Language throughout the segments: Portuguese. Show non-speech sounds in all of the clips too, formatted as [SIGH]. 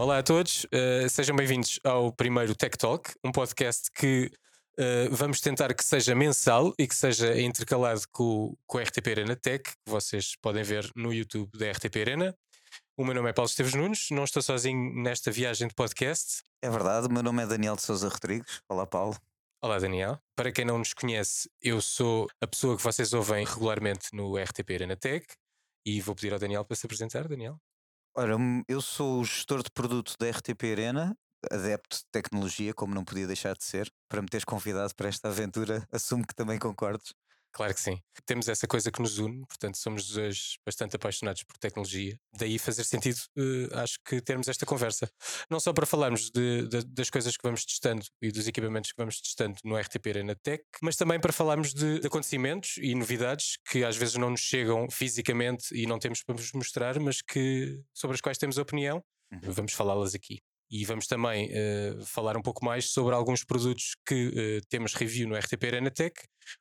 Olá a todos, uh, sejam bem-vindos ao primeiro Tech Talk, um podcast que uh, vamos tentar que seja mensal e que seja intercalado com, com a RTP Arena Tech, que vocês podem ver no YouTube da RTP Arena. O meu nome é Paulo Esteves Nunes, não estou sozinho nesta viagem de podcast. É verdade, o meu nome é Daniel de Souza Rodrigues. Olá, Paulo. Olá, Daniel. Para quem não nos conhece, eu sou a pessoa que vocês ouvem regularmente no RTP Arena Tech e vou pedir ao Daniel para se apresentar. Daniel. Ora, hum, eu sou o gestor de produto da RTP Arena, adepto de tecnologia, como não podia deixar de ser. Para me teres convidado para esta aventura, [LAUGHS] assumo que também concordes. Claro que sim. Temos essa coisa que nos une, portanto, somos dois bastante apaixonados por tecnologia. Daí fazer sentido, uh, acho que termos esta conversa. Não só para falarmos de, de, das coisas que vamos testando e dos equipamentos que vamos testando no RTP Arena Tech, mas também para falarmos de, de acontecimentos e novidades que às vezes não nos chegam fisicamente e não temos para vos mostrar, mas que sobre as quais temos opinião. Uhum. Vamos falá-las aqui e vamos também uh, falar um pouco mais sobre alguns produtos que uh, temos review no RTP Arena Tech,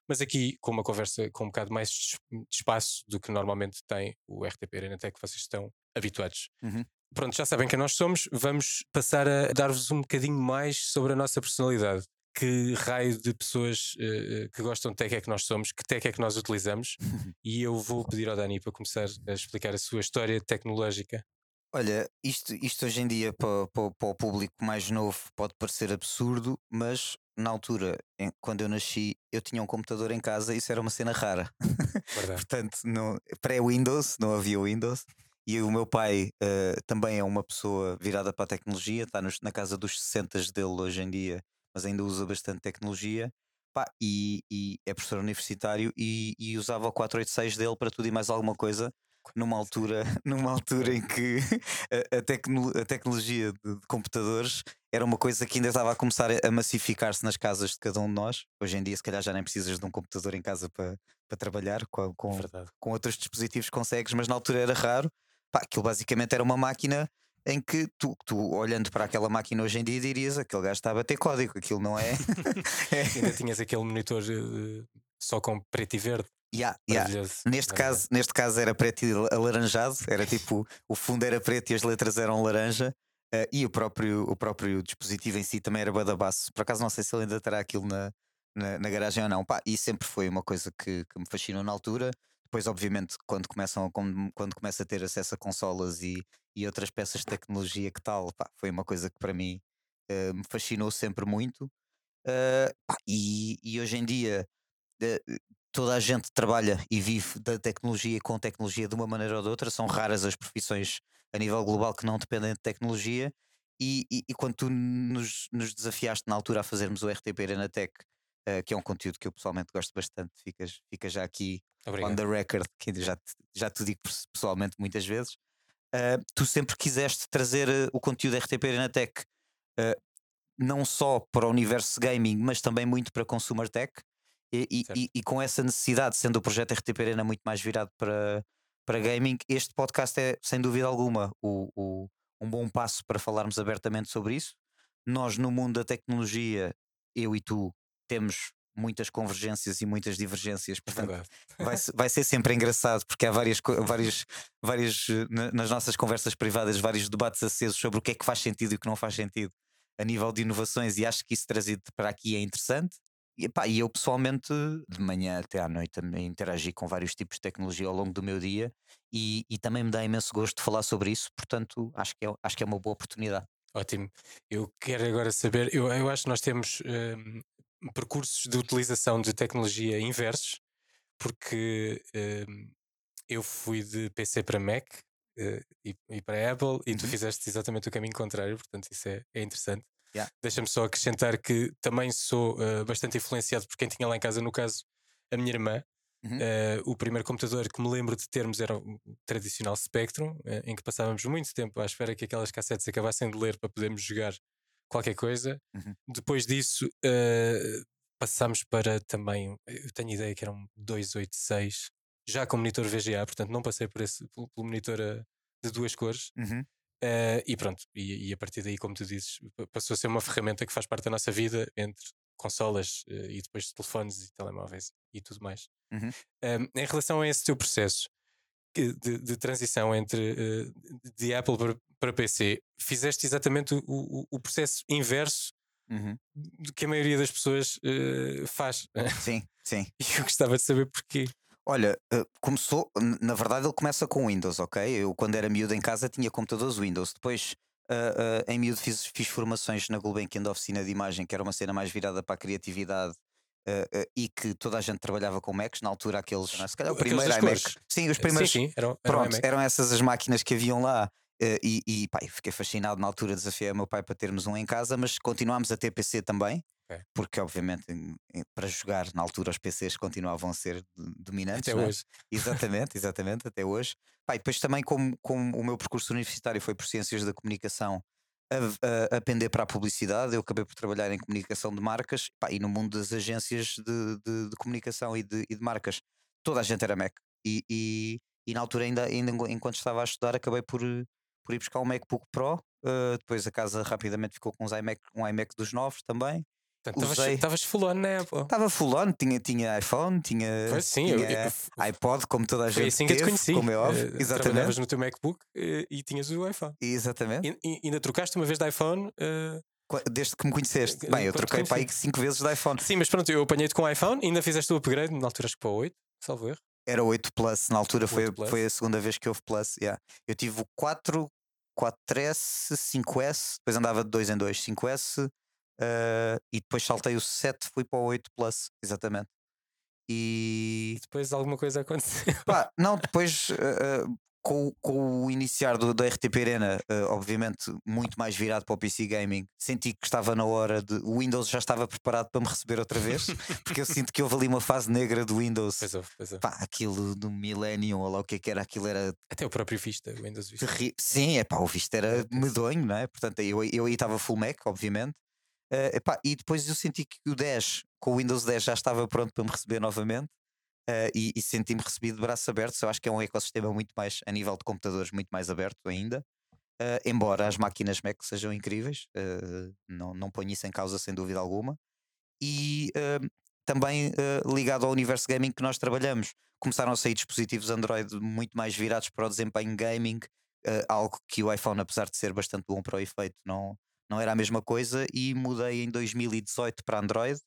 mas aqui com uma conversa com um bocado mais de espaço do que normalmente tem o RTP Arena Tech, que vocês estão habituados. Uhum. Pronto, já sabem quem nós somos, vamos passar a dar-vos um bocadinho mais sobre a nossa personalidade. Que raio de pessoas uh, que gostam de tech é que nós somos, que tech é que nós utilizamos, [LAUGHS] e eu vou pedir ao Dani para começar a explicar a sua história tecnológica. Olha, isto, isto hoje em dia para, para, para o público mais novo pode parecer absurdo, mas na altura, em- quando eu nasci, eu tinha um computador em casa e isso era uma cena rara. [LAUGHS] Portanto, pré-Windows, não havia Windows. E o meu pai eh, também é uma pessoa virada para a tecnologia, está nos- na casa dos 60 dele hoje em dia, mas ainda usa bastante tecnologia. Pá, e, e é professor universitário e, e usava o 486 dele para tudo e mais alguma coisa numa altura, [LAUGHS] numa altura em que [LAUGHS] a, a, tecno, a tecnologia de, de, computadores era uma coisa que ainda estava a começar a massificar-se nas casas de cada um de nós. Hoje em dia, se calhar, já nem precisas de um computador em casa para, para trabalhar, com, com, com outros dispositivos consegues, mas na altura era raro. Pá, aquilo basicamente era uma máquina em que tu, tu, olhando para aquela máquina hoje em dia dirias aquele gajo está a bater código, aquilo não é. [LAUGHS] é. Ainda tinhas aquele monitor uh, só com preto e verde. Yeah, yeah. Neste, caso, neste caso era preto e alaranjado, era tipo o fundo era preto e as letras eram laranja. Uh, e o próprio, o próprio dispositivo em si também era badabaço. Por acaso não sei se ele ainda terá aquilo na, na, na garagem ou não. Pá, e sempre foi uma coisa que, que me fascinou na altura. Depois, obviamente, quando, começam, quando, quando começa a ter acesso a consolas e, e outras peças de tecnologia que tal, pá, foi uma coisa que para mim uh, me fascinou sempre muito. Uh, pá, e, e, hoje em dia toda a gente trabalha e vive da tecnologia e com tecnologia de uma maneira ou de outra. São raras as profissões a nível global que não dependem de tecnologia. E, e, e quando tu nos, nos, desafiaste na altura a fazermos o RTP Arena Tech, uh, que é um conteúdo que eu pessoalmente gosto bastante, ficas, fica já aqui Obrigado. on the record, que já te, já te digo pessoalmente muitas vezes. Uh, tu sempre quiseste trazer uh, o conteúdo da RTP Arena Tech não só para o universo gaming, mas também muito para consumer tech. E, e, e, com essa necessidade, sendo o projeto RTP Arena muito mais virado para, para gaming, este podcast é, sem dúvida alguma, o, o, um bom passo para falarmos abertamente sobre isso. Nós, no mundo da tecnologia, eu e tu, temos muitas convergências e muitas divergências, portanto, vai, [LAUGHS] vai ser sempre engraçado porque há várias, várias, várias, nas nossas conversas privadas, vários debates acesos sobre o que é que faz sentido e o que não faz sentido a nível de inovações, e acho que isso trazido para aqui é interessante. E, pá, e eu pessoalmente, de manhã até à noite, também interagi com vários tipos de tecnologia ao longo do meu dia e, e também me dá imenso gosto de falar sobre isso, portanto acho que é, acho que é uma boa oportunidade. Ótimo. Eu quero agora saber, eu, eu acho que nós temos um, percursos de utilização de tecnologia inversos, porque um, eu fui de PC para Mac uh, e, e, para Apple e uhum. tu fizeste exatamente o caminho contrário, portanto isso é, é interessante. Yeah. Deixa-me só acrescentar que também sou uh, bastante influenciado por quem tinha lá em casa, no caso, a minha irmã. Uhum. Uh, o primeiro computador que me lembro de termos era o tradicional Spectrum, uh, em que passávamos muito tempo à espera que aquelas cassetes acabassem de ler para podermos jogar qualquer coisa. Uhum. Depois disso, passámos para também, eu tenho ideia que era um 286, já com monitor VGA, portanto não passei por esse, pelo, pelo monitor de duas cores. Uhum. Uh, e pronto, e, e, a partir daí, como tu dizes, passou a ser uma ferramenta que faz parte da nossa vida entre consolas uh, e depois telefones e telemóveis e tudo mais. Uhum. em relação a esse teu processo, de, de transição entre uh, de Apple para, para, PC, fizeste exatamente o, o, o processo inverso uhum. do que a maioria das pessoas faz. Sim, sim. [LAUGHS] E eu gostava de saber porquê. Olha, uh, começou, na verdade, ele começa com Windows, ok? Eu, quando era miúdo em casa, tinha computadores Windows. Depois, uh, em miúdo, fiz, fiz formações na Gulbenkian da oficina de imagem, que era uma cena mais virada para a criatividade Uh, uh, e que toda a gente trabalhava com Macs, na altura aqueles, se calhar o primeiro iMac. Sim, os primeiros. Sim, sim, eram, eram, pronto, eram essas as máquinas que haviam lá. Uh, e, e pá, fiquei fascinado na altura, desafiei o meu pai para termos um em casa, mas continuámos a ter PC também, okay. porque obviamente em, em, para jogar na altura os PCs continuavam a ser dominantes. Até é? hoje. Exatamente, exatamente, até hoje. Pá, e depois também, como, como o meu percurso universitário foi por Ciências da Comunicação, a, a, pender para a publicidade. Eu acabei por trabalhar em comunicação de marcas pá, e no mundo das agências de, de, de comunicação e de, e de, marcas. Toda a gente era Mac. E, e, e, na altura, ainda, ainda enquanto estava a estudar, acabei por, por ir buscar um MacBook Pro. Uh, depois a casa rapidamente ficou com uns iMac, um iMac dos novos também. Estavas full on na Apple. Estava full on, tinha, tinha iPhone, tinha, pois sim, tinha eu, eu, iPod, como toda a gente assim teve, que te conheci. como é óbvio. Uh, Exatamente. Trabalhavas no teu MacBook uh, e tinhas o iPhone. Exatamente. E, e ainda trocaste uma vez de iPhone? Uh... Desde que me conheceste. Bem, eu troquei para aí 5 vezes de iPhone. Sim, mas pronto, eu apanhei-te com o iPhone e ainda fizeste o upgrade, na altura acho que para o 8, salvo erro. Era 8 Plus, na altura foi, foi a segunda vez que houve Plus. Yeah. Eu tive o 4, 4S, 5S, depois andava de 2 em 2, 5S, Uh, e depois saltei o 7, fui para o 8 Plus, exatamente. E... depois alguma coisa [LAUGHS] aconteceu? Pá, não, depois uh, com, com, o iniciar do, da RTP Arena, uh, obviamente muito mais virado para o PC Gaming, senti que estava na hora de. O Windows já estava preparado para me receber outra vez, [LAUGHS] porque eu sinto que houve ali uma fase negra do Windows. Pois é, pois é. Pá, aquilo do Millennium, ou lá o que é que era, aquilo era. Até o próprio Vista, o Windows Vista. Sim, é pá, o Vista era medonho, não é? Portanto, eu, eu aí estava full Mac, obviamente. Uh, epá, e depois eu senti que o 10, com o Windows 10, já estava pronto para me receber novamente. Uh, e, e senti-me recebido de braços abertos. Eu acho que é um ecossistema muito mais, a nível de computadores, muito mais aberto ainda. Uh, embora as máquinas Mac sejam incríveis, não, não ponho isso em causa sem dúvida alguma. E também ligado ao universo gaming que nós trabalhamos, começaram a sair dispositivos Android muito mais virados para o desempenho gaming, algo que o iPhone, apesar de ser bastante bom para o efeito, não, não era a mesma coisa e mudei em 2018 para Android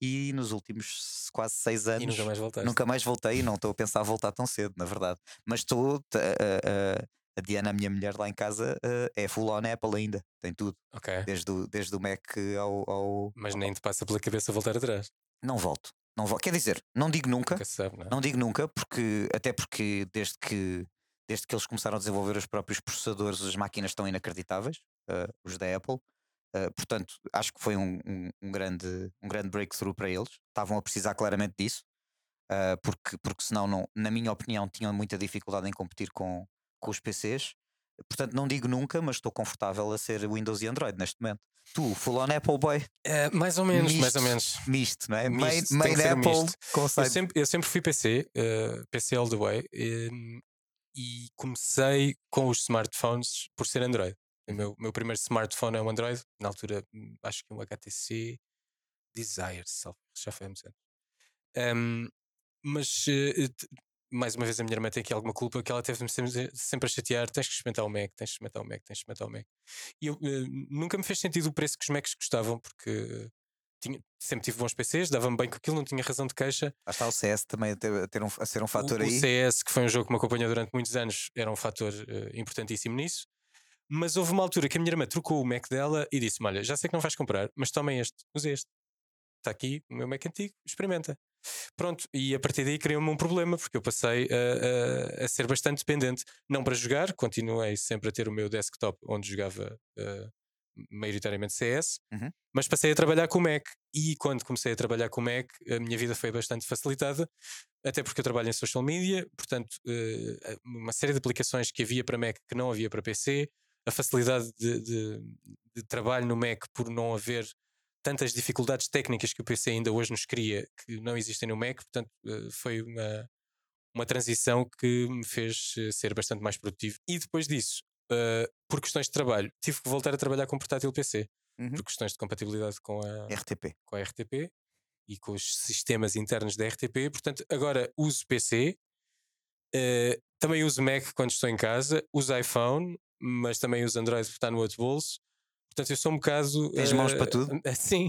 e nos últimos quase seis anos e nunca mais voltei. Nunca mais voltei e não estou a pensar voltar tão cedo, na verdade. Mas estou. Uh, uh, a Diana, a minha mulher lá em casa, uh, é full on Apple ainda, tem tudo. Okay. Desde, o, desde o Mac ao, ao. Mas nem te passa pela cabeça voltar atrás. Não volto. Não volto. Quer dizer, não digo nunca. nunca sabe, não? É? não digo nunca, porque até porque desde que desde que eles começaram a desenvolver os próprios processadores, as máquinas estão inacreditáveis, uh, os da Apple. Uh, portanto, acho que foi um, um, um, grande, um grande breakthrough para eles. Estavam a precisar claramente disso, uh, porque, porque senão, não, na minha opinião, tinham muita dificuldade em competir com, com os PCs. Portanto, não digo nunca, mas estou confortável a ser Windows e Android neste momento. Tu, full on Apple Boy? Uh, mais ou menos, misto, mais ou menos. Misto, não é? Misto, main, main Apple. Eu sempre, eu sempre fui PC, PC all the way, e, e comecei com os smartphones por ser Android. O meu, meu primeiro smartphone é um Android, na altura hum, acho que um HTC Desire, já foi há muitos anos. Um, mas uh, mais uma vez a minha irmã tem aqui alguma culpa que ela teve-me sempre, sempre, a chatear: tens que experimentar o Mac, tens que experimentar o Mac, tens que experimentar o Mac. E eu, uh, nunca me fez sentido o preço que os Macs custavam, porque tinha, sempre tive bons PCs, dava-me bem com aquilo, não tinha razão de queixa. Lá está o CS também a, ter, ter um, a ser um fator o, aí. O CS, que foi um jogo que me acompanhou durante muitos anos, era um fator uh, importantíssimo nisso. Mas houve uma altura que a minha irmã trocou o Mac dela e disse-me: Olha, já sei que não vais comprar, mas toma este, usa este. Está aqui o meu Mac antigo, experimenta. Pronto, e a partir daí criou-me um problema, porque eu passei a, a, a, ser bastante dependente. Não para jogar, continuei sempre a ter o meu desktop onde jogava uh, maioritariamente CS, uhum. mas passei a trabalhar com o Mac. E quando comecei a trabalhar com o Mac, a minha vida foi bastante facilitada, até porque eu trabalho em social media, portanto, uh, uma série de aplicações que havia para Mac que não havia para PC a facilidade de, de, de, trabalho no Mac por não haver tantas dificuldades técnicas que o PC ainda hoje nos cria que não existem no Mac, portanto eh, foi uma, uma transição que me fez eh, ser bastante mais produtivo. E depois disso, uh, por questões de trabalho, tive que voltar a trabalhar com portátil PC, uhum. por questões de compatibilidade com a RTP. Com a RTP e com os sistemas internos da RTP. Portanto, agora uso PC, uh, Também uso Mac quando estou em casa, uso iPhone, mas também uso Android porque está no outro bolso. Portanto, eu sou um bocado. Tens mãos para tudo? Uh, [LAUGHS] sim.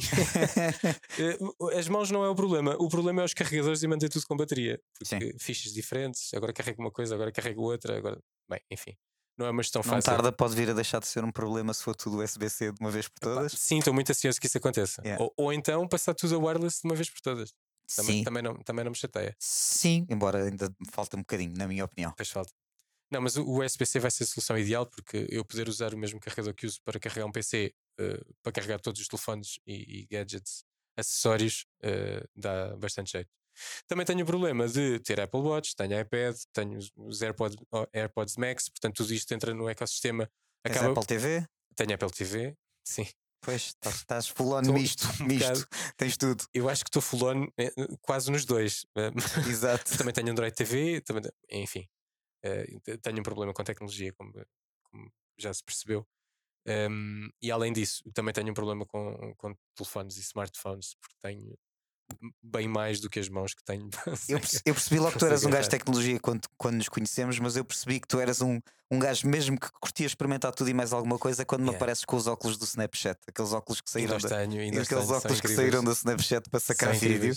[LAUGHS] As mãos não é o problema. O problema é os carregadores e manter tudo com bateria. Porque sim. fichas diferentes, agora carrego uma coisa, agora carrego outra. Agora... Bem, enfim. Não é uma gestão não fácil. tarda, pode vir a deixar de ser um problema se for tudo USB-C de uma vez por todas. Sim, estou muito ansioso que isso aconteça. Yeah. Ou, ou, então passar tudo a wireless de uma vez por todas. Também, Sim. Também, não, também não me chateia. Sim, embora ainda falta um bocadinho, na minha opinião. Pois falta. Não, mas o USB-C vai ser a solução ideal porque eu poder usar o mesmo carregador que uso para carregar um PC, uh, eh, para carregar todos os telefones e, e gadgets, acessórios, uh, dá bastante jeito. Também tenho o problema de ter Apple Watch, tenho iPad, tenho os AirPods, AirPods Max, portanto tudo isto entra no ecossistema. Acaba... Apple TV? Tenho Apple TV, [LAUGHS] sim. Pois, estás full on misto, misto. tens tudo. Eu acho que estou full on eh, quase nos dois. Exato. [LAUGHS] também tenho Android TV, também, enfim. Uh, tenho um problema com tecnologia, como, como já se percebeu. Um, e além disso, também tenho um problema com, com telefones e smartphones, porque tenho bem mais do que as mãos que tenho. [LAUGHS] eu, percebi, eu percebi logo que tu eras um gajo de tecnologia quando, quando nos conhecemos, mas eu percebi que tu eras um, um gajo mesmo que curtia experimentar tudo e mais alguma coisa quando yeah. me apareces com os óculos do Snapchat, aqueles óculos que saíram, da, tenho, aqueles óculos que saíram do Snapchat para sacar vídeo.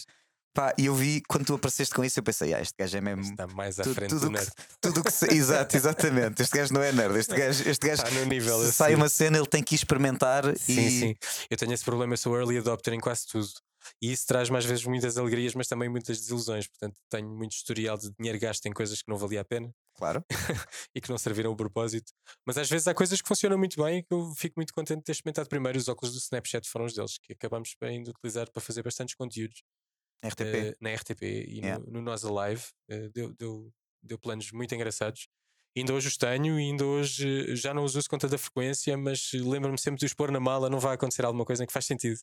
Pá, e eu vi quando tu apareceste com isso, eu pensei, ah, este gajo é mesmo. Está mais à frente tudo do nerd. Que, tudo que se... Exato, exatamente. Este gajo não é nerd. Este gajo, este gajo Está no nível assim. sai uma cena, ele tem que experimentar. Sim, e... sim. Eu tenho esse problema, eu sou early adopter em quase tudo. E isso traz mais vezes muitas alegrias, mas também muitas desilusões. Portanto, tenho muito historial de dinheiro gasto em coisas que não valia a pena. Claro. [LAUGHS] e que não serviram o propósito. Mas às vezes há coisas que funcionam muito bem e que eu fico muito contente de ter experimentado primeiro. Os óculos do Snapchat foram os deles, que acabamos bem de utilizar para fazer bastantes conteúdos. RTP. Na RTP e yeah. no, no Nós Alive. Uh, deu, deu, deu planos muito engraçados. E ainda hoje os tenho e ainda hoje já não os uso com tanta frequência, mas lembro-me sempre de os pôr na mala, não vai acontecer alguma coisa que faz sentido.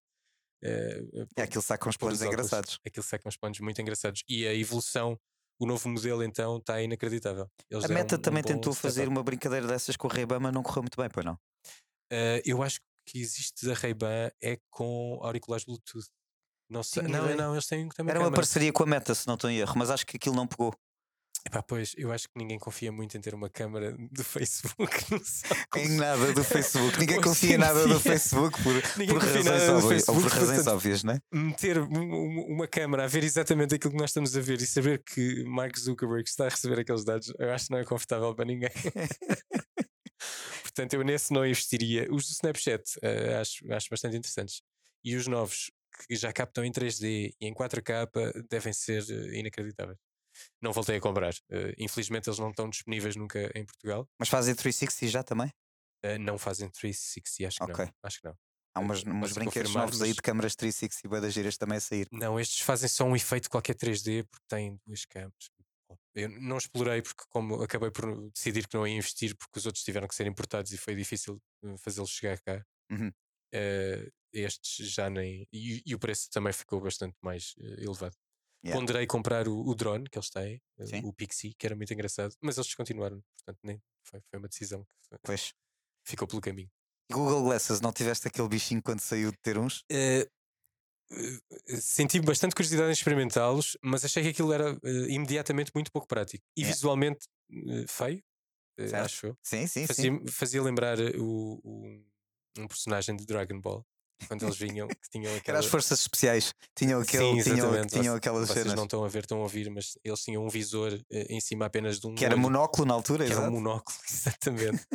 É, é aquilo sai com uns planos engraçados. Aquilo sai com uns planos muito engraçados. E a evolução, o novo modelo então está inacreditável. Eles a Meta um, também um tentou fazer uma brincadeira dessas com o Ray-Ban, mas não correu muito bem, pois não? Uh, eu acho que existe da Ray-Ban é com auriculares Bluetooth. Não sei. Não, não, eles têm também. Era uma parceria com a Meta, se não estou em erro, mas acho que aquilo não pegou. Epá, pois, eu acho que ninguém confia muito em ter uma câmera do Facebook. [LAUGHS] Em nada do Facebook. Ninguém confia em nada do Facebook por, [LAUGHS] por razões, óbvias, Facebook, por razões portanto, óbvias, né? Meter uma câmera a ver exatamente aquilo que nós estamos a ver e saber que Mark Zuckerberg está a receber aqueles dados, eu acho que não é confortável para ninguém. [LAUGHS] portanto, eu nesse não investiria. Os do Snapchat uh, acho, acho bastante interessantes. E os novos que já captam em 3D e em 4K devem ser uh, inacreditáveis não voltei a comprar. Uh, infelizmente eles não estão disponíveis nunca em Portugal. Mas fazem 360 já também? Uh, não fazem 360, acho que okay. não. Acho que não. Há umas, umas brinquedos novos aí de câmaras 360 e das giras também a sair. Não, estes fazem só um efeito qualquer 3D porque têm duas câmaras. Eu não explorei porque como acabei por decidir que não ia investir porque os outros tiveram que ser importados e foi difícil eh, fazê-los chegar cá. Uhum. Uh, estes já nem. E, e, o preço também ficou bastante mais uh, elevado. Yeah. Ponderei comprar o, o, drone que eles têm, eh, Sim. o Pixie, que era muito engraçado, mas eles descontinuaram, portanto nem foi, foi uma decisão que pois. [LAUGHS] ficou pelo caminho. Google Glasses, não tiveste aquele bichinho quando saiu de ter uns? Uh, senti bastante curiosidade em experimentá-los, mas achei que aquilo era uh, imediatamente muito pouco prático e yeah. visualmente uh, feio, acho eu. Sim, sim, fazia, sim. Fazia lembrar o, o, um personagem de Dragon Ball quando eles vinham, que tinham aquelas... Era as forças especiais, tinham, aquele, Sim, tinham, tinham aquelas Vocês cenas. não estão a ver, estão a ouvir, mas eles tinham um visor uh, em cima apenas de um. Que era monóculo na altura, que exato. Era um monóculo, [LAUGHS] exatamente.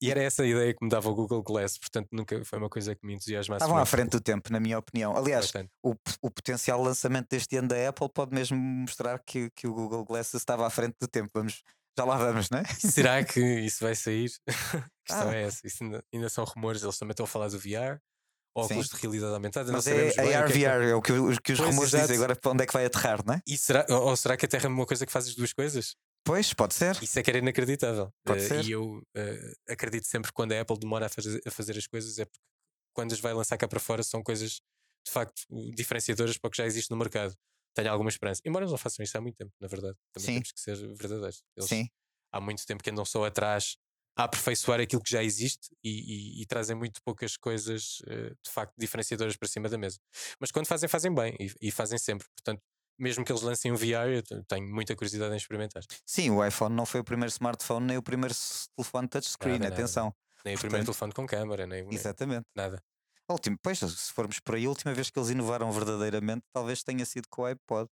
e era essa a ideia que me dava o Google Glass, portanto nunca foi uma coisa que me entusiasmasse. Estavam à frente do tempo, na minha opinião. Aliás, o, o potencial lançamento deste ano da Apple pode mesmo mostrar que, que o Google Glass estava à frente do tempo. Vamos, já lá vamos, não é? [LAUGHS] Será que isso vai sair? a questão ah. é essa. Isso ainda, ainda, são rumores, eles também estão a falar do VR óculos Sim. de realidade aumentada. Mas é, é AR, VR, é, é o que, os, que os rumores exato. dizem agora para onde é que vai aterrar, não é? E será, ou será que a Terra é uma coisa que faz as duas coisas? Pois, pode ser. Isso é que era inacreditável. Pode uh, ser. E eu uh, acredito sempre que quando a Apple demora a fazer, a fazer as coisas é porque quando as vai lançar cá para fora são coisas de facto diferenciadoras para o que já existe no mercado. Tenho alguma esperança. Embora eles não façam isso há muito tempo, na verdade. Também Sim. temos que ser verdadeiros. Eles Sim. há muito tempo que andam só atrás a aperfeiçoar aquilo que já existe e, e, e trazem muito poucas coisas uh, de facto diferenciadoras para cima da mesa. Mas quando fazem, fazem bem e, e, fazem sempre. Portanto, mesmo que eles lancem um VR, eu tenho muita curiosidade em experimentar. Sim, o iPhone não foi o primeiro smartphone nem o primeiro telefone touchscreen, Nada, nada. atenção. Nem o Portanto, primeiro telefone com câmara, nem, nem Exatamente. nada. A última, pois, se formos por aí, a última vez que eles inovaram verdadeiramente, talvez tenha sido com o iPod.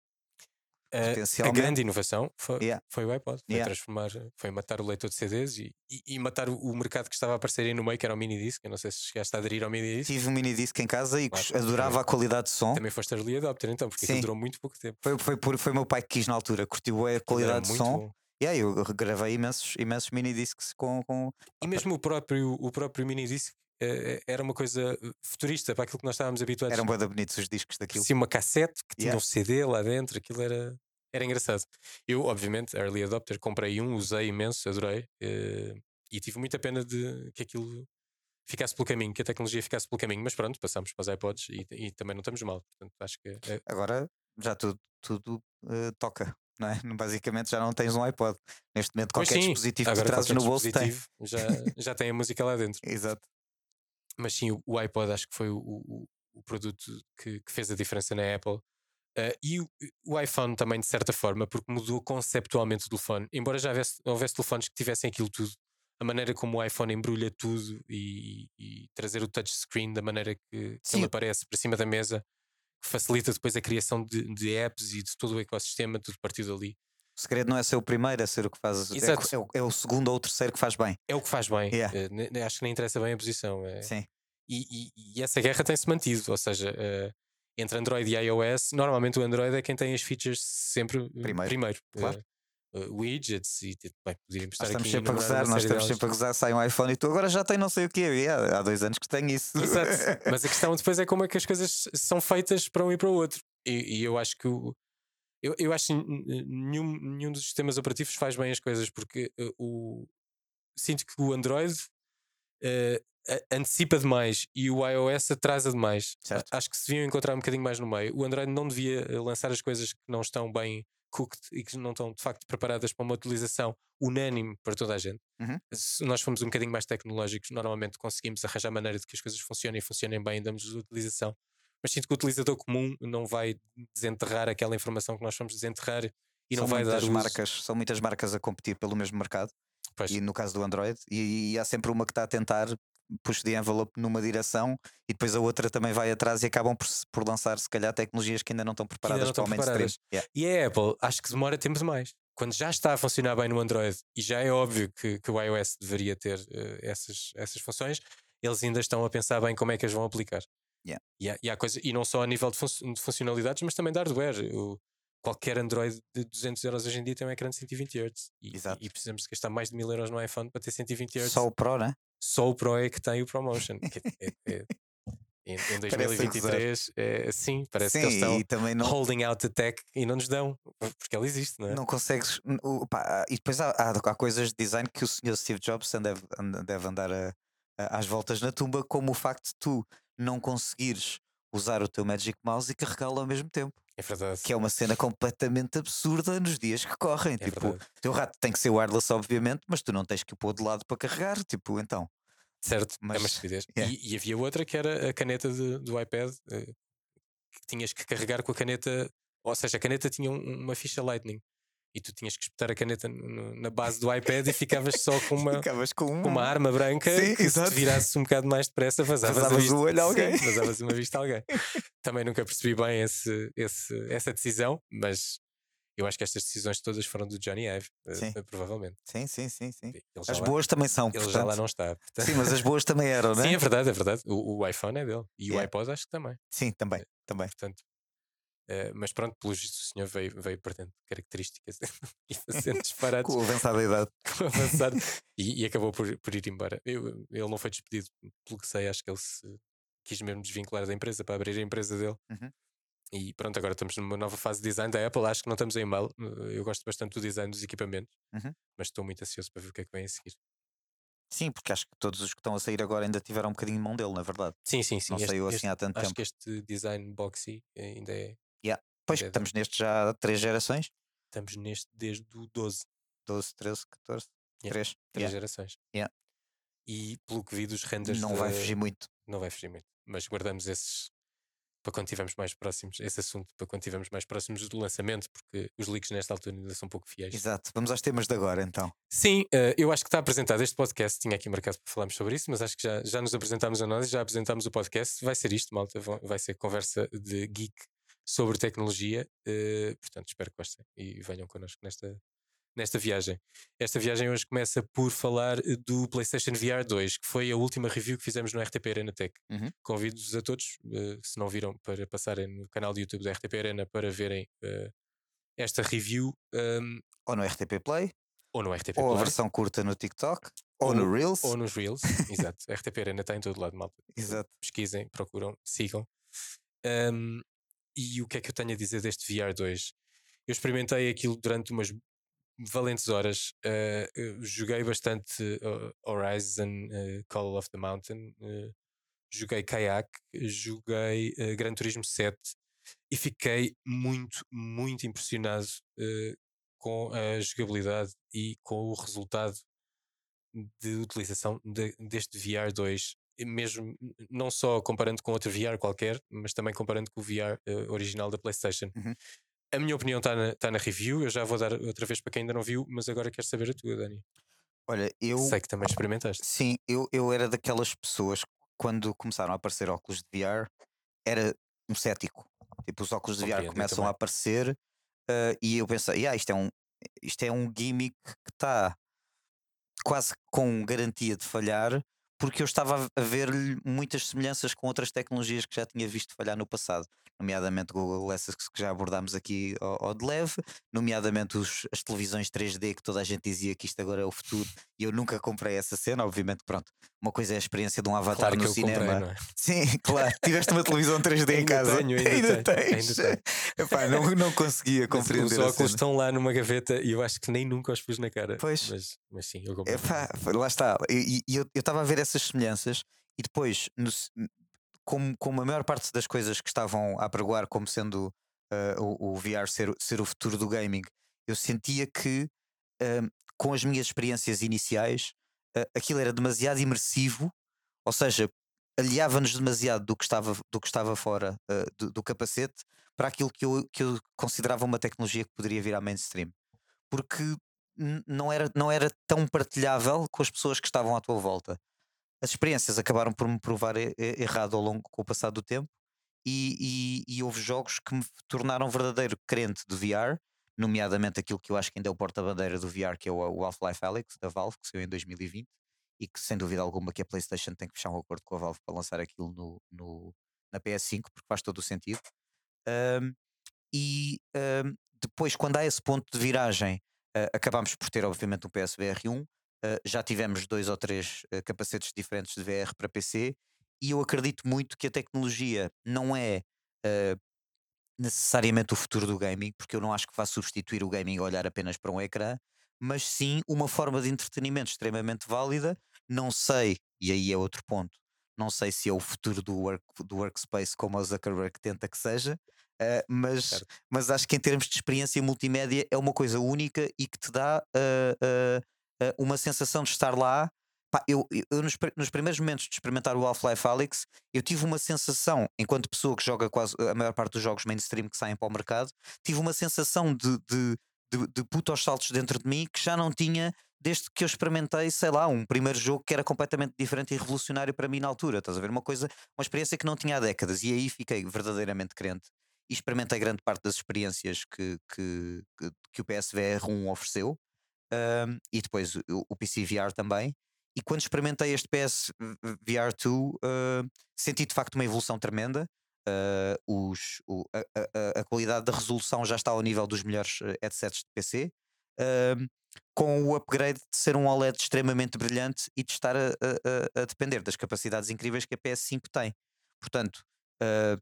A- A grande inovação foi, Yeah. foi o iPod. Foi Yeah. transformar, foi matar o leitor de CDs e, e, e matar o, mercado que estava a aparecer aí no meio, que era o mini disc. Eu não sei se chegaste a aderir ao mini disc. Tive um mini disc em casa e Claro, adorava a qualidade de som. Também foste early adopter, então, porque durou muito pouco tempo. Foi, foi, por, foi o meu pai que quis na altura, curtiu a qualidade de som. bom. E aí eu gravei imensos, imensos mini discs com, com. E mesmo o próprio, o próprio mini disc eh, era uma coisa eh, futurista para aquilo que nós estávamos habituados. Eram da bonitos os discos daquilo. Parecia uma cassete que tinha Yeah. um CD lá dentro, aquilo era, era engraçado. Eu, obviamente, early adopter, comprei um, usei imenso, adorei eh, e tive muita pena de que aquilo ficasse pelo caminho, que a tecnologia ficasse pelo caminho, mas pronto, passamos para os iPods e, e também não estamos mal. Portanto, acho que eh, Agora já tudo, tudo eh, toca, não é? [LAUGHS] Basicamente já não tens um iPod. Neste momento, qualquer sim, dispositivo que trazes no bolso tem. Já, já tem a música lá dentro. [LAUGHS] Exato. Mas sim, o, o iPod acho que foi o, o, o produto que, que fez a diferença na Apple. Ah, e o, iPhone também, de certa forma, porque mudou conceptualmente o telefone. Embora já houvesse, houvesse telefones que tivessem aquilo tudo, a maneira como o iPhone embrulha tudo e, e trazer o touchscreen da maneira que, ele aparece por cima da mesa, que facilita depois a criação de, de apps e de todo o ecossistema, tudo partido dali. O segredo não é ser o primeiro, é ser o que faz. É, Exato. é o, é o segundo ou o terceiro que faz bem. É o que faz bem. Yeah. Eh, acho que nem interessa bem a posição. é- Sim. E, e- e essa guerra tem-se mantido, ou seja, eh, entre Android e iOS, normalmente o Android é quem tem as features sempre eh, Primeiro, claro. Eh, eh, widgets e bem, poderíamos estar Nós estamos aqui sempre a gozar, nós estamos sempre a gozar, sai um iPhone e tu agora já tem não sei o quê. E há, há dois anos que tenho isso. Exato. [LAUGHS] Mas a questão depois é como é que as coisas são feitas para um e para o outro. E, e eu acho que o. Eu, eu acho que nenhum, nenhum dos sistemas operativos faz bem as coisas, porque eh, o, sinto que o Android a- antecipa demais e o iOS atrasa demais. Certo. Acho que se deviam encontrar um bocadinho mais no meio. O Android não devia eh, lançar as coisas que não estão bem cooked e que não estão de facto preparadas para uma utilização unânime para toda a gente. Uhum. Se nós formos um bocadinho mais tecnológicos, normalmente conseguimos arranjar maneira de que as coisas funcionem e funcionem bem e damos utilização. Mas sinto que o utilizador comum não vai desenterrar aquela informação que nós vamos desenterrar e são não vai dar uso. marcas, são muitas marcas a competir pelo mesmo mercado. Pois. E no caso do Android, e, e há sempre uma que está a tentar push the envelope numa direção e depois a outra também vai atrás e acabam por, por lançar, se calhar, tecnologias que ainda não estão preparadas não para o mainstream. Yeah. E a Apple, acho que demora tempo demais. Quando já está a funcionar bem no Android e já é óbvio que, que o iOS deveria ter eh, essas, essas funções, eles ainda estão a pensar bem como é que as vão aplicar. Yeah. E, há, e há coisa, e não só a nível de, fun- de funcionalidades, mas também de hardware. O- qualquer Android de 200 euros hoje em dia tem um ecrã de 120 Hz. E, Exato. e precisamos de gastar mais de 1000 euros no iPhone para ter 120 Hz. Só o Pro, né? Só o Pro é que tem o ProMotion. que é- é- em, em [LAUGHS] Parece a 2023, é assim, parece Sim, que eles estão não, holding out the tech e não nos dão, porque ela existe, não é? não consegues. n- o- pá, e depois há, há, há coisas de design que o senhor Steve Jobs deve, deve andar a- a- às voltas na tumba, como o facto de tu não conseguires usar o teu Magic Mouse e carregá-lo ao mesmo tempo. É verdade. Que é uma cena completamente absurda nos dias que correm. É tipo, verdade. o teu rato tem que ser wireless, obviamente, mas tu não tens que o pôr de lado para carregar. Tipo, então. Certo, é Mas- uma estupidez. yeah. E, e havia outra que era a caneta de- do iPad eh, que tinhas que carregar com a caneta, ou seja, a caneta tinha um- uma ficha Lightning e tu tinhas que espetar a caneta no- na base do iPad e ficavas só com uma, [LAUGHS] Ficavas com uma, uma arma branca Sim, que se exato. virasse um bocado mais depressa vazavas, Vazavas vista. o olho a alguém. Sim, vazavas uma vista a alguém. [LAUGHS] Também nunca percebi bem esse, esse- essa decisão, mas eu acho que estas decisões todas foram do Johnny Ive, eh, Sim. provavelmente. Sim, sim, sim, sim. Já As lá- boas também são. ele já portanto. lá não está. portanto- Sim, mas as boas também eram, [LAUGHS] né? Sim, é verdade, é verdade. O, o iPhone é dele. E o Yeah. iPod acho que também. Sim, também. também. Portanto, eh, mas pronto, pelo visto o senhor veio, veio perdendo características [LAUGHS] e fazendo [LAUGHS] disparates Com o avançado da idade. [LAUGHS] com o avançar e, e acabou por, por ir embora. Eu- ele não foi despedido, pelo que sei, acho que ele se quis mesmo desvincular da empresa para abrir a empresa dele. Uhum. E pronto, agora estamos numa nova fase de design da Apple. Acho que não estamos em mal. Eu gosto bastante do design dos equipamentos, Uhum. mas estou muito ansioso para ver o que é que vem a seguir. Sim, porque acho que todos os que estão a sair agora ainda tiveram um bocadinho de mão dele, na verdade. Sim, sim, sim. não este- saiu este- assim há tanto acho tempo. que este design boxy ainda é. Pois é que estamos neste já há três gerações: Estamos neste desde o 12. 12, 13, 14, Yeah, 3. três gerações. Yeah. E pelo que vi dos renders Não vai da- fugir muito. não vai fugir muito. Mas guardamos esses para quando estivermos mais próximos, esse assunto, para quando estivermos mais próximos do lançamento, porque os leaks nesta altura ainda são um pouco fiéis. Exato. Vamos aos temas de agora então. Sim, uh, eu acho que está apresentado este podcast. Tinha aqui marcado para falarmos sobre isso, mas acho que já, já nos apresentámos a nós e já apresentámos o podcast. Vai ser isto, malta. Vai ser conversa de geek sobre tecnologia. Uh, portanto, espero que gostem e venham connosco nesta, nesta viagem. Esta viagem hoje começa por falar eh, do PlayStation VR 2, que foi a última review que fizemos no RTP Arena Tech. Uhum. Convido-vos a todos, uh, se não viram, para passarem no canal do YouTube da RTP Arena para verem uh, esta review. Um, ehm, ou no RTP Play. Ou no RTP ou Play. a versão curta no TikTok. Ou, ou no Reels. Ou nos Reels, [LAUGHS] exato. A RTP Arena está em todo lado, malta. Exato. Pesquisem, procuram, sigam. Um, e o que é que eu tenho a dizer deste VR 2? Eu experimentei aquilo durante umas valentes horas. Uh, joguei bastante uh, Horizon uh, Call of the Mountain, joguei Kayak, joguei Gran Turismo 7 e fiquei muito, muito impressionado com a jogabilidade e com o resultado de utilização de, deste VR 2 mesmo não só comparando com outro VR qualquer, mas também comparando com o VR original da PlayStation. Uhum. A minha opinião está na, tá na review, eu já vou dar outra vez para quem ainda não viu, mas agora quero saber a tua, Dani. Olha, eu. Sei que também experimentaste. Sim, eu, eu era daquelas pessoas quando começaram a aparecer óculos de VR, era um cético. Tipo, os óculos de VR começam a aparecer uh, e eu pensei, ah, isto é um, isto é um gimmick que está quase com garantia de falhar, porque eu estava a ver-lhe muitas semelhanças com outras tecnologias que já tinha visto falhar no passado, nomeadamente Google Glasses, que já abordámos aqui ao, ao de leve, nomeadamente os, as televisões 3D, que toda a gente dizia que isto agora é o futuro, e eu nunca comprei essa cena, obviamente, pronto. Uma coisa é a experiência de um avatar claro no cinema. Comprei, é? [LAUGHS] Sim, claro. Tiveste uma televisão 3D em casa. Tenho, [LAUGHS] ainda, ainda tens. Ainda [LAUGHS] Epá, não, não conseguia compreender. Os óculos estão lá numa gaveta e eu acho que nem nunca os pus na cara. Pois. Mas, mas sim, eu comprei. Epá, lá está. E, e eu estava a ver essas semelhanças e depois, no, como, como a maior parte das coisas que estavam a apregoar como sendo uh, o, o, VR ser, ser o futuro do gaming, eu sentia que uh, com as minhas experiências iniciais uh, aquilo era demasiado imersivo, ou seja, aliava-nos demasiado do que estava, do que estava fora do, do, capacete para aquilo que eu, que eu considerava uma tecnologia que poderia vir à mainstream. Porque não era, não era tão partilhável com as pessoas que estavam à tua volta as experiências acabaram por me provar errado ao longo com o passar do tempo e, e, e, houve jogos que me tornaram verdadeiro crente de VR, nomeadamente aquilo que eu acho que ainda é o porta-bandeira do VR, que é o, Half-Life Alyx da Valve, que saiu em 2020 e que sem dúvida alguma que a PlayStation tem que fechar um acordo com a Valve para lançar aquilo no, no na PS5, porque faz todo o sentido. Um, e um, depois, quando há esse ponto de viragem, uh, acabamos por ter, obviamente, um PSVR 1, Uh, já tivemos dois ou três uh, capacetes diferentes de VR para PC e eu acredito muito que a tecnologia não é uh, necessariamente o futuro do gaming, porque eu não acho que vá substituir o gaming a olhar apenas para um ecrã, mas sim uma forma de entretenimento extremamente válida. Não sei, e aí é outro ponto, não sei se é o futuro do, work, do workspace como o Zuckerberg tenta que seja, Uh, mas, mas acho que em termos de experiência multimédia é uma coisa única e que te dá uh, uh, uh, uma sensação de estar lá. Pá, eu, eu nos, nos, primeiros momentos de experimentar o Half-Life Alyx, eu tive uma sensação, enquanto pessoa que joga quase a maior parte dos jogos mainstream que saem para o mercado, tive uma sensação de, de, de, de puto aos saltos dentro de mim que já não tinha desde que eu experimentei, sei lá, um primeiro jogo que era completamente diferente e revolucionário para mim na altura. Estás a ver? Uma coisa, uma experiência que não tinha há décadas. E aí fiquei verdadeiramente crente e experimentei grande parte das experiências que, que, que, o PSVR 1 ofereceu um, e depois o, o PC VR também. E quando experimentei este PS VR 2, uh, senti de facto uma evolução tremenda. Uh, os, o, a, a, a, qualidade da resolução já está ao nível dos melhores eh, headsets de PC, uh, com o upgrade de ser um OLED extremamente brilhante e de estar a, a depender das capacidades incríveis que a PS5 tem. Portanto, uh,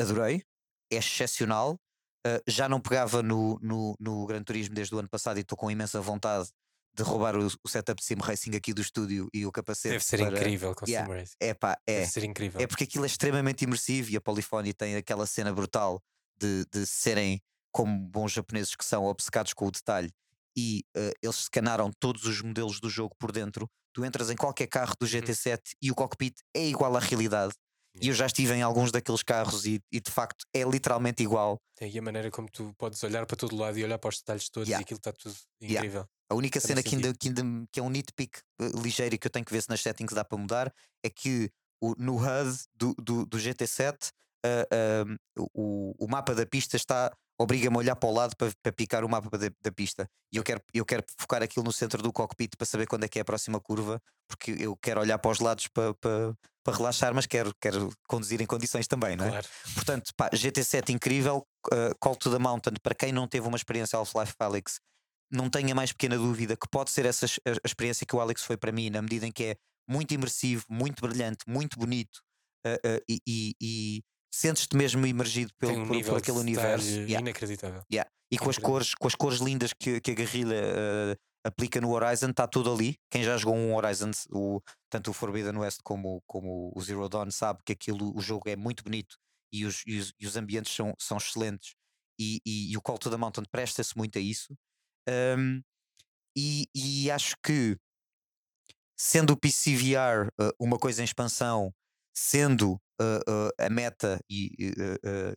adorei, é excepcional Uh, já não pegava no, no, no Gran Turismo desde o ano passado e estou com imensa vontade de roubar o, o, setup de Sim Racing aqui do estúdio e o capacete. Deve ser para... incrível com yeah, Sim Racing. É pá, é. Deve ser incrível. É porque aquilo é extremamente imersivo e a Polyphony tem aquela cena brutal de, de serem, como bons japoneses que são, obcecados com o detalhe e uh, eles escanaram todos os modelos do jogo por dentro. Tu entras em qualquer carro do GT7 uhum. e o cockpit é igual à realidade E eu já estive em alguns daqueles carros e, e de facto é literalmente igual. Tem a maneira como tu podes olhar para todo lado e olhar para os detalhes todos Yeah. e aquilo está tudo Yeah. incrível. A única cena que ainda, que, ainda, que é um nitpick eh, ligeiro e que eu tenho que ver se nas settings dá para mudar é que o- no HUD do, do, do GT7 ah, ah, o, o mapa da pista está obriga-me a olhar para o lado para, para picar o mapa da, da pista e eu quero, eu quero focar aquilo no centro do cockpit para saber quando é que é a próxima curva porque eu quero olhar para os lados para, para, para relaxar mas quero, quero conduzir em condições também, não é? Claro. Portanto, pá, GT7 incrível, uh, Call to the Mountain, para quem não teve uma experiência Half-Life Alex, não tenha mais pequena dúvida que pode ser essa es- a, a experiência que o Alex foi para mim, na medida em que é muito imersivo, muito brilhante, muito bonito uh, uh, e, e- e sentes-te mesmo imergido pelo, um por, por aquele universo. Yeah. inacreditável. Yeah. E com as, cores, com as cores lindas que, que a guerrilha aplica no Horizon, está tudo ali. Quem já jogou um Horizon, o, tanto o Forbidden West como, como o Zero Dawn, sabe que aquilo, o jogo é muito bonito e os, e os, e os ambientes são, são excelentes. E, e- e o Call to the Mountain presta-se muito a isso. Um, e, e acho que, sendo o PCVR uh, uma coisa em expansão, sendo uh, uh, a meta e,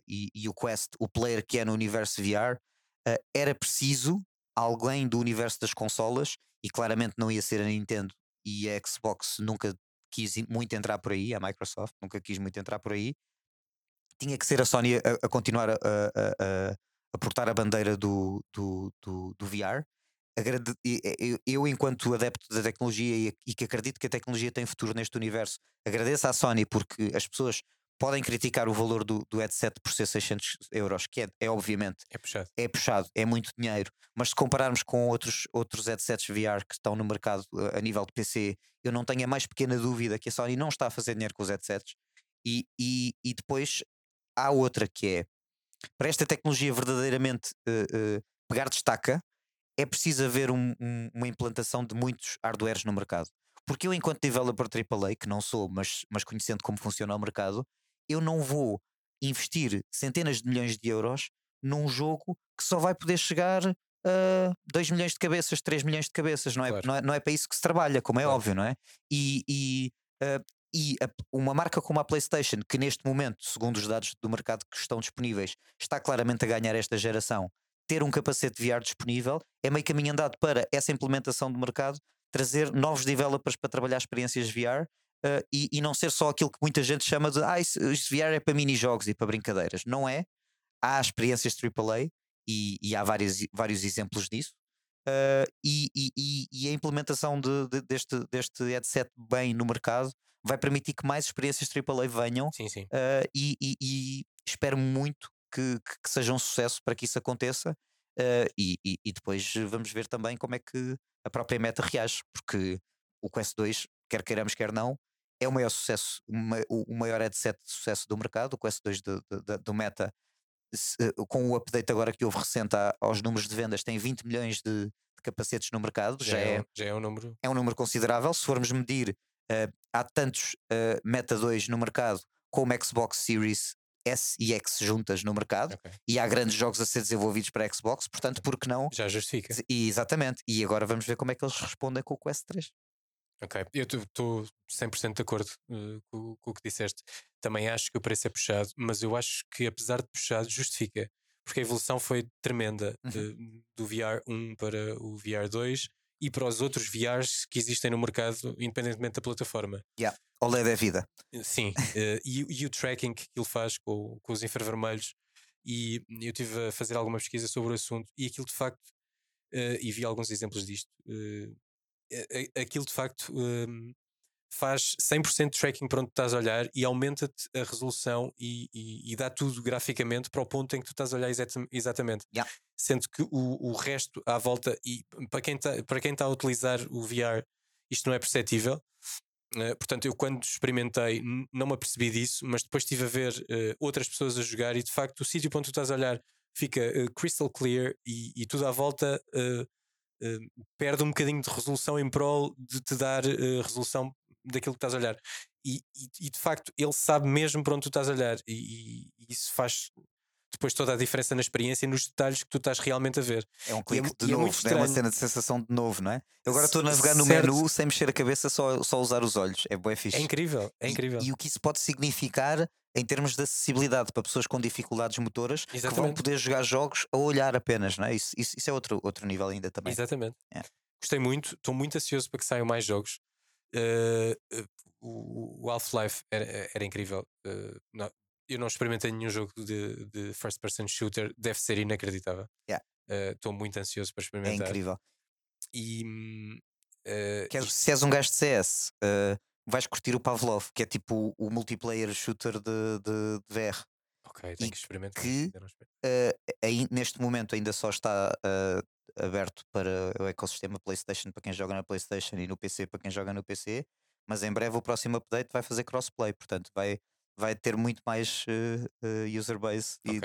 e, o Quest o player que é no universo VR, era preciso alguém do universo das consolas, e claramente não ia ser a Nintendo e a Xbox nunca quis muito entrar por aí, a Microsoft nunca quis muito entrar por aí. Tinha que ser a Sony a, a continuar a, a- a- portar a bandeira do, do, do, do VR. Eu, enquanto adepto da tecnologia e que acredito que a tecnologia tem futuro neste universo, agradeço à Sony porque as pessoas podem criticar o valor do, do headset por ser 600 euros, que é, é obviamente É puxado. é puxado, é muito dinheiro, mas se compararmos com outros, outros headsets VR que estão no mercado uh, a nível de PC, eu não tenho a mais pequena dúvida que a Sony não está a fazer dinheiro com os headsets. E, e, e depois há outra que é para esta tecnologia verdadeiramente uh, uh, pegar destaca, é preciso haver um- um- uma implantação de muitos hardwares no mercado. Porque eu, enquanto developer AAA, que não sou, mas, mas conhecendo como funciona o mercado, eu não vou investir centenas de milhões de euros num jogo que só vai poder chegar a 2 milhões de cabeças, 3 milhões de cabeças. Não é, Claro. não é, não é para isso que se trabalha, como é Claro. óbvio, não é? E, e, ah, e a- uma marca como a PlayStation, que neste momento, segundo os dados do mercado que estão disponíveis, está claramente a ganhar esta geração, ter um capacete VR disponível é meio caminho andado para essa implementação do mercado, trazer novos developers para trabalhar experiências VR. Ah, e, e não ser só aquilo que muita gente chama de ah, isso, isso VR é para mini-jogos e para brincadeiras. Não é. Há experiências AAA e, e há vários, vários exemplos disso. Ah, e, e- e- a implementação de- de- deste, deste headset bem no mercado vai permitir que mais experiências AAA venham Sim, sim. Uh, e, e- espero muito que, que- que seja um sucesso para que isso aconteça. uh, e, e- e depois vamos ver também como é que a própria meta reage, porque o Quest 2, quer queiramos, quer não, é o maior sucesso, o ma- o, o maior headset de sucesso do mercado. O Quest 2 do, do- do- Meta, uh, com o update agora que houve recente aos números de vendas, tem 20 milhões de, de capacetes no mercado, já, é, um- já é um número. é um número considerável. Se formos medir, eh, há tantos eh, Meta 2 no mercado como Xbox Series S e X juntas no mercado Ok. e há grandes jogos a ser desenvolvidos para Xbox, portanto, por que não? Já justifica. E, exatamente. E agora vamos ver como é que eles respondem com o Quest 3. Ok, eu estou 100% de acordo eh, com, com o que disseste. Também acho que o preço é puxado, mas eu acho que apesar de puxado, justifica. Porque a evolução foi tremenda Uhum. eh, do VR 1 para o VR 2 e para os outros VRs que existem no mercado, independentemente da plataforma. OLED é vida. Eh, Sim, eh, e, o- e o tracking que ele faz com, com os infravermelhos. E eu estive a fazer alguma pesquisa sobre o assunto e aquilo de facto, eh, e vi alguns exemplos disto, a- aquilo de facto hum, faz 100% de tracking para onde estás a olhar e aumenta-te a resolução e, e- e dá tudo graficamente para o ponto em que tu estás a olhar exata- exatamente. Yeah. Sendo que o, o resto à volta, e para quem está quem está a utilizar o VR, isto não é perceptível. Eh, portanto, eu quando experimentei não me apercebi disso, mas depois estive a ver eh, outras pessoas a jogar e de facto o sítio onde tu estás a olhar fica eh, crystal clear e, e tudo à volta eh, perde um bocadinho de resolução em prol de te dar eh, resolução daquilo que estás a olhar. E, e- e, de facto ele sabe mesmo para onde tu estás a olhar e, e- isso faz. depois toda a diferença na experiência e nos detalhes que tu estás realmente a ver. É um é clique de é muito novo, é uma cena de sensação de novo, não é? Eu agora estou a navegar no Certo. menu sem mexer a cabeça, só, só usar os olhos. É bué fixe. É incrível, é incrível. E, o que isso pode significar em termos de acessibilidade para pessoas com dificuldades motoras que vão Exatamente. poder jogar jogos a olhar apenas, não é? Isso, isso, isso é outro, outro nível ainda também. Exatamente. É. Gostei muito, estou muito ansioso para que saiam mais jogos. Eh, eh, o o Half-Life era, era incrível. Eh, não- eu não experimentei nenhum jogo de, de first-person shooter, deve ser inacreditável. Yeah. Estou muito ansioso para É experimentar. incrível. E, hum, e- se és um gajo de CS, vais curtir o Pavlov, que é tipo o, multiplayer shooter de, de, de VR. ok, tenho que experimentar. que-. Eh, aí, neste momento ainda só está eh, aberto para o ecossistema PlayStation para quem joga na PlayStation e no PC para quem joga no PC, mas em breve o próximo update vai fazer crossplay, portanto vai, vai ter muito mais eh, user base e,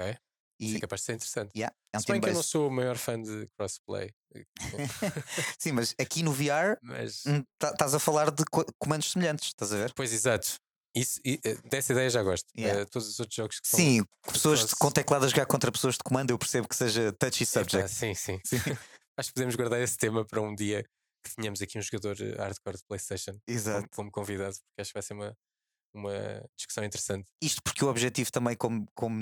Ok, isso e é capaz de ser interessante. yeah, é um Se bem que eu não sou o maior fã de crossplay, eh, [LAUGHS] Sim, mas [LAUGHS] aqui no VR mas hum, tá- estás a falar de co- comandos semelhantes, estás a ver? pois exato. Isso, e, eh, dessa ideia já gosto. Yeah. Eh, todos os outros jogos que são Sim, pessoas cross- com teclado a jogar contra pessoas de comando, eu percebo que seja touchy subject. sim, sim. [LAUGHS] Sim. Acho que podemos guardar esse tema para um dia que tenhamos aqui um jogador hardcore de PlayStation Exato. como, como convidado, porque acho que vai ser uma, uma discussão interessante. Isto porque o objetivo também, como, como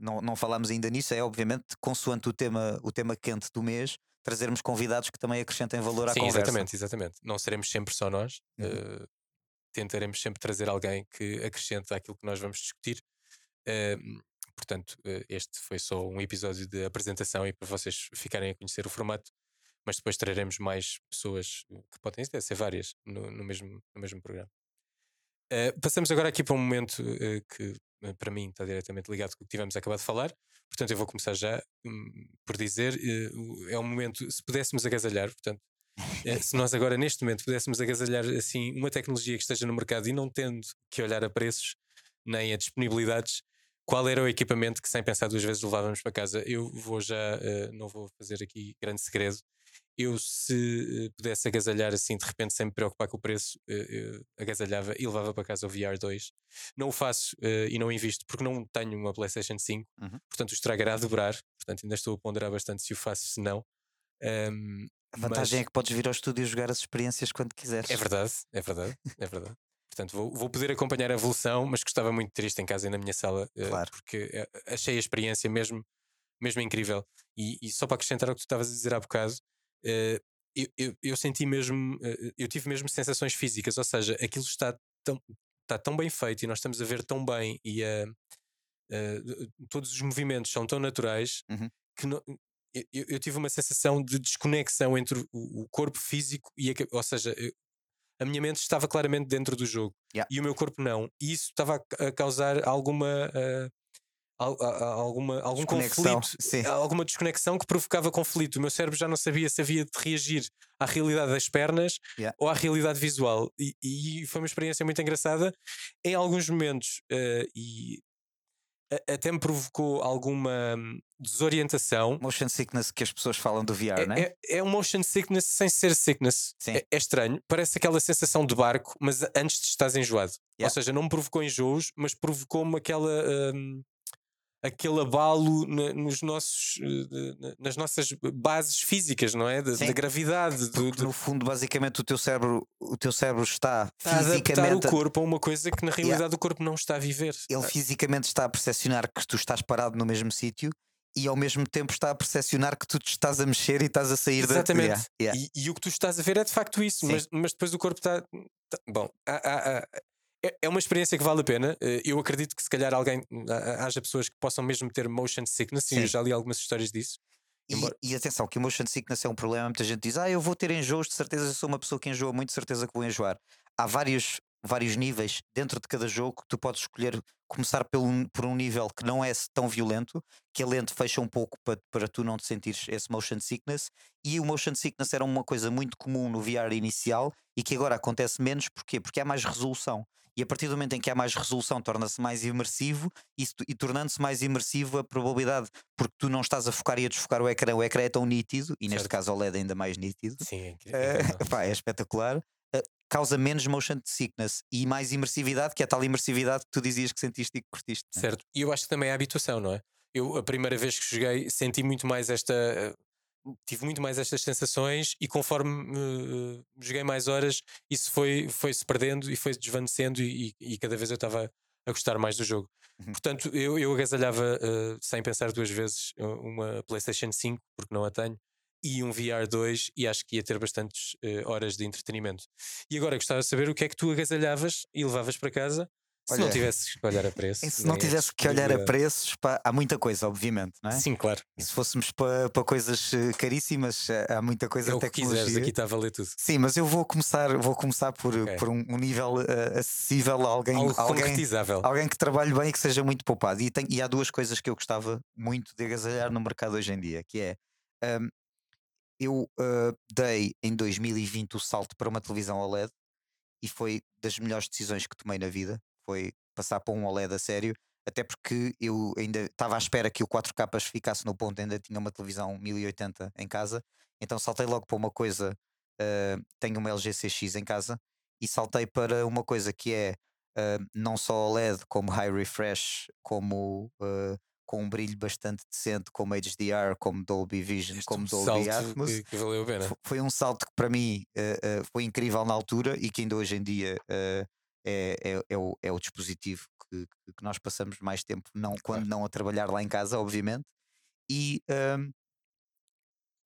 não, não falámos ainda nisso, é obviamente, consoante o tema, o tema quente do mês, trazermos convidados que também acrescentem valor à sim, conversa. exatamente, exatamente. Não seremos sempre só nós. Uhum. eh, tentaremos sempre trazer alguém que acrescente àquilo que nós vamos discutir. Eh, portanto, eh, este foi só um episódio de apresentação e para vocês ficarem a conhecer o formato, mas depois traremos mais pessoas, eh, que podem ser várias, no, no mesmo, no mesmo programa. Eh, passamos agora aqui para um momento eh, que eh, para mim está diretamente ligado com o que tivemos acabado de falar. Portanto, eu vou começar já hum, por dizer: o- é um momento, se pudéssemos agasalhar, portanto, se nós agora neste momento pudéssemos agasalhar assim uma tecnologia que esteja no mercado e não tendo que olhar a preços nem a disponibilidades, qual era o equipamento que sem pensar duas vezes levávamos para casa? Eu vou já, não vou fazer aqui grande segredo. Eu, se eh, pudesse agasalhar assim de repente, sem me preocupar com o preço, eh, agasalhava e levava para casa o VR2. Não o faço eh, e não invisto porque não tenho uma PlayStation 5, Uhum. portanto o estragará a dobrar. Portanto, ainda estou a ponderar bastante se o faço, se não. Ahm, A vantagem mas- é que podes vir ao estúdio jogar as experiências quando quiseres. é verdade, é verdade, é verdade. Portanto, vou, vou poder acompanhar a evolução, mas gostava muito isto em casa e na minha sala, Claro. porque eh, achei a experiência mesmo, mesmo incrível. E, e só para acrescentar o que tu estavas a dizer há bocado, eu, eu, eu senti mesmo, eh, eu tive mesmo sensações físicas, ou seja, aquilo está tão, está tão bem feito e nós estamos a ver tão bem e eh, eh, todos os movimentos são tão naturais Uhum. que não- eu, eu- tive uma sensação de desconexão entre o, o corpo físico e a, ou seja, eu- a minha mente estava claramente dentro do jogo Yeah. e o meu corpo não. E isso estava a ca- a causar alguma. Alguma algum Desconexão, conflito, sim. alguma desconexão que provocava conflito. O meu cérebro já não sabia se havia de reagir à realidade das pernas Yeah. ou à realidade visual. E, e foi uma experiência muito engraçada. Em alguns momentos, ah, e a- até me provocou alguma hum, desorientação. Motion sickness que as pessoas falam do VR, não é? É, é, é um motion sickness sem ser sickness. É, é estranho. Parece aquela sensação de barco, mas antes de estás enjoado. Ou Yeah. seja, não me provocou enjoos, mas provocou-me aquela. hum, aquele abalo na- nos nossos, eh, na- nas nossas bases físicas, não é? Da, da gravidade, do, do, no fundo, basicamente, o teu cérebro, o teu cérebro está, está a adaptar o fisicamente. corpo a uma coisa que na realidade o corpo não está a viver. Ele fisicamente está a percepcionar que tu estás parado no mesmo sítio e ao mesmo tempo está a percepcionar que tu te estás a mexer e estás a sair da. Exatamente. Yeah, yeah. E, e o que tu estás a ver é de facto isso, mas, mas depois o corpo está. tá- bom, há- há- há- é, é uma experiência que vale a pena. Eh, Eu acredito que se calhar alguém haja pessoas que possam mesmo ter motion sickness, e Sim. eu já li algumas histórias disso. E, Embora- e atenção, que o motion sickness é um problema. Muita gente diz: Ah, eu vou ter enjoos, de certeza eu sou uma pessoa que enjoa muito, de certeza que vou enjoar. Há vários, vários níveis dentro de cada jogo tu podes escolher começar pelo, por um nível que não é tão violento, que a lente fecha um pouco para, para tu não te sentires esse motion sickness. E o motion sickness era uma coisa muito comum no VR inicial e que agora acontece menos. Porquê? Porque há mais resolução. E a partir do momento em que há mais resolução, torna-se mais imersivo e, e tornando-se mais imersivo, a probabilidade, porque tu não estás a focar e a desfocar o ecrã, o ecrã é tão nítido, e neste Certo. caso o LED é ainda mais nítido, Sim, é incrível. [LAUGHS] pá, é espetacular. Eh, causa menos motion sickness e mais imersividade, que é a tal imersividade que tu dizias que sentiste e que curtiste. é? Certo. E eu acho que também é a habituação, não é? eu a primeira vez que joguei senti muito mais esta. Tive muito mais estas sensações e conforme uh, joguei mais horas, isso foi, foi se perdendo e foi desvanecendo, e, e cada vez eu estava a gostar mais do jogo. Uhum. Portanto, eu, eu agasalhava uh, sem pensar duas vezes uma PlayStation 5, porque não a tenho, e um VR 2, e acho que ia ter bastantes uh, horas de entretenimento. E agora gostava de saber o que é que tu agasalhavas e levavas para casa se Olha, não tivesses que olhar a preços. Se não tivesse que olhar a preços, pá, há muita coisa, obviamente, não é? Sim, claro. E se fôssemos para, para coisas eh, caríssimas, eh, há muita coisa é o que quiseres, aqui está a valer tudo. Sim, mas eu vou começar, vou começar por, okay. por um, um nível uh, acessível a alguém, Algo alguém, alguém que trabalhe bem e que seja muito poupado. E, tem, e há duas coisas que eu gostava muito de agasalhar no mercado hoje em dia, que é um, eu uh, dei em 2020 o salto para uma televisão OLED e foi das melhores decisões que tomei na vida. Foi passar para um OLED a sério, até porque eu ainda estava à espera que o 4K ficasse no ponto, ainda tinha uma televisão 1080 em casa, então saltei logo para uma coisa, uh, tenho uma LG CX em casa, e saltei para uma coisa que é uh, não só OLED, como high refresh, como uh, com um brilho bastante decente, como HDR, como Dolby Vision, este como um Dolby Atmos. Que, que valeu a pena. Foi um salto que para mim foi incrível na altura e que ainda hoje em dia é, é, é, o, é o dispositivo que, que nós passamos mais tempo, não, quando não a trabalhar lá em casa, obviamente. E um,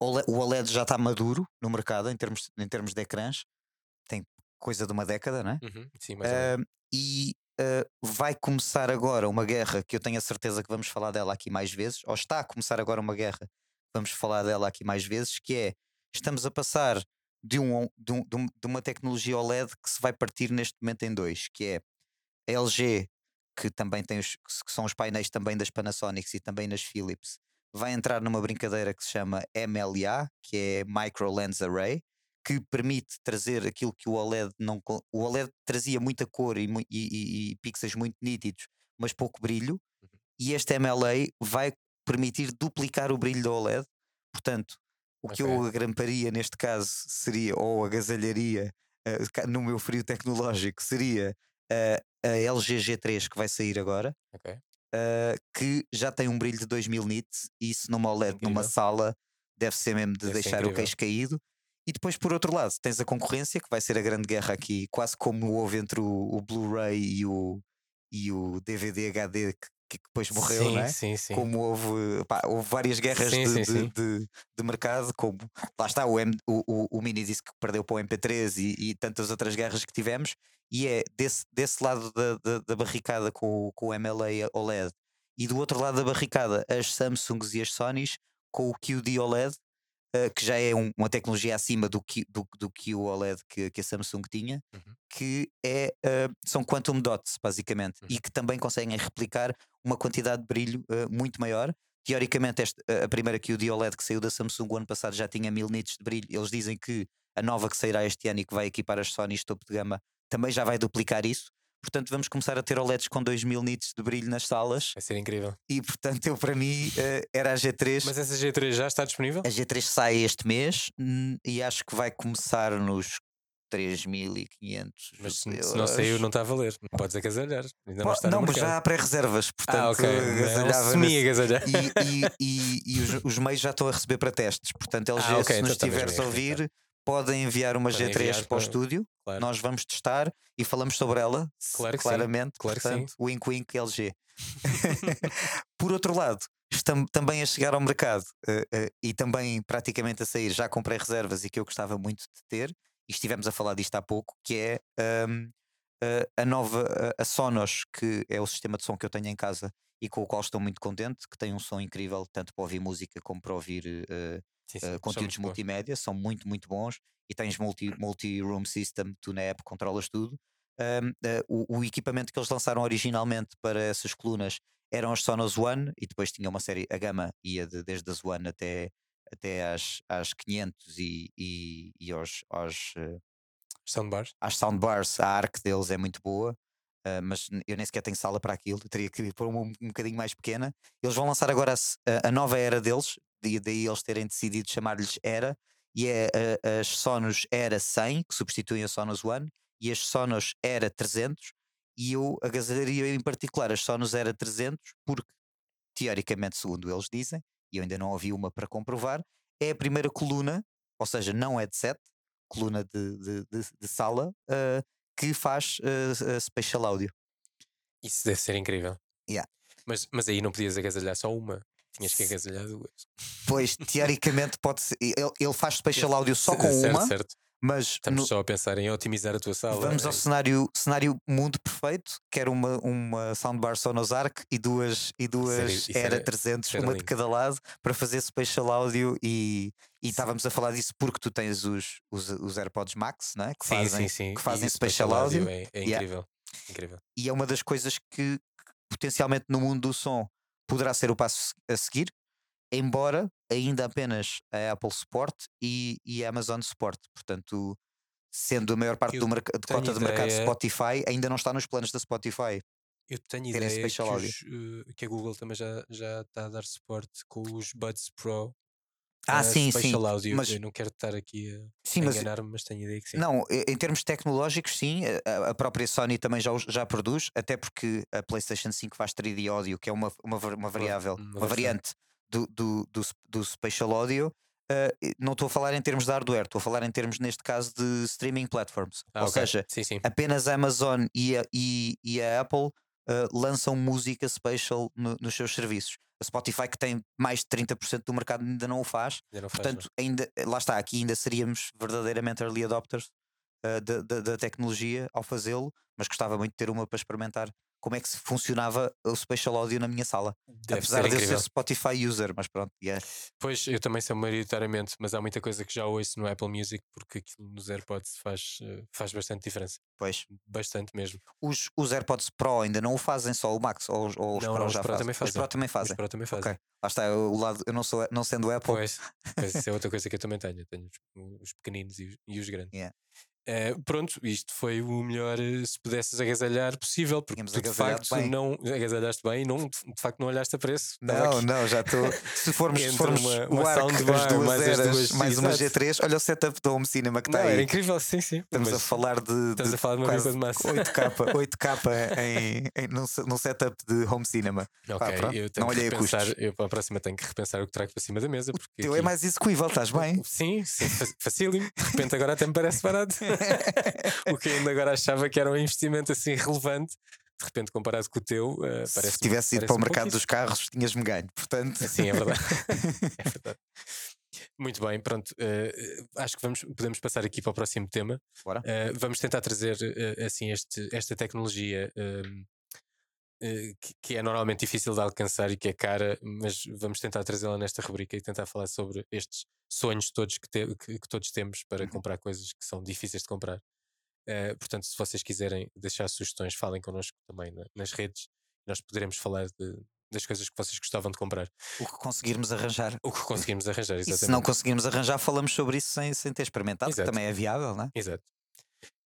o OLED já está maduro no mercado em termos, em termos de ecrãs, tem coisa de uma década, não é? Uhum, sim, uh, e uh, vai começar agora uma guerra que eu tenho a certeza que vamos falar dela aqui mais vezes, ou está a começar agora uma guerra, vamos falar dela aqui mais vezes, que é estamos a passar de, um, de, um, de uma tecnologia OLED que se vai partir neste momento em dois, que é a LG, que também tem os, que são os painéis também das Panasonics e também nas Philips, vai entrar numa brincadeira que se chama MLA, que é Micro Lens Array, que permite trazer aquilo que o OLED não. O OLED trazia muita cor e, e, e, pixels muito nítidos, mas pouco brilho, uhum. e este MLA vai permitir duplicar o brilho do OLED. Portanto, o okay. que eu agramparia neste caso seria, ou agasalharia uh, no meu frio tecnológico, seria uh, a LG G3 que vai sair agora, okay. uh, que já tem um brilho de 2000 nits, e isso numa OLED incrível. numa sala deve ser mesmo de deve deixar o queixo caído. E depois, por outro lado, tens a concorrência, que vai ser a grande guerra aqui, quase como houve entre o, o Blu-ray e o, e o DVD HD que que depois morreu, sim, não é? Sim, sim. Como houve, pá, houve várias guerras de, de, de, de, mercado, como lá está o, M, o, o, mini disc que perdeu para o MP3 e, e, tantas outras guerras que tivemos, e é desse, desse lado da, da, da, barricada com, com o MLA OLED e do outro lado da barricada as Samsungs e as Sonys com o QD OLED, uh, que já é um, uma tecnologia acima do que, do, do que o OLED que, que a Samsung tinha, uhum. que é, uh, são quantum dots, basicamente, uhum. e que também conseguem replicar uma quantidade de brilho uh, muito maior. Teoricamente, este, a primeira que o OLED que saiu da Samsung o ano passado já tinha mil nits de brilho. Eles dizem que a nova que sairá este ano e que vai equipar as Sony topo de gama também já vai duplicar isso. Portanto, vamos começar a ter OLEDs com 2000 nits de brilho nas salas. Vai ser incrível. E portanto, eu para mim uh, era a G3. Mas essa G3 já está disponível? A G3 sai este mês hum, e acho que vai começar nos 3.500. Mas se, se, não saiu, não está a valer. Não podes agasalhar. Ainda não, está não mas já há pré-reservas. Portanto, ah, ok. É agasalhar. E, e, e, e os, os, meios já estão a receber para testes. Portanto, LG, ah, okay, se então nos estiveres a ouvir, podem enviar uma G3 enviar para, para o estúdio. Claro. Nós vamos testar e falamos sobre ela. Claro claramente. Sim. Claro portanto, sim. wink wink LG. [LAUGHS] Por outro lado, estamos também a chegar ao mercado uh, uh, e também praticamente a sair. Já comprei reservas e que eu gostava muito de ter, e estivemos a falar disto há pouco, que é um, uh, a nova a Sonos, que é o sistema de som que eu tenho em casa e com o qual estou muito contente, que tem um som incrível, tanto para ouvir música como para ouvir sim, sim, conteúdos multimédia, são muito, muito bons e tens multi-room multi system, tu na app controlas tudo. Um, uh, o, o, equipamento que eles lançaram originalmente para essas colunas eram as Sonos One e depois tinha uma série, a gama ia de, desde as One até, até às, às 500 e, e, e aos, aos uh, soundbars. Às soundbars, a arc deles é muito boa. Uh, mas eu nem sequer tenho sala para aquilo, teria que para uma um, bocadinho mais pequena. Eles vão lançar agora a, a nova era deles, e daí eles terem decidido chamar-lhes Era, e é a, as Sonos Era 100, que substituem a Sonos One, e as Sonos Era 300, e eu agasalharia em particular as Sonos Era 300 porque teoricamente, segundo eles dizem, e eu ainda não ouvi uma para comprovar, é a primeira coluna, ou seja, não headset, coluna de, de, de, de sala, uh, que faz uh, spatial audio. Isso deve ser incrível. Yeah. Mas, mas aí não podias agasalhar só uma. Tinhas que agasalhar duas. Pois, teoricamente, pode ser. Ele, ele faz [LAUGHS] spatial audio só com certo, uma. Certo. Mas Estamos no- só a pensar em otimizar a tua sala. vamos ao É- cenário, cenário mundo perfeito, quer uma, uma soundbar Sonos Arc e duas, e duas isso era- Era isso 300, era uma de lindo. cada lado, para fazer spatial audio e, e estávamos a falar disso porque tu tens os, os, os AirPods Max, né? que Sim, fazem, sim, sim. que fazem E spatial. É, é Yeah. incrível. Incrível. e é uma das coisas que, que potencialmente no mundo do som poderá ser o passo a seguir, embora ainda apenas a Apple suporte e, e a Amazon suporte. Portanto, sendo a maior parte Eu do de cota de mercado Spotify, ainda não está nos planos da Spotify. Eu tenho ideia que, os, eh, que a Google também já, já está a dar suporte com os Buds Pro. Ah, a sim, sim. audio. Mas, Eu não quero estar aqui a, sim, enganar-me, mas tenho ideia que sim. Não, em termos tecnológicos, sim, a, a própria Sony também já, já produz, até porque a PlayStation 5 faz 3D Audio, que é uma, uma, uma variável, uma uma, variante do, do, do, do Spatial Audio. Uh, não estou a falar em termos de hardware, estou a falar em termos, neste caso, de streaming platforms. Ah, Ou ok. seja, sim, sim. apenas a Amazon e a, e, e a Apple uh, lançam música spatial no- nos seus serviços. A Spotify, que tem mais de 30% do mercado, ainda não o faz. Não faz, não. Portanto, ainda, lá está, aqui ainda seríamos verdadeiramente early adopters uh, da, da- da tecnologia ao fazê-lo, mas gostava muito de ter uma para experimentar como é que funcionava o Spatial Audio na minha sala. Deve Apesar ser de eu incrível. ser Spotify user, mas pronto, yeah. Pois, eu também sou maioritariamente, mas há muita coisa que já ouço no Apple Music porque aquilo nos AirPods faz, eh, faz bastante diferença. pois. Bastante mesmo. Os, os AirPods Pro ainda não o fazem, só o Max, ou, os- ou os Não, Pro não, os já Pro fazem. também Os fazem. Pro também Os fazem. Pro também fazem. Ok. Lá está, o lado, eu não, sou, não sendo Apple, Pois, pois isso é [LAUGHS] outra coisa que eu também tenho. Eu tenho os, os pequeninos e os, e os grandes. Yeah. Eh, pronto, isto foi o melhor eh, se pudesses agasalhar possível, porque tu, de facto bem. não agasalhaste bem e não, de facto não olhaste a preço. Estava Não, não, já estou. [LAUGHS] Se formos, se formos uma- o uma Arc, soundbar, as duas mais as eras, duas- mais uma exato. G3, olha o setup do Home Cinema que está Não, aí. era incrível, sim, sim. Estamos a falar de, estamos de a falar de uma pipa de massa. 8K, 8K [LAUGHS] em, em, num, se- num setup de home cinema. Ok, Pá, pronto, eu tenho não que repensar, custos. eu para a próxima tenho que repensar o que trago para cima da mesa. Porque Teu é aqui- mais execuível, estás bem? [LAUGHS] Sim, sim, fa- facílimo. De repente agora até me parece barato. [LAUGHS] o que ainda agora achava que era um investimento assim relevante, de repente comparado com o teu, eh, Se parece tivesse ido para o um mercado dos carros, tinhas-me ganho. Portanto, Sim, é verdade. [LAUGHS] é verdade. Muito bem, pronto. eh, acho que vamos, podemos passar aqui para o próximo tema. Bora. Eh, vamos tentar trazer eh, assim este, esta tecnologia eh, que, que é normalmente difícil de alcançar e que é cara, mas vamos tentar trazê-la nesta rubrica e tentar falar sobre estes sonhos todos que, te- que- que todos temos para Uhum. comprar coisas que são difíceis de comprar. Eh, portanto, se vocês quiserem deixar sugestões, falem connosco também na- nas redes. Nós poderemos falar de- das coisas que vocês gostavam de comprar. o que conseguirmos arranjar. O que conseguimos arranjar, E exatamente. se não conseguirmos arranjar, falamos sobre isso sem, sem ter experimentado, que Exato. também é viável, não é? Exato.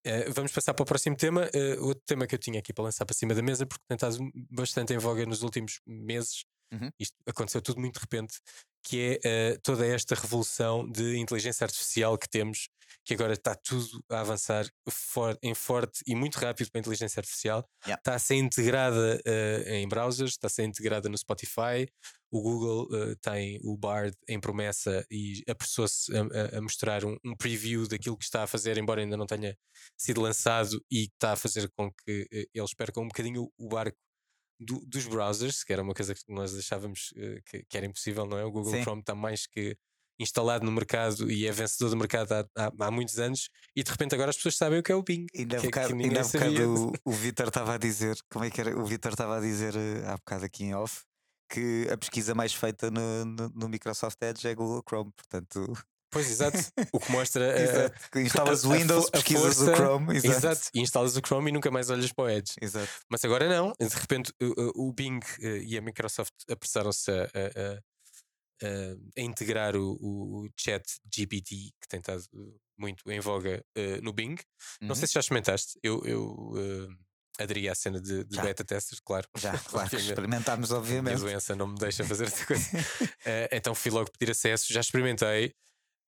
Eh, vamos passar para o próximo tema. Eh, outro tema que eu tinha aqui para lançar para cima da mesa, porque tem estado bastante em voga nos últimos meses. Uhum. Isto aconteceu tudo muito de repente, que é eh, toda esta revolução de inteligência artificial que temos, que agora está tudo a avançar for- em forte e muito rápido para a inteligência artificial. Yeah. Está a ser integrada eh, em browsers, está a ser integrada no Spotify. O Google eh, tem o Bard em promessa e apressou-se a, a- mostrar um, um preview daquilo que está a fazer, embora ainda não tenha sido lançado e está a fazer com que eles percam um bocadinho o barco do- dos browsers, que era uma coisa que nós achávamos eh, que, que era impossível, não é? O Google Sim. Chrome está mais que instalado no mercado e é vencedor do mercado há, há- há muitos anos e de repente agora as pessoas sabem o que é o Bing. Ainda há que- que bocado, ninguém ainda bocado [LAUGHS] o, o Vitor estava a dizer, como é que era? O Vitor estava a dizer eh, há bocado aqui em off que a pesquisa mais feita no, no, no Microsoft Edge é Google Chrome, portanto, Pois, exato. o que mostra. [LAUGHS] exato, que instalas o Windows, a pesquisas o força- Chrome, exato. Exato. E instalas o Chrome e nunca mais olhas para o Edge. exato. Mas agora não, de repente o, o Bing eh, e a Microsoft apressaram-se a, a- a- integrar o, o chat GPT que tem estado muito em voga eh, no Bing. Não Uhum. sei se já experimentaste, eu, eu eh, aderi à cena de, de beta tester, claro. Já, [LAUGHS] claro, que Obviamente. experimentámos, A doença não me deixa fazer essa coisa. [LAUGHS] Eh, então fui logo pedir acesso, já experimentei.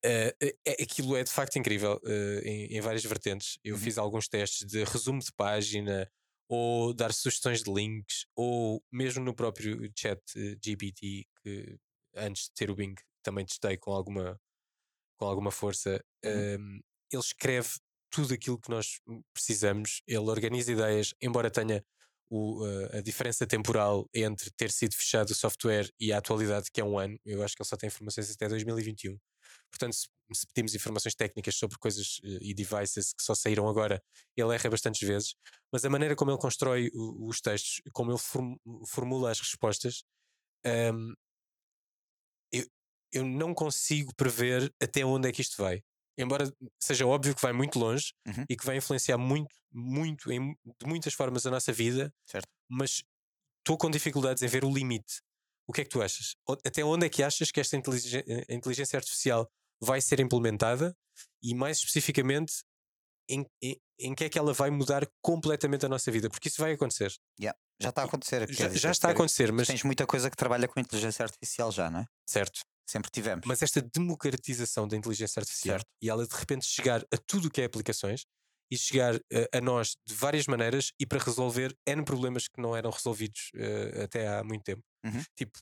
Eh, é- aquilo é de facto incrível eh, em, em várias vertentes. Eu Uhum. fiz alguns testes de resumo de página ou dar sugestões de links, ou mesmo no próprio chat eh, GPT, que antes de ter o Bing também testei com alguma, com alguma força, Uhum. um, ele escreve tudo aquilo que nós precisamos, ele organiza ideias, embora tenha o, uh, a diferença temporal entre ter sido fechado o software e a atualidade, que é um ano, eu acho que ele só tem informações até 2021. Portanto, se, se pedimos informações técnicas sobre coisas uh, e devices que só saíram agora, ele erra bastantes vezes, mas a maneira como ele constrói o, os textos, como ele form, formula as respostas, um, eu, eu não consigo prever até onde é que isto vai. Embora seja óbvio que vai muito longe Uhum. e que vai influenciar muito, muito, em, de muitas formas a nossa vida, Certo. mas estou com dificuldades em ver o limite. O que é que tu achas? Até onde é que achas que esta a inteligência artificial vai ser implementada e, mais especificamente, em, em, em que é que ela vai mudar completamente a nossa vida? Porque isso vai acontecer. Já está a acontecer. Já, dizer, já está a acontecer, mas Tens muita coisa que trabalha com inteligência artificial já, não é? certo. Sempre tivemos. Mas esta democratização da inteligência artificial Certo. e ela de repente chegar a tudo o que é aplicações e chegar eh, a nós de várias maneiras e para resolver N problemas que não eram resolvidos eh, até há muito tempo. Uhum. Tipo,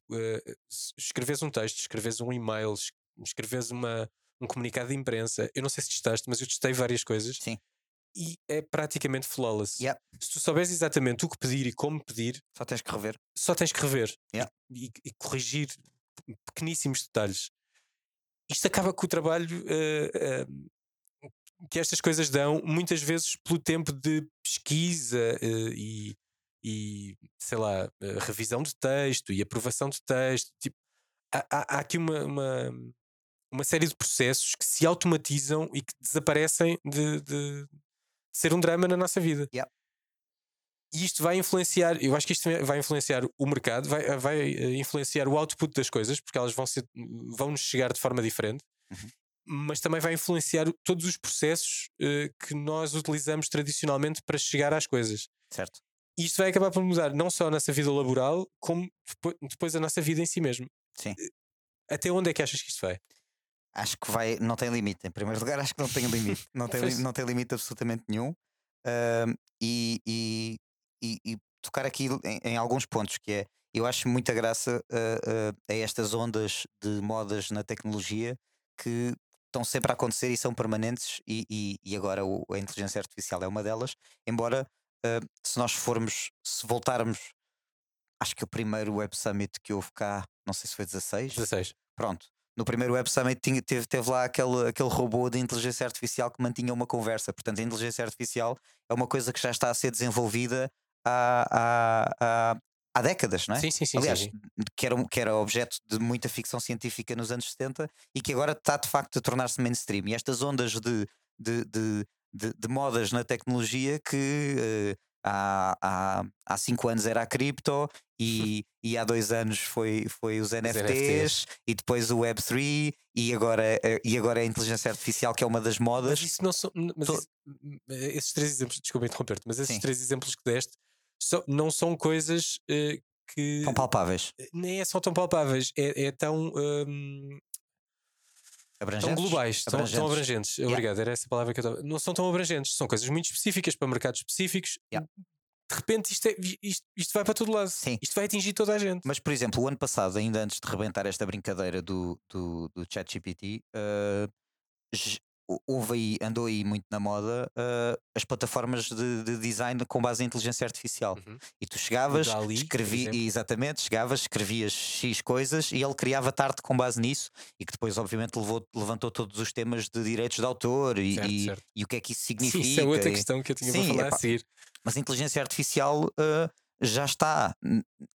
se escreves um texto, escreves um e-mail, es- escreves uma, um comunicado de imprensa. Eu não sei se testaste, mas eu testei várias coisas Sim. e é praticamente flawless. Yeah. Se tu souberes exatamente o que pedir e como pedir, Só tens que rever. só tens que rever e- Yeah. e, e corrigir pequeníssimos detalhes. Isto acaba com o trabalho eh, eh, que estas coisas dão, muitas vezes pelo tempo de pesquisa eh, e, e, sei lá, eh, revisão de texto e aprovação de texto. Tipo, há, há- há aqui uma, uma, uma série de processos que se automatizam e que desaparecem de, de ser um drama na nossa vida. Yeah. E isto vai influenciar, eu acho que isto vai influenciar o mercado, vai, vai eh, influenciar o output das coisas, porque elas vão, ser, vão nos chegar de forma diferente, Uhum. Mas também vai influenciar todos os processos eh, que nós utilizamos tradicionalmente para chegar às coisas. Certo. E isto vai acabar por mudar não só a nossa vida laboral, como depois, depois a nossa vida em si mesmo. Sim. Eh, Até onde é que achas que isto vai? Acho que vai, não tem limite. Em primeiro lugar, acho que não tem limite. Não tem, [LAUGHS] li- não tem limite absolutamente nenhum. E, e, e- e tocar aqui em, em alguns pontos, que é eu acho muita graça ah, ah, a estas ondas de modas na tecnologia que estão sempre a acontecer e são permanentes, e, e, e agora o- a inteligência artificial é uma delas. Embora, ah, se nós formos, se voltarmos, acho que o primeiro Web Summit que houve cá, não sei se foi 16, 16. Pronto. No primeiro Web Summit tinha- teve, teve lá aquele, aquele robô de inteligência artificial que mantinha uma conversa. Portanto, a inteligência artificial é uma coisa que já está a ser desenvolvida há, há, há, há décadas, não é? Sim, sim, sim. Aliás, sim. Que, era, que era objeto de muita ficção científica nos anos 70 e que agora está de facto a tornar-se mainstream. E estas ondas de, de, de, de, de modas na tecnologia que eh, há, há, há cinco anos era a cripto e, [LAUGHS] e há dois anos foi, foi os NFTs, NFTs. e depois o Web3 e agora, eh, e agora a inteligência artificial que é uma das modas. Mas isso não são. Mas To- isso- esses três exemplos, desculpa interromper-te, mas esses Sim. três exemplos que deste não são coisas eh, que São palpáveis, nem é só tão palpáveis, é, é tão, hum, tão globais, tão, tão Abrangentes. abrangentes. Obrigado, era essa palavra que eu estava. Não são tão abrangentes, são coisas muito específicas para mercados específicos. Yeah. De repente isto, é- isto, isto vai para todo lado. Sim. Isto vai atingir toda a gente. Mas, por exemplo, o ano passado, ainda antes de rebentar esta brincadeira do, do, do ChatGPT, eh, j- hou- houve aí, andou aí muito na moda eh, as plataformas de, de design com base em inteligência artificial. Uhum. E tu chegavas, O Dali, por escrevi, exemplo. exatamente, chegavas, escrevias X coisas e ele criava arte com base nisso e que depois, obviamente, levou, levantou todos os temas de direitos de autor e, Certo, e, certo. e o que é que isso Sim, [LAUGHS] significa. isso é outra e- questão que eu tinha Sim, para falar epá, a seguir. mas a inteligência artificial uh, já está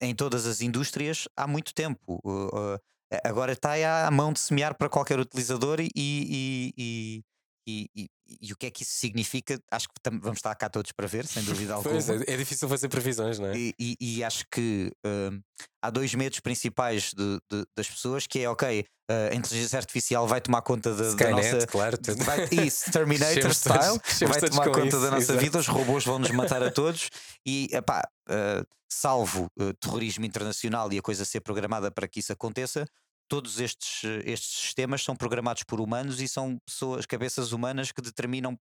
em todas as indústrias há muito tempo. Uh, uh, agora está à mão de semear para qualquer utilizador e, e, e, e, e- e o que é que isso significa? Acho que vamos estar cá todos para ver, sem dúvida [LAUGHS] alguma. Pois é, é difícil fazer previsões, não é? E, e- acho que um, há dois medos principais de- de- das pessoas que é ok, uh, a inteligência artificial vai tomar conta da, da Skynet, nossa claro. tudo. Vai, isso, Terminator todos- style, [LAUGHS] crescemos vai todos tomar conta isso, da nossa exato. vida, os robôs vão nos matar a [LAUGHS] todos e, epá, uh, salvo uh, terrorismo internacional e a coisa ser programada para que isso aconteça, todos estes, estes sistemas são programados por humanos e são pessoas, cabeças humanas que determinam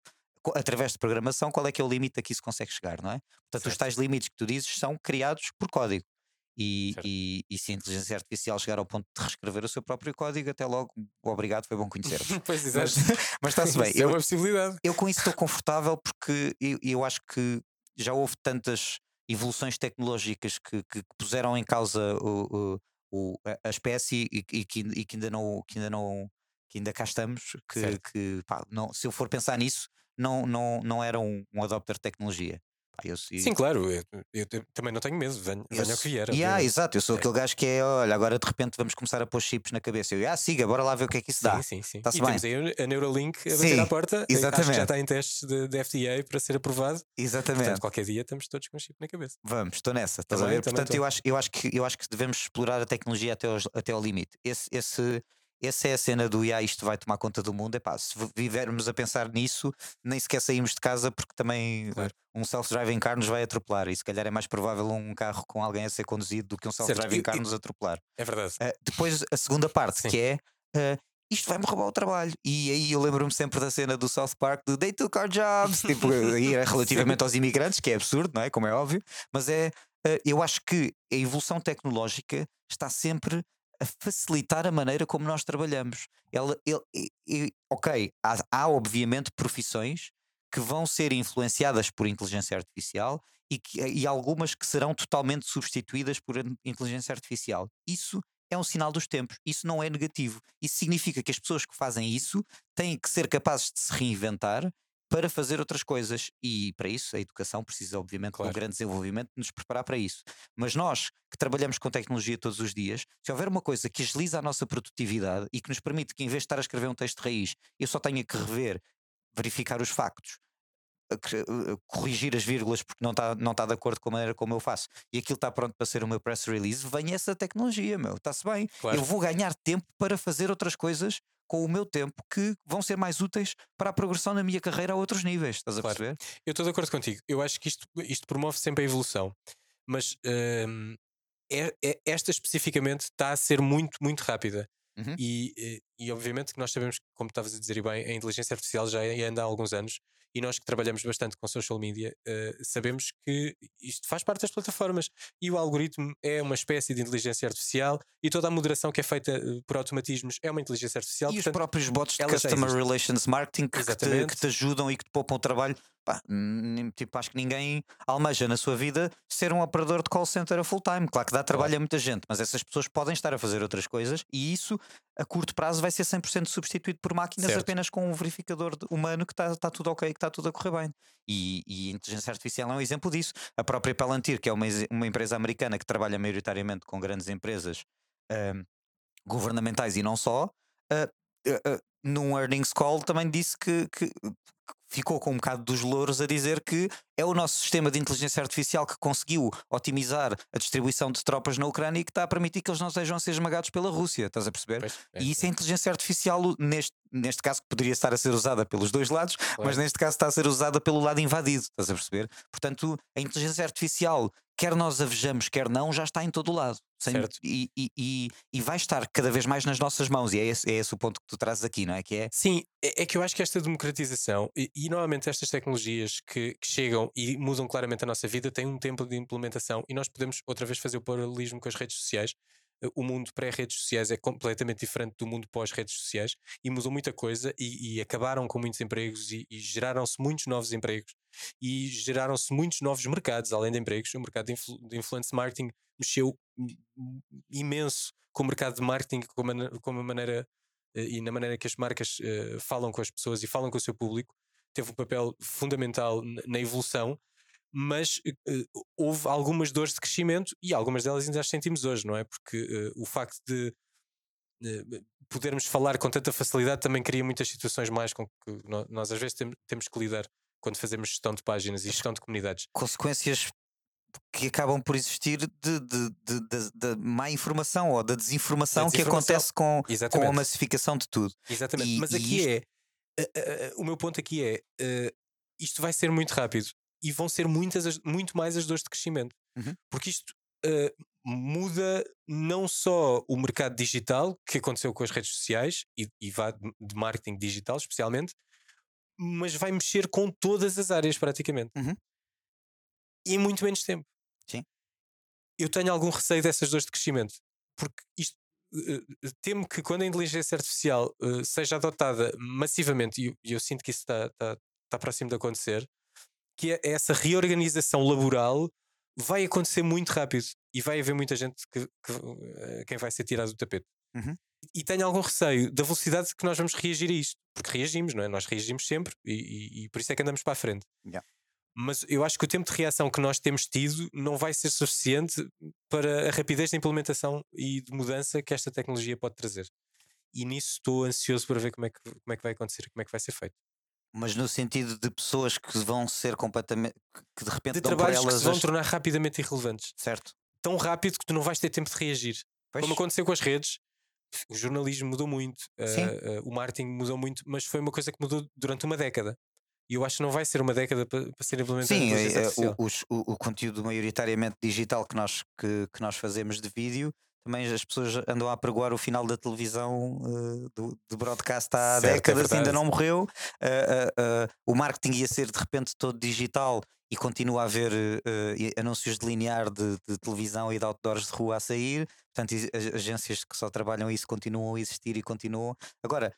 através de programação, qual é que é o limite a que isso consegue chegar, não é? Portanto, certo. os tais limites que tu dizes são criados por código. E, e, e, se a inteligência artificial chegar ao ponto de reescrever o seu próprio código, até logo, obrigado, foi bom conhecer-vos. [LAUGHS] pois exato. Mas, [LAUGHS] mas está-se bem. eu, é uma possibilidade. Eu com isso estou confortável porque eu, eu acho que já houve tantas evoluções tecnológicas que, que, que puseram em causa o, o, a espécie e, e, que, e, que, ainda não, que ainda não que ainda cá estamos, que, que pá, não, se eu for pensar nisso, não, não, não era um, um adopter de tecnologia. Eu, Sim, claro, eu, eu, eu, também não tenho medo, venho, venho ao que vier. Yeah, exato, eu sou é. aquele gajo que é, olha, agora de repente vamos começar a pôr chips na cabeça. Eu, ah, siga, bora lá ver o que é que isso dá. Sim, sim, sim. e bem. temos aí a Neuralink a bater sim, à porta, exatamente. já está em testes de, de, FDA para ser aprovado. Exatamente. Portanto, qualquer dia estamos todos com chip na cabeça. Vamos, estou nessa, estás também, a ver? Portanto, eu acho, eu, acho que, eu acho que devemos explorar a tecnologia até, aos, até ao limite. Esse, esse, essa é a cena do ah, isto vai tomar conta do mundo. Epá, se vivermos a pensar nisso, nem sequer saímos de casa porque também claro. um self-driving car nos vai atropelar. E se calhar é mais provável um carro com alguém a ser conduzido do que um self-driving car nos atropelar. É verdade. Uh, depois a segunda parte, Sim. que é. Uh, isto vai-me roubar o trabalho. E aí eu lembro-me sempre da cena do South Park do They took our jobs, [LAUGHS] tipo, aí é [LAUGHS] relativamente aos imigrantes, que é absurdo, não é? Como é óbvio, mas é. Uh, eu acho que a evolução tecnológica está sempre a facilitar a maneira como nós trabalhamos. Ela, ele, ok, há, há, obviamente profissões que vão ser influenciadas por inteligência artificial e, que, e algumas que serão totalmente substituídas por inteligência artificial. Isso é um sinal dos tempos. Isso não é negativo. Isso significa que as pessoas que fazem isso têm que ser capazes de se reinventar para fazer outras coisas. E para isso a educação precisa, obviamente, claro. de um grande desenvolvimento de nos preparar para isso. Mas nós que trabalhamos com tecnologia todos os dias, se houver uma coisa que agiliza a nossa produtividade e que nos permite que, em vez de estar a escrever um texto de raiz, eu só tenha que rever, verificar os factos, corrigir as vírgulas porque não está não tá de acordo com a maneira como eu faço e aquilo está pronto para ser o meu press release, vem essa tecnologia, meu, está-se bem. Claro. Eu vou ganhar tempo para fazer outras coisas com o meu tempo que vão ser mais úteis para a progressão na minha carreira a outros níveis. Estás a claro. perceber? Eu estou de acordo contigo. Eu acho que isto, isto promove sempre a evolução, mas hum, é, é, esta especificamente está a ser muito, muito rápida. Uhum. E, e, e, obviamente que nós sabemos, como estavas a dizer bem, a inteligência artificial já anda há alguns anos e nós que trabalhamos bastante com social media uh, sabemos que isto faz parte das plataformas e o algoritmo é uma espécie de inteligência artificial e toda a moderação que é feita eh, por automatismos é uma inteligência artificial. E portanto, os próprios bots de Customer Relations Marketing que te, que te, ajudam e que te poupam o trabalho Pá, tipo, acho que ninguém almeja na sua vida ser um operador de call center a full time. Claro que dá trabalho claro. a muita gente, mas essas pessoas podem estar a fazer outras coisas e isso a curto prazo vai ser 100% substituído por máquinas certo. apenas com um verificador humano que está tá tudo ok, que está tudo a correr bem. E, e, a inteligência artificial é um exemplo disso. A própria Palantir, que é uma, uma empresa americana que trabalha maioritariamente com grandes empresas uh, governamentais e não só, uh, uh, num earnings call também disse que, que, ficou com um bocado dos louros a dizer que é o nosso sistema de inteligência artificial que conseguiu otimizar a distribuição de tropas na Ucrânia e que está a permitir que eles não sejam a ser esmagados pela Rússia, estás a perceber? Pois, é, e isso é inteligência artificial neste, neste caso que poderia estar a ser usada pelos dois lados, claro. mas neste caso está a ser usada pelo lado invadido, estás a perceber? Portanto, a inteligência artificial quer nós a vejamos, quer não, já está em todo o lado. Sem, e, e, e, vai estar cada vez mais nas nossas mãos, e é esse, é esse o ponto que tu trazes aqui, não é? Que é... Sim, é, é que eu acho que esta democratização e, e normalmente estas tecnologias que, que, chegam e mudam claramente a nossa vida têm um tempo de implementação e nós podemos outra vez fazer o paralelismo com as redes sociais o mundo pré-redes sociais é completamente diferente do mundo pós-redes sociais e mudou muita coisa e, e acabaram com muitos empregos e, e geraram-se muitos novos empregos e geraram-se muitos novos mercados além de empregos. O mercado de, influ de influence marketing mexeu imenso com o mercado de marketing, com a, a maneira eh, e na maneira que as marcas uh, falam com as pessoas e falam com o seu público. Teve um papel fundamental na evolução mas uh, houve algumas dores de crescimento e algumas delas ainda as sentimos hoje, não é? Porque uh, o facto de podermos falar com tanta facilidade também cria muitas situações mais com que nós às vezes tem, temos que lidar quando fazemos gestão de páginas e gestão de comunidades. Consequências que acabam por existir de, de, de, de, má informação ou da desinformação, desinformação. que acontece com, com a massificação de tudo. Exatamente, e, mas aqui isto... é. o meu ponto aqui é. isto vai ser muito rápido e vão ser muitas, muito mais as dores de crescimento. Uhum. Porque isto uh, muda não só o mercado digital, que aconteceu com as redes sociais e, e vá de marketing digital especialmente, mas vai mexer com todas as áreas praticamente. Uhum. E em muito menos tempo. Sim. Eu tenho algum receio dessas dores de crescimento, porque isto uh, temo que quando a inteligência artificial uh, seja adotada massivamente, e eu, eu, sinto que isso está, está, está próximo de acontecer, que é essa reorganização laboral vai acontecer muito rápido e vai haver muita gente que, que quem vai ser tirado do tapete. Uhum. E tenho algum receio da velocidade que nós vamos reagir a isto, porque reagimos, não é? Nós reagimos sempre e, e, e por isso é que andamos para a frente. Yeah. Mas eu acho que o tempo de reação que nós temos tido não vai ser suficiente para a rapidez de implementação e de mudança que esta tecnologia pode trazer. E nisso estou ansioso para ver como é que, como é que vai acontecer, como é que vai ser feito. Mas no sentido de pessoas que vão ser completamente. que de repente de trabalhos elas que se vão as- tornar rapidamente irrelevantes. Certo. Tão rápido que tu não vais ter tempo de reagir. Pois. Como aconteceu com as redes, o jornalismo mudou muito, eh, eh, o marketing mudou muito, mas foi uma coisa que mudou durante uma década. E eu acho que não vai ser uma década para, para ser implementada a Sim, é, o, o- o conteúdo maioritariamente digital que nós, que, que nós fazemos de vídeo, também as pessoas andam a apregoar o final da televisão eh, do, de broadcast há Certo, é décadas, ainda verdade. não morreu. Eh, eh, o marketing ia ser de repente todo digital e continua a haver anúncios de linear de, de televisão e de outdoors de rua a sair. Portanto, as agências que só trabalham isso continuam a existir e continuam. Agora,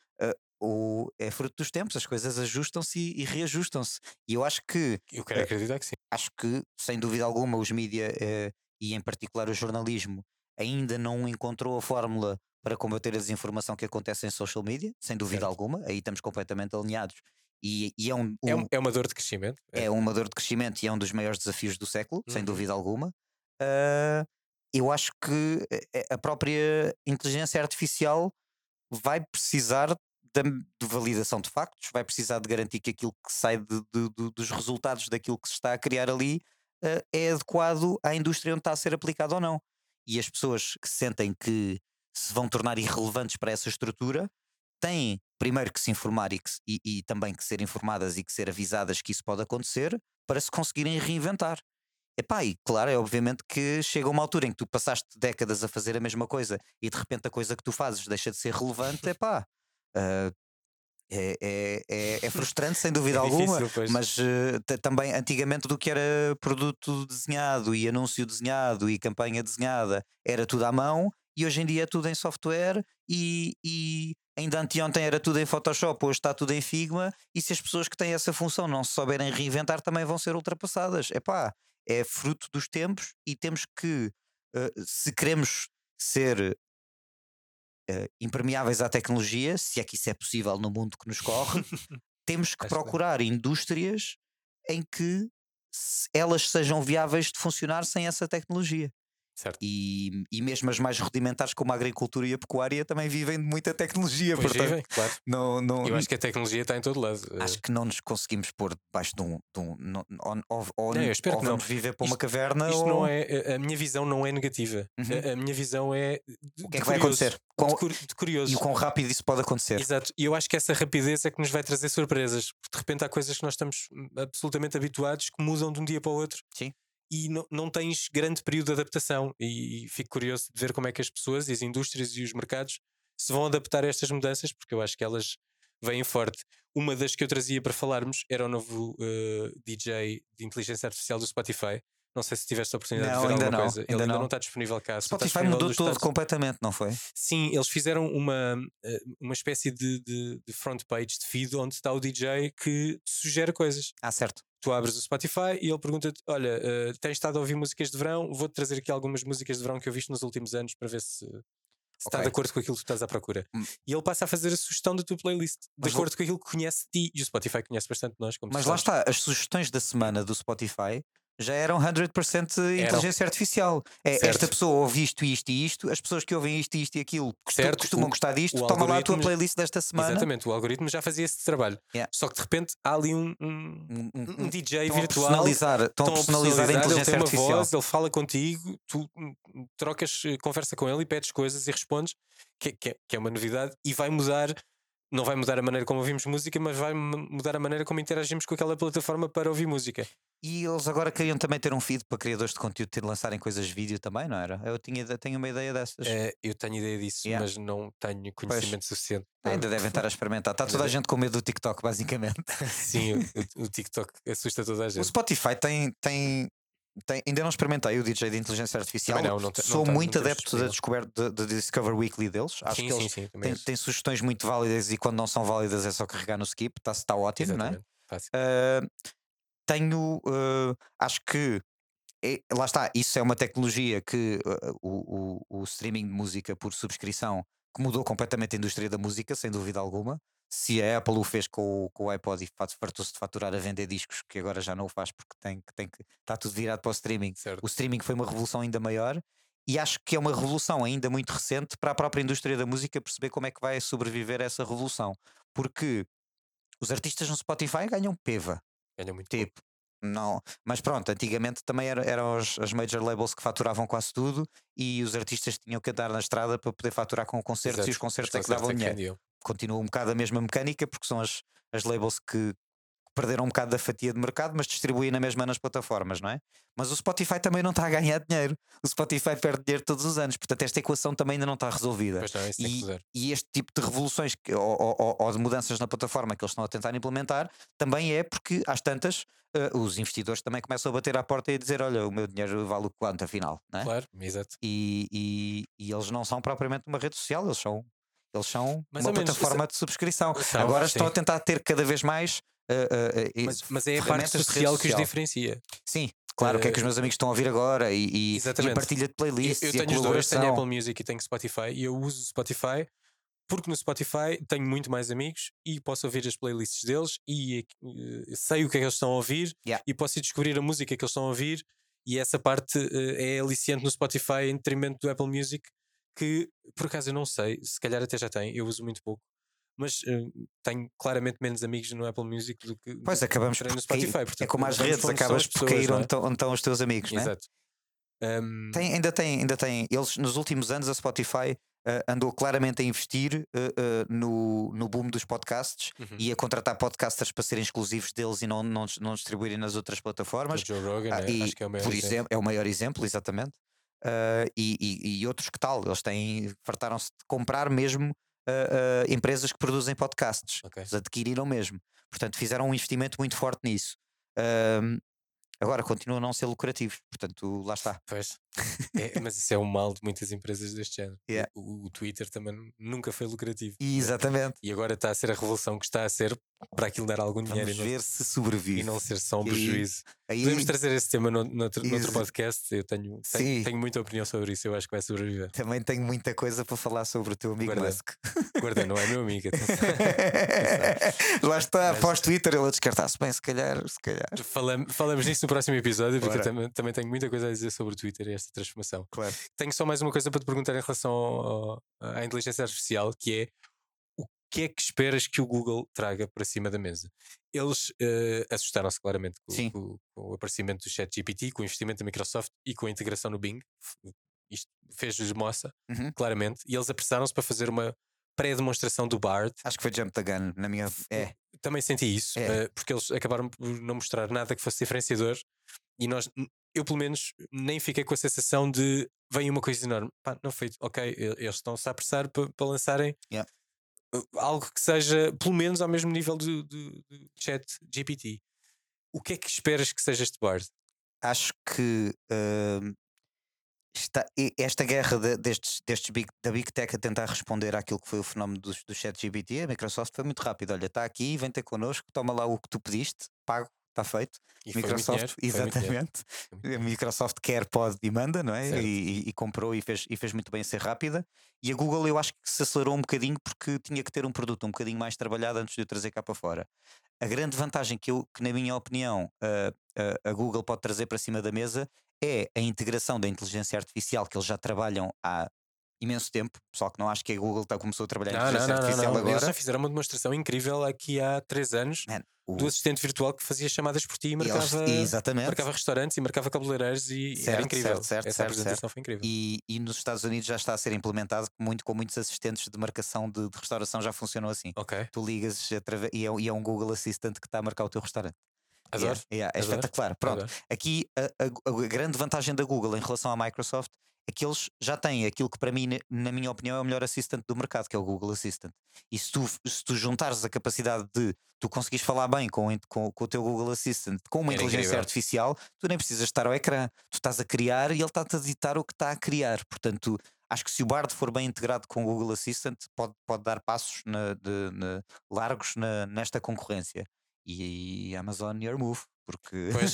o, é fruto dos tempos, as coisas ajustam-se e, e reajustam-se. E eu acho que Eu quero acreditar que sim. acho que, sem dúvida alguma, os mídia e, em particular, o jornalismo ainda não encontrou a fórmula para combater a desinformação que acontece em social media, sem dúvida Certo. alguma. Aí estamos completamente alinhados. E, e é, um, É, um- um- é uma dor de crescimento. é uma dor de crescimento e é um dos maiores desafios do século, sem Uhum. dúvida alguma. Ah, eu acho que eh, a própria inteligência artificial vai precisar de validação de factos, vai precisar de garantir que aquilo que sai de- de- de- dos resultados daquilo que se está a criar ali ah, é adequado à indústria onde está a ser aplicado ou não. E as pessoas que sentem que se vão tornar irrelevantes para essa estrutura têm primeiro que se informar e, que e- e também que ser informadas e que ser avisadas que isso pode acontecer para se conseguirem reinventar. Epá, e claro, é obviamente que chega uma altura em que tu passaste décadas a fazer a mesma coisa e de repente a coisa que tu fazes deixa de ser relevante, [LAUGHS] epá, ah, é, é, é, é frustrante sem dúvida [LAUGHS] É alguma, difícil, mas ta- também antigamente do que era produto desenhado e anúncio desenhado e campanha desenhada era tudo à mão e hoje em dia é tudo em software e, e ainda anteontem era tudo em Photoshop, hoje está tudo em Figma e se as pessoas que têm essa função não se souberem reinventar também vão ser ultrapassadas. Epá, é fruto dos tempos e temos que, eh, se queremos ser eh, impermeáveis à tecnologia, se é que isso é possível no mundo que nos corre, [LAUGHS] temos que procurar indústrias em que elas sejam viáveis de funcionar sem essa tecnologia. Certo. E, e mesmo as mais rudimentares, como a agricultura e a pecuária, também vivem de muita tecnologia. Pois portanto, vivem, claro. não, não, Eu acho que a tecnologia está em todo lado. Eh, acho que não nos conseguimos pôr debaixo de um. De um não- ou, ou, Não, ou que não. vamos viver para uma Isto- caverna. Isto ou... não é. a- minha visão não é negativa. Uhum. A, a minha visão é. De, O que é que vai acontecer? De, cur- de curioso. E o quão rápido isso pode acontecer. Exato, e eu acho que essa rapidez é que nos vai trazer surpresas, porque de repente há coisas que nós estamos hum, absolutamente habituados que mudam de um dia para o outro Sim. E não, não tens grande período de adaptação. E, fico curioso de ver como é que as pessoas, e as indústrias e os mercados se vão adaptar a estas mudanças, porque eu acho que elas vêm forte. Uma das que eu trazia para falarmos era o novo eh, DJ de inteligência artificial do Spotify. Não sei se tiveste a oportunidade Não, de ver ainda alguma não, coisa. Ele ainda ainda não. não está disponível cá. Spotify mudou Estados completamente, não foi? Sim, eles fizeram uma, eh, uma espécie de, de, de front page de feed onde está o DJ que sugere coisas. Ah, certo. Tu abres o Spotify e ele pergunta-te: Olha, eh, tens estado a ouvir músicas de verão? Vou-te trazer aqui algumas músicas de verão que eu viste nos últimos anos para ver se, se está Ok. de acordo com aquilo que tu estás à procura. Hum. E ele passa a fazer a sugestão da tua playlist de Mas acordo com aquilo que conhece de ti. E o Spotify conhece bastante nós, Mas lá está, as sugestões da semana do Spotify já eram 100% inteligência artificial. É, Certo. esta pessoa ouve isto, isto e isto, as pessoas que ouvem isto, isto e aquilo Certo, costumam o- gostar disto, toma lá a tua playlist desta semana. Exatamente, o algoritmo já fazia esse trabalho. Yeah. Só que de repente há ali um, um, Um, um- DJ estão a virtual personalizar, estão a personalizar a ele inteligência uma artificial. voz, ele fala contigo, tu trocas, eh, conversa com ele e pedes coisas e respondes, que, que é- que é uma novidade, e vai mudar não vai mudar a maneira como ouvimos música, mas vai mudar a maneira como interagimos com aquela plataforma para ouvir música. E eles agora queriam também ter um feed para criadores de conteúdo ter lançarem coisas de vídeo também, não era? Eu tinha, tenho uma ideia dessas. É, eu tenho ideia disso, yeah. mas não tenho conhecimento pois. suficiente. Ainda devem estar a [LAUGHS] experimentar. Está toda a gente com medo do TikTok, basicamente. Sim, o, o, TikTok assusta toda a gente. O Spotify tem, tem, tem, ainda não experimentei o DJ de inteligência artificial. Não, não, Sou não, muito adepto da descoberta de, de Discover Weekly deles. Acho sim, que eles sim, sim, têm, têm, sugestões muito válidas e quando não são válidas é só carregar no skip. Está tá ótimo, Exatamente. não é? Uh, tenho. Uh, acho que. É, lá está, isso é uma tecnologia que uh, o, o, o streaming de música por subscrição que mudou completamente a indústria da música, sem dúvida alguma se a Apple o fez com o, com o iPod e fartou-se de faturar a vender discos, que agora já não o faz porque tem, tem que está tudo virado para o streaming. Certo. O streaming foi uma revolução ainda maior e acho que é uma revolução ainda muito recente para a própria indústria da música perceber como é que vai sobreviver a essa revolução. Porque os artistas no Spotify ganham peva. Ganham muito. Tipo, não, mas pronto, antigamente também eram, eram os, as major labels que faturavam quase tudo e os artistas tinham que andar na estrada para poder faturar com concertos Exato. e os concertos os é que davam é dinheiro continua um bocado a mesma mecânica, porque são as, as labels que perderam um bocado da fatia de mercado, mas distribuem na mesma nas plataformas, não é? Mas o Spotify também não está a ganhar dinheiro. O Spotify perde dinheiro todos os anos, portanto, esta equação também ainda não está resolvida. Não, e, e, este tipo de revoluções que, ou, ou, ou, de mudanças na plataforma que eles estão a tentar implementar também é porque, às tantas, uh, os investidores também começam a bater à porta e dizer: Olha, o meu dinheiro vale o quanto, afinal, não é? Claro, exato. E, e, e eles não são propriamente uma rede social, eles são eles são mais uma plataforma menos, de subscrição. São, Agora estão a tentar ter cada vez mais. Uh, uh, mas, mas, é a parte social que os diferencia. Sim, Claro, o que é que os meus amigos estão a ouvir agora e, e, e a partilha de playlists. Eu, eu tenho os dois, tenho Apple Music e tenho Spotify e eu uso Spotify porque no Spotify tenho muito mais amigos e posso ouvir as playlists deles e uh, sei o que é que eles estão a ouvir yeah. e posso ir descobrir a música que eles estão a ouvir e essa parte uh, é aliciante no Spotify em detrimento do Apple Music que por acaso eu não sei, se calhar até já tem, eu uso muito pouco, mas uh, tenho claramente menos amigos no Apple Music do que pois acabamos no Spotify. Cair, portanto, é como as redes, acabas por cair onde, é? onde estão os teus amigos, Exato. Né? Um... Tem, ainda tem, ainda tem. Eles nos últimos anos a Spotify uh, andou claramente a investir uh, no, no boom dos podcasts uhum. e a contratar podcasters para serem exclusivos deles e não, não, não distribuírem nas outras plataformas. O Joe Rogan, ah, e, acho que é o maior por exemplo. É o maior exemplo, exatamente uh, e, e, e, outros que tal. Eles têm, fartaram-se de comprar mesmo uh, uh, empresas que produzem podcasts. Okay. Eles adquiriram mesmo. Portanto, fizeram um investimento muito forte nisso. Agora continuam a não ser lucrativos, portanto, lá está. Pois. É, [LAUGHS] mas isso é um mal de muitas empresas deste género. Yeah. O, o, Twitter também nunca foi lucrativo. Exatamente. E agora está a ser a revolução que está a ser para aquilo dar algum dinheiro. Vamos ver não, se sobrevive. E não ser só um prejuízo. Aí, Podemos trazer esse tema no, no, outro, no outro podcast. Eu tenho, tenho, tenho, muita opinião sobre isso. Eu acho que vai sobreviver. Também tenho muita coisa para falar sobre o teu amigo Guarda, Musk. Guarda, não é meu amigo. [LAUGHS] Lá está, Mas... após Twitter ele a descartar-se. Bem, se calhar, se calhar. Falamos, falamos nisso no próximo episódio, porque também, também tenho muita coisa a dizer sobre o Twitter e esta transformação. Claro. Tenho só mais uma coisa para te perguntar em relação ao, à inteligência artificial, que é que é que esperas que o Google traga para cima da mesa? Eles uh, assustaram-se claramente com, com, com, o aparecimento do ChatGPT, com o investimento da Microsoft e com a integração no Bing. Isto fez-lhes moça, uhum. claramente. E eles apressaram-se para fazer uma pré-demonstração do Bard. Acho que foi Jump the Gun, na minha. É. Também senti isso, é. uh, porque eles acabaram por não mostrar nada que fosse diferenciador. E nós, eu pelo menos, nem fiquei com a sensação de vem uma coisa enorme. Pá, não foi, ok, eles estão-se a apressar para, para lançarem yeah algo que seja pelo menos ao mesmo nível do, do, do chat GPT. O que é que esperas que seja este Bard? Acho que uh, está, esta guerra de, destes, destes big, da Big Tech a tentar responder àquilo que foi o fenómeno do, do chat GPT, a Microsoft foi muito rápido. Olha, está aqui, vem ter connosco, toma lá o que tu pediste, pago, está feito. E Microsoft, exatamente. A Microsoft quer, pode e manda, não é? E, e, comprou e fez, e fez muito bem ser rápida. E a Google eu acho que se acelerou um bocadinho porque tinha que ter um produto um bocadinho mais trabalhado antes de o trazer cá para fora. A grande vantagem que, eu, que na minha opinião, a, a, a Google pode trazer para cima da mesa é a integração da inteligência artificial que eles já trabalham há imenso tempo. Pessoal que não acho que a Google tá, começou a trabalhar em Não, não, inteligência não, não, artificial não. Eles agora. já fizeram uma demonstração incrível aqui há três anos Man, o- do assistente virtual que fazia chamadas por ti e e eles- marcava, marcava restaurantes e marcava cabeleireiros e era Certo, incrível. certo, certo, Essa certo, apresentação foi incrível. E, e nos Estados Unidos já está a ser implementado muito com muitos assistentes de marcação de, de restauração já funcionam assim. Ok, Tu ligas atrave- e, é, e é um Google Assistant que está a marcar o teu restaurante. adoro. Yeah, yeah, é adoro, espetacular. Pronto, adoro. aqui a, a- a grande vantagem da Google em relação à Microsoft é que eles já têm aquilo que para mim, na minha opinião, é o melhor assistente do mercado, que é o Google Assistant. E se tu, se tu juntares a capacidade de tu conseguires falar bem com, com, com o teu Google Assistant, com uma Era inteligência incrível. artificial, tu nem precisas estar ao ecrã. Tu estás a criar e ele está-te a ditar o que está a criar. Portanto, acho que se o Bard for bem integrado com o Google Assistant, pode, pode dar passos na- de- na- largos na- nesta concorrência. E Amazon, your move. Porque, Pois,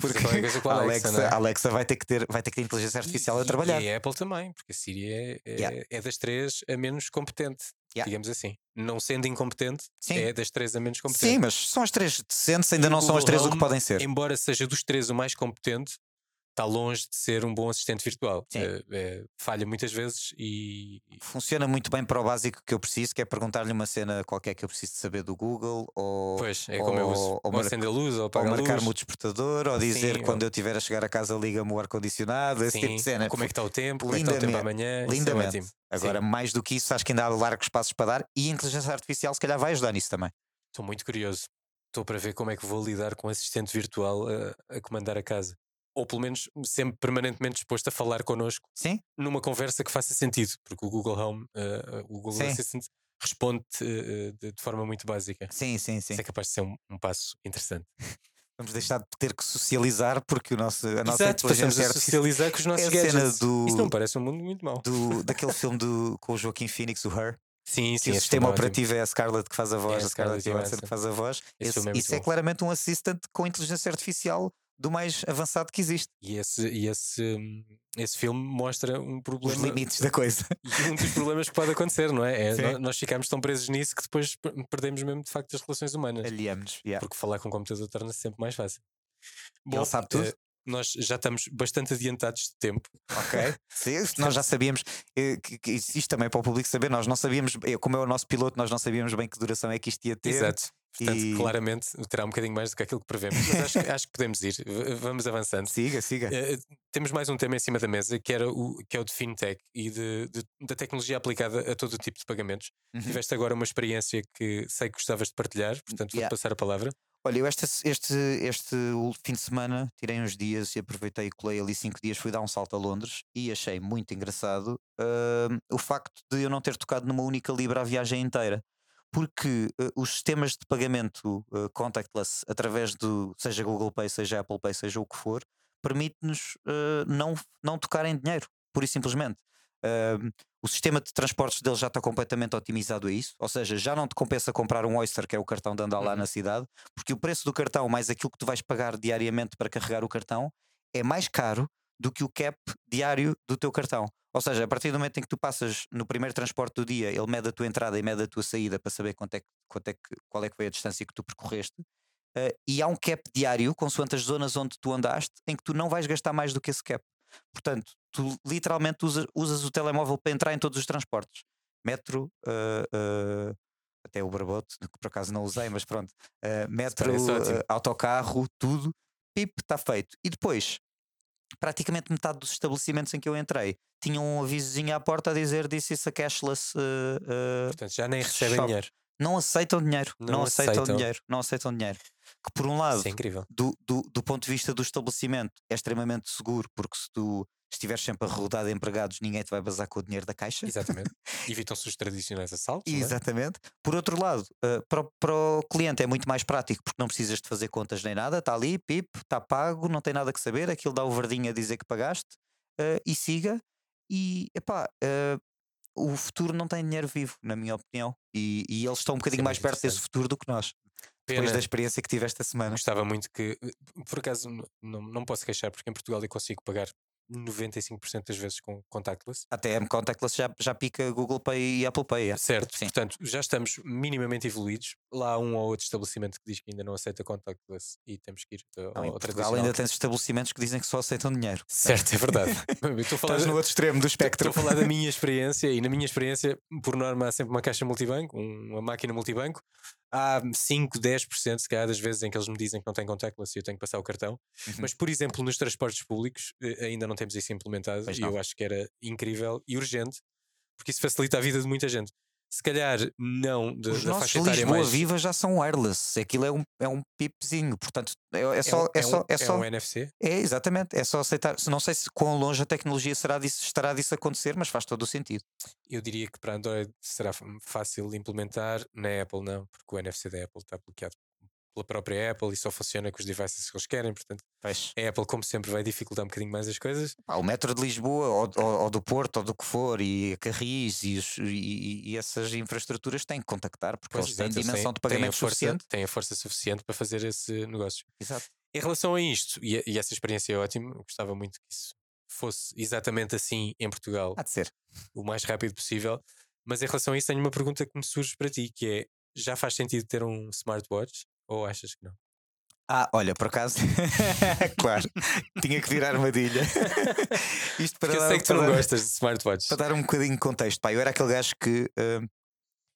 porque a [LAUGHS] Alexa, Alexa, é? Alexa vai ter que ter, vai ter que ter inteligência artificial E- a trabalhar. E a Apple também, porque a Siri é, é, Yeah. é das três a menos competente, Yeah. digamos assim. Não sendo incompetente, Sim. é das três a menos competente. Sim, mas são as três decentes, ainda não o são as três o que Home, podem ser. Embora seja dos três o mais competente, está longe de ser um bom assistente virtual. Sim. Eh, falha muitas vezes e. Funciona muito bem para o básico que eu preciso, que é perguntar-lhe uma cena qualquer que eu preciso de saber do Google, ou, Pois, é como eu uso. ou, Ou, acender a luz, ou ou marcar-me o despertador, ou dizer Sim, quando ou- eu estiver a chegar a casa liga-me o ar-condicionado, esse tipo de Sim, cena. Como é que está o tempo? Como é que está o tempo amanhã? É Lindamente. Agora, mais do que isso, acho que ainda há largos passos para dar e a inteligência artificial se calhar vai ajudar nisso também. Estou muito curioso. Estou para ver como é que vou lidar com um assistente virtual a, a comandar a casa. Ou pelo menos sempre permanentemente disposto a falar connosco Sim? numa conversa que faça sentido, porque o Google Home, eh, o Google Sim. Assistant, responde eh, de, de forma muito básica. Sim, sim, sim. Isso é capaz de ser um, um passo interessante. [LAUGHS] Vamos deixar de ter que socializar porque o nosso, a nossa Exato, passamos inteligência a socializar com os nossos É gadgets. do- Isso não parece um mundo muito mau. Do, daquele [LAUGHS] filme do, com o Joaquim Phoenix, o Her, Sim, sim. o sistema é ótimo. operativo é a Scarlett que faz a voz, É a Scarlett Johansson que faz a voz. Esse é isso é claramente um assistant com inteligência artificial do mais avançado que existe. E esse, e esse, hum, esse filme mostra um Os problema. limites da coisa. [LAUGHS] E um dos problemas que pode acontecer, não é? é nós ficamos tão presos nisso que depois per- perdemos mesmo de facto as relações humanas. Aliamos. Yeah. Porque falar com o computador torna-se sempre mais fácil. Ele sabe tudo. eh, nós já estamos bastante adiantados de tempo. Ok. [LAUGHS] Sim, nós já sabíamos. eh, isto também para o público saber, nós não sabíamos, eh, como é o nosso piloto, nós não sabíamos bem que duração é que isto ia ter. Exato. Portanto, e- claramente terá um bocadinho mais do que aquilo que prevemos. Mas acho, que- [LAUGHS] acho que podemos ir. V- Vamos avançando. Siga, siga. Eh, temos mais um tema em cima da mesa que, era o, que é o de fintech e de, de- da tecnologia aplicada a todo o tipo de pagamentos. Uhum. Tiveste agora uma experiência que sei que gostavas de partilhar, portanto vou-te Yeah. passar a palavra. Olha, eu este, este, este fim de semana tirei uns dias e aproveitei e colei ali cinco dias, fui dar um salto a Londres e achei muito engraçado hum, o facto de eu não ter tocado numa única libra a viagem inteira. Porque eh, os sistemas de pagamento eh, contactless, através do seja Google Pay, seja Apple Pay, seja o que for, permite-nos eh, não, não tocar em dinheiro, pura e simplesmente. O sistema de transportes deles já está completamente otimizado a isso, ou seja, já não te compensa comprar um Oyster, que é o cartão de andar lá Uhum. na cidade, porque o preço do cartão mais aquilo que tu vais pagar diariamente para carregar o cartão é mais caro do que o cap diário do teu cartão. Ou seja, a partir do momento em que tu passas no primeiro transporte do dia, ele mede a tua entrada e mede a tua saída para saber quanto é, quanto é que, qual é que foi a distância que tu percorreste. eh, e há um cap diário, consoante as zonas onde tu andaste, em que tu não vais gastar mais do que esse cap. Portanto, tu literalmente usa- usas o telemóvel para entrar em todos os transportes. Metro, eh, eh, até o Barbote, que por acaso não usei, mas pronto. eh, metro, autocarro, tudo. Pip, está feito. E depois, praticamente metade dos estabelecimentos em que eu entrei tinham um avisozinho à porta a dizer This is a cashless. eh, eh, Portanto, já nem recebem Shop. dinheiro. não aceitam dinheiro. Não, Não aceitam, aceitam. dinheiro. Não aceitam dinheiro. Que por um lado é do, do, do ponto de vista do estabelecimento, é extremamente seguro, porque se tu estiveres sempre a rodar de empregados, ninguém te vai bazar com o dinheiro da caixa. Exatamente. [LAUGHS] Evitam-se os tradicionais assaltos. é? Exatamente. Por outro lado, eh, para, o- para o cliente é muito mais prático porque não precisas de fazer contas nem nada, está ali, pip, está pago, não tem nada que saber, aquilo dá o verdinho a dizer que pagaste eh, e siga. E epá, eh, o futuro não tem dinheiro vivo, na minha opinião, e, e eles estão um bocadinho é mais perto desse futuro do que nós, depois da experiência que tive esta semana. Gostava muito que, por acaso, não, não posso queixar, porque em Portugal eu consigo pagar 95% das vezes com contactless. Até M Contactless já, já pica Google Pay e Apple Pay. é. Certo, Sim. portanto, já estamos minimamente evoluídos. Lá há um ou outro estabelecimento que diz que ainda não aceita contactless e temos que ir ao, Não, em ao Portugal ainda tens estabelecimentos que dizem que só aceitam dinheiro. Certo, é verdade. [LAUGHS] [LAUGHS] Estou a falar Estás no outro extremo do espectro. Estou a falar da minha [LAUGHS] experiência e na minha experiência, por norma, há sempre uma caixa multibanco, um- uma máquina multibanco. Há 5, 10% se calhar das vezes em que eles me dizem que não têm contactless e eu tenho que passar o cartão. Uhum. Mas, por exemplo, nos transportes públicos eh, ainda não temos isso implementado Pois e não. eu acho que era incrível e urgente, porque isso facilita a vida de muita gente. Se calhar não de- Os da nossos faixa etária Lisboa mais. Viva já são wireless. Aquilo é um, é um pipzinho. Portanto, é, é só. um- É, só, é só um NFC. É, exatamente. É só aceitar. Não sei se quão longe a tecnologia será disso, estará disso acontecer, mas faz todo o sentido. Eu diria que para Android será fácil de implementar, na Apple não, porque o NFC da Apple está bloqueado pela própria Apple e só funciona com os devices que eles querem. Portanto, Pois. a Apple, como sempre, vai dificultar um bocadinho mais as coisas. Pá, o metro de Lisboa ou, ou- ou do Porto ou do que for e a Carris e, os- e- e essas infraestruturas têm que contactar porque eles têm exato, dimensão de pagamento força, suficiente. têm a força suficiente para fazer esse negócio. Exato. Em relação a isto, e, e essa experiência é ótima, eu gostava muito que isso fosse exatamente assim em Portugal, Há de ser. o mais rápido possível. Mas em relação a isso, tenho uma pergunta que me surge para ti, que é: já faz sentido ter um smartwatch ou achas que não? Ah, olha, por acaso. [LAUGHS] claro, tinha que virar armadilha. [LAUGHS] Isto para Porque eu dar, sei que tu para não dar- gostas de smartwatches. para dar um bocadinho de contexto, pá, eu era aquele gajo que hum,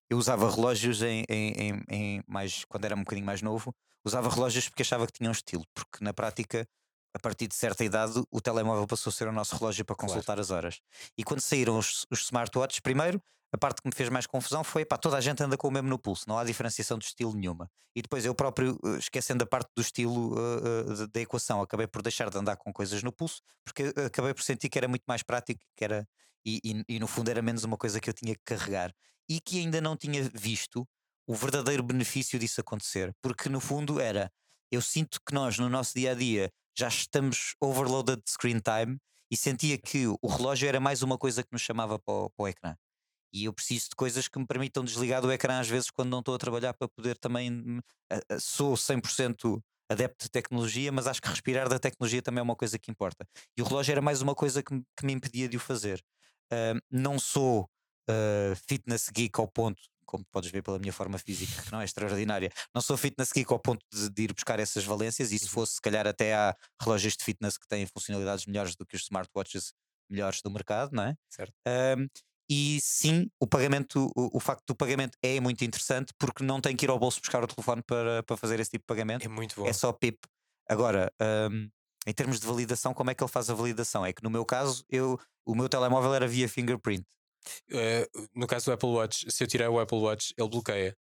eu usava relógios em, em- em- mais quando era um bocadinho mais novo, usava relógios porque achava que tinham estilo, porque na prática, a partir de certa idade, o telemóvel passou a ser o nosso relógio para Claro. consultar as horas. E quando saíram os, os smartwatches, primeiro. A parte que me fez mais confusão foi pá, toda a gente anda com o mesmo no pulso, não há diferenciação de estilo nenhuma. E depois eu próprio, eh, esquecendo a parte do estilo eh, eh, da- equação, acabei por deixar de andar com coisas no pulso, porque acabei por sentir que era muito mais prático, que era e, e- e no fundo era menos uma coisa que eu tinha que carregar e que ainda não tinha visto o verdadeiro benefício disso acontecer, porque no fundo era eu sinto que nós no nosso dia a dia já estamos overloaded de screen time e sentia que o relógio era mais uma coisa que nos chamava para o, para o ecrã. E eu preciso de coisas que me permitam desligar do ecrã às vezes quando não estou a trabalhar para poder também. Sou 100% adepto de tecnologia, mas acho que respirar da tecnologia também é uma coisa que importa. E o relógio era mais uma coisa que me, que me impedia de o fazer. Ah, não sou ah, fitness geek ao ponto, como podes ver pela minha forma física, que não é extraordinária, não sou fitness geek ao ponto de, de ir buscar essas valências. E se Uhum. fosse, se calhar, até há relógios de fitness que têm funcionalidades melhores do que os smartwatches melhores do mercado, não é? Certo. Um, e sim, o pagamento, o, o facto do pagamento é muito interessante porque não tem que ir ao bolso buscar o telefone para, para fazer esse tipo de pagamento. É muito bom. É só PIP. Agora, um, em termos de validação, como é que ele faz a validação? É que no meu caso, eu, o meu telemóvel era via fingerprint. Eh, no caso do Apple Watch, se eu tirar o Apple Watch, ele bloqueia.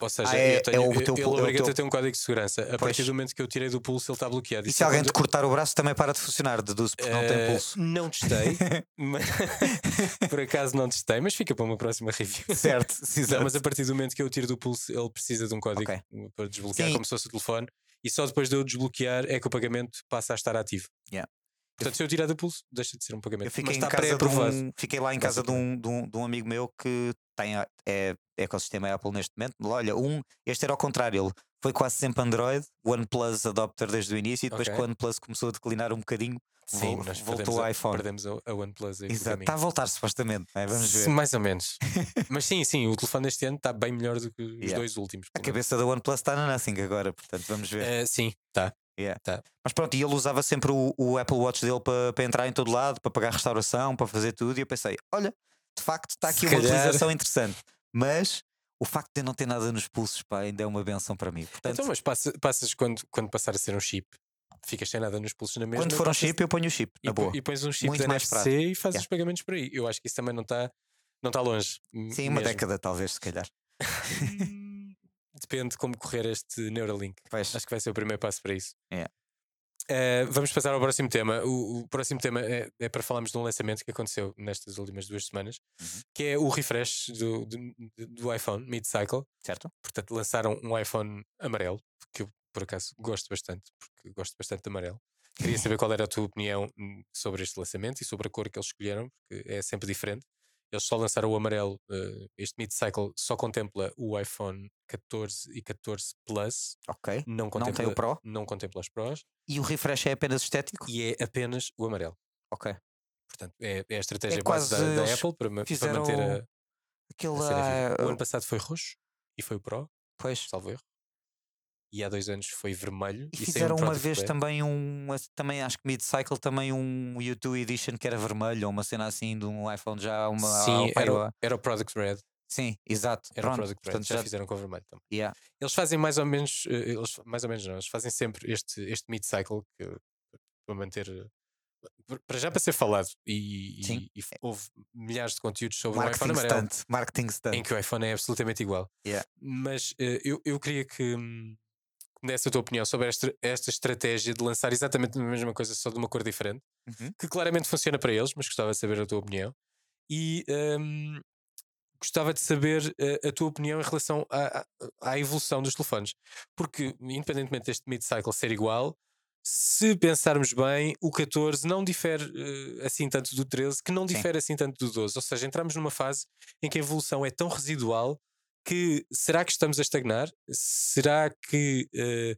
Ou seja, Ah, é- eu tenho, é o eu- teu ele é o obriga-te teu- a ter um código de segurança. A Pois. partir do momento que eu tirei do pulso, ele está bloqueado. E Isso se alguém quando- te cortar o braço, também para de funcionar, deduzo, porque não tem Eh, pulso. Não testei, [LAUGHS] mas [LAUGHS] por acaso não testei, mas fica para uma próxima review. certo, [LAUGHS] Não, mas a partir do momento que eu tiro do pulso, ele precisa de um código Ok. para desbloquear, Sim. como se fosse o telefone, e só depois de eu desbloquear é que o pagamento passa a estar ativo. Yeah. Portanto, se eu tirar do pulso, deixa de ser um pagamento. Eu fiquei, mas em está casa de um, fiquei lá em casa de um, de, um, de um amigo meu que tem a- é, é ecossistema Apple neste momento. Olha, um, este era ao contrário, ele foi quase sempre Android, OnePlus adopter desde o início, e depois Ok. que o OnePlus começou a declinar um bocadinho, Sim, vol- voltou ao a, iPhone. Perdemos a, a OnePlus Exato, está a voltar supostamente, não é? vamos ver. Mais ou menos. [LAUGHS] Mas sim, sim, o telefone deste ano está bem melhor do que os Yeah. dois últimos. A menos. cabeça da OnePlus está na Nothing agora, portanto vamos ver. Eh, sim, tá. Mas pronto, e ele usava sempre o, o Apple Watch dele para para entrar em todo lado, para pagar restauração, para fazer tudo. E eu pensei: olha, de facto está aqui Se uma calhar- utilização interessante. Mas o facto de eu não ter nada nos pulsos, pá, ainda é uma benção para mim. Portanto, Então, mas passa- passas quando, quando passar a ser um chip, ficas sem nada nos pulsos na mesma. quando for um passas- chip, eu ponho o chip, e, na po- boa. e pões um chip Muito da mais NFC e fazes Yeah. os pagamentos por aí. Eu acho que isso também não está não tá longe. Sim, uma mesmo. década, talvez, se calhar. [LAUGHS] Depende de como correr este Neuralink. Pois. Acho que vai ser o primeiro passo para isso. É. Eh, vamos passar ao próximo tema. O, o próximo tema é, é para falarmos de um lançamento que aconteceu nestas últimas duas semanas, Uhum. que é o refresh do, do, do iPhone mid-cycle. Certo? Portanto, lançaram um iPhone amarelo, que eu por acaso gosto bastante, porque gosto bastante de amarelo. Queria saber [LAUGHS] qual era a tua opinião hum, sobre este lançamento e sobre a cor que eles escolheram, porque é sempre diferente. Eles só lançaram o amarelo. Uh, este mid-cycle só contempla o iPhone 14 e 14 Plus. Ok. Não, contempla, não tem o Pro. Não contempla os Pros. E o refresh é apenas estético? E é apenas o amarelo. Ok. Portanto, é, é a estratégia É base da, da Apple para, para manter a, Aquele. a ah, O ano passado foi roxo e foi o Pro, pois. salvo erro. E há dois anos foi vermelho. E um fizeram uma vez também um. Também acho que mid-cycle também um U2 Edition que era vermelho, ou uma cena assim de um iPhone já. Uma, Sim, era, o- era o Product Red. Sim, exato. Era o Pronto, Product Red. portanto, já, já- fizeram com vermelho também. yeah. Eles fazem mais ou menos, eh, eles, mais ou menos não, eles fazem sempre este, este mid-cycle que, para manter. eh, Para já para ser falado, e, e- e houve milhares de conteúdos sobre o iPhone Marketing amarelo stunt. Marketing stunt. em que o iPhone é absolutamente igual. Yeah. Mas eh, eu, eu queria que, hum, desse a tua opinião sobre esta, esta estratégia de lançar exatamente a mesma coisa, só de uma cor diferente, Uhum. que claramente funciona para eles, mas gostava de saber a tua opinião. E hum, gostava de saber eh, a tua opinião em relação à, à- evolução dos telefones. Porque, independentemente deste mid-cycle ser igual, se pensarmos bem, o 14 não difere eh, assim tanto do 13, que não Sim. difere assim tanto do 12. Ou seja, entramos numa fase em que a evolução é tão residual que será que estamos a estagnar? Será que eh,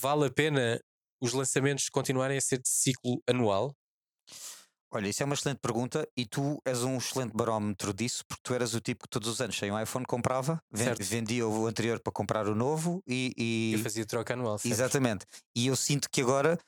vale a pena os lançamentos continuarem a ser de ciclo anual? Olha, isso é uma excelente pergunta e tu és um excelente barómetro disso, porque tu eras o tipo que todos os anos sem um iPhone comprava, Certo. vendia o anterior para comprar o novo e. e- Eu fazia troca anual. sempre. Exatamente. E eu sinto que agora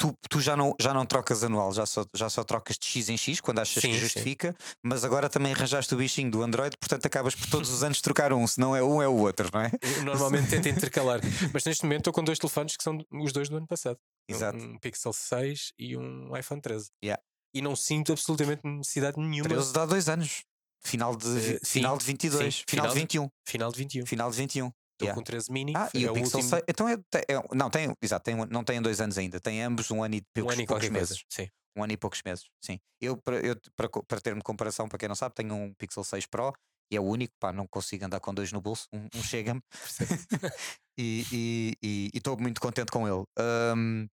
tu, tu já, não, já não trocas anual, já só, já só trocas de X em X quando achas Sim, que sim. justifica, mas agora também arranjaste o bichinho do Android, portanto acabas por todos os [LAUGHS] anos trocar um, se não é um, é o outro, não é? Eu normalmente tento intercalar. Mas neste momento estou com dois telefones que são os dois do ano passado. Um- Exato. Um Pixel 6 e um iPhone 13. Yeah. E não sinto absolutamente necessidade nenhuma. 13 dá dois anos. Final de, sim, final de 22, sim, final, final de- 21. Final de 21. Final de 21. Estou Yeah. com 13 mini. Ah, e é o Pixel último, 6. Então é, é- não, tem, exato, tem, um- não tem dois anos ainda, tem ambos um ano e um poucos, ano e poucos meses. coisa. Sim. Um ano e poucos meses, sim. Eu, para, eu, para, para termo de comparação, para quem não sabe, tenho um Pixel 6 Pro e é o único, pá, não consigo andar com dois no bolso, um, um [LAUGHS] chega-me [LAUGHS] e estou muito contente com ele. Ahm,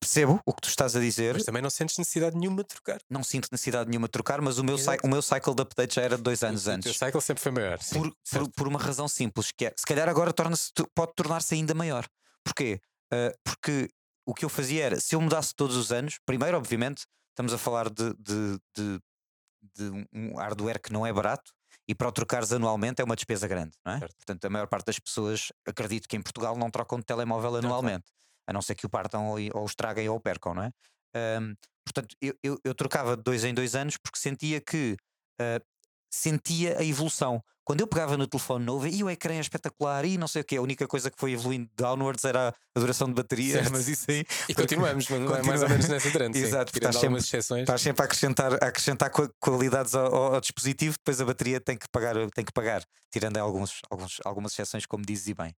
percebo o que tu estás a dizer, Mas também não sentes necessidade nenhuma de trocar. não sinto necessidade nenhuma de trocar, mas o meu, Exato. o meu cycle de update já era de dois anos o, O antes. teu cycle sempre foi maior. Sim, por, por, por uma razão simples, que é se calhar agora torna-se, tu- pode tornar-se ainda maior. Porquê? Ah, porque o que eu fazia era, se eu mudasse todos os anos, primeiro, obviamente, estamos a falar de, de, de, de um- hardware que não é barato e para o trocares anualmente é uma despesa grande, não é? Certo. Portanto, a maior parte das pessoas, acredito que em Portugal não trocam de telemóvel claro. anualmente, a não ser que o partam ou, ou o estraguem ou o percam, não é? Ahm, portanto, eu, eu, eu trocava de dois em dois anos porque sentia que ah, sentia a evolução. Quando eu pegava no telefone novo e o ecrã é espetacular e não sei o que, a única coisa que foi evoluindo downwards era a duração de bateria, [LAUGHS] Certo. mas isso aí E continuamos, não é mais ou menos nessa trend. Exato, estás sempre- exceções. estás sempre a acrescentar, a acrescentar qua- qualidades ao, ao- ao dispositivo, depois a bateria tem que pagar, tem que pagar tirando alguns, alguns, algumas exceções, como dizes e bem.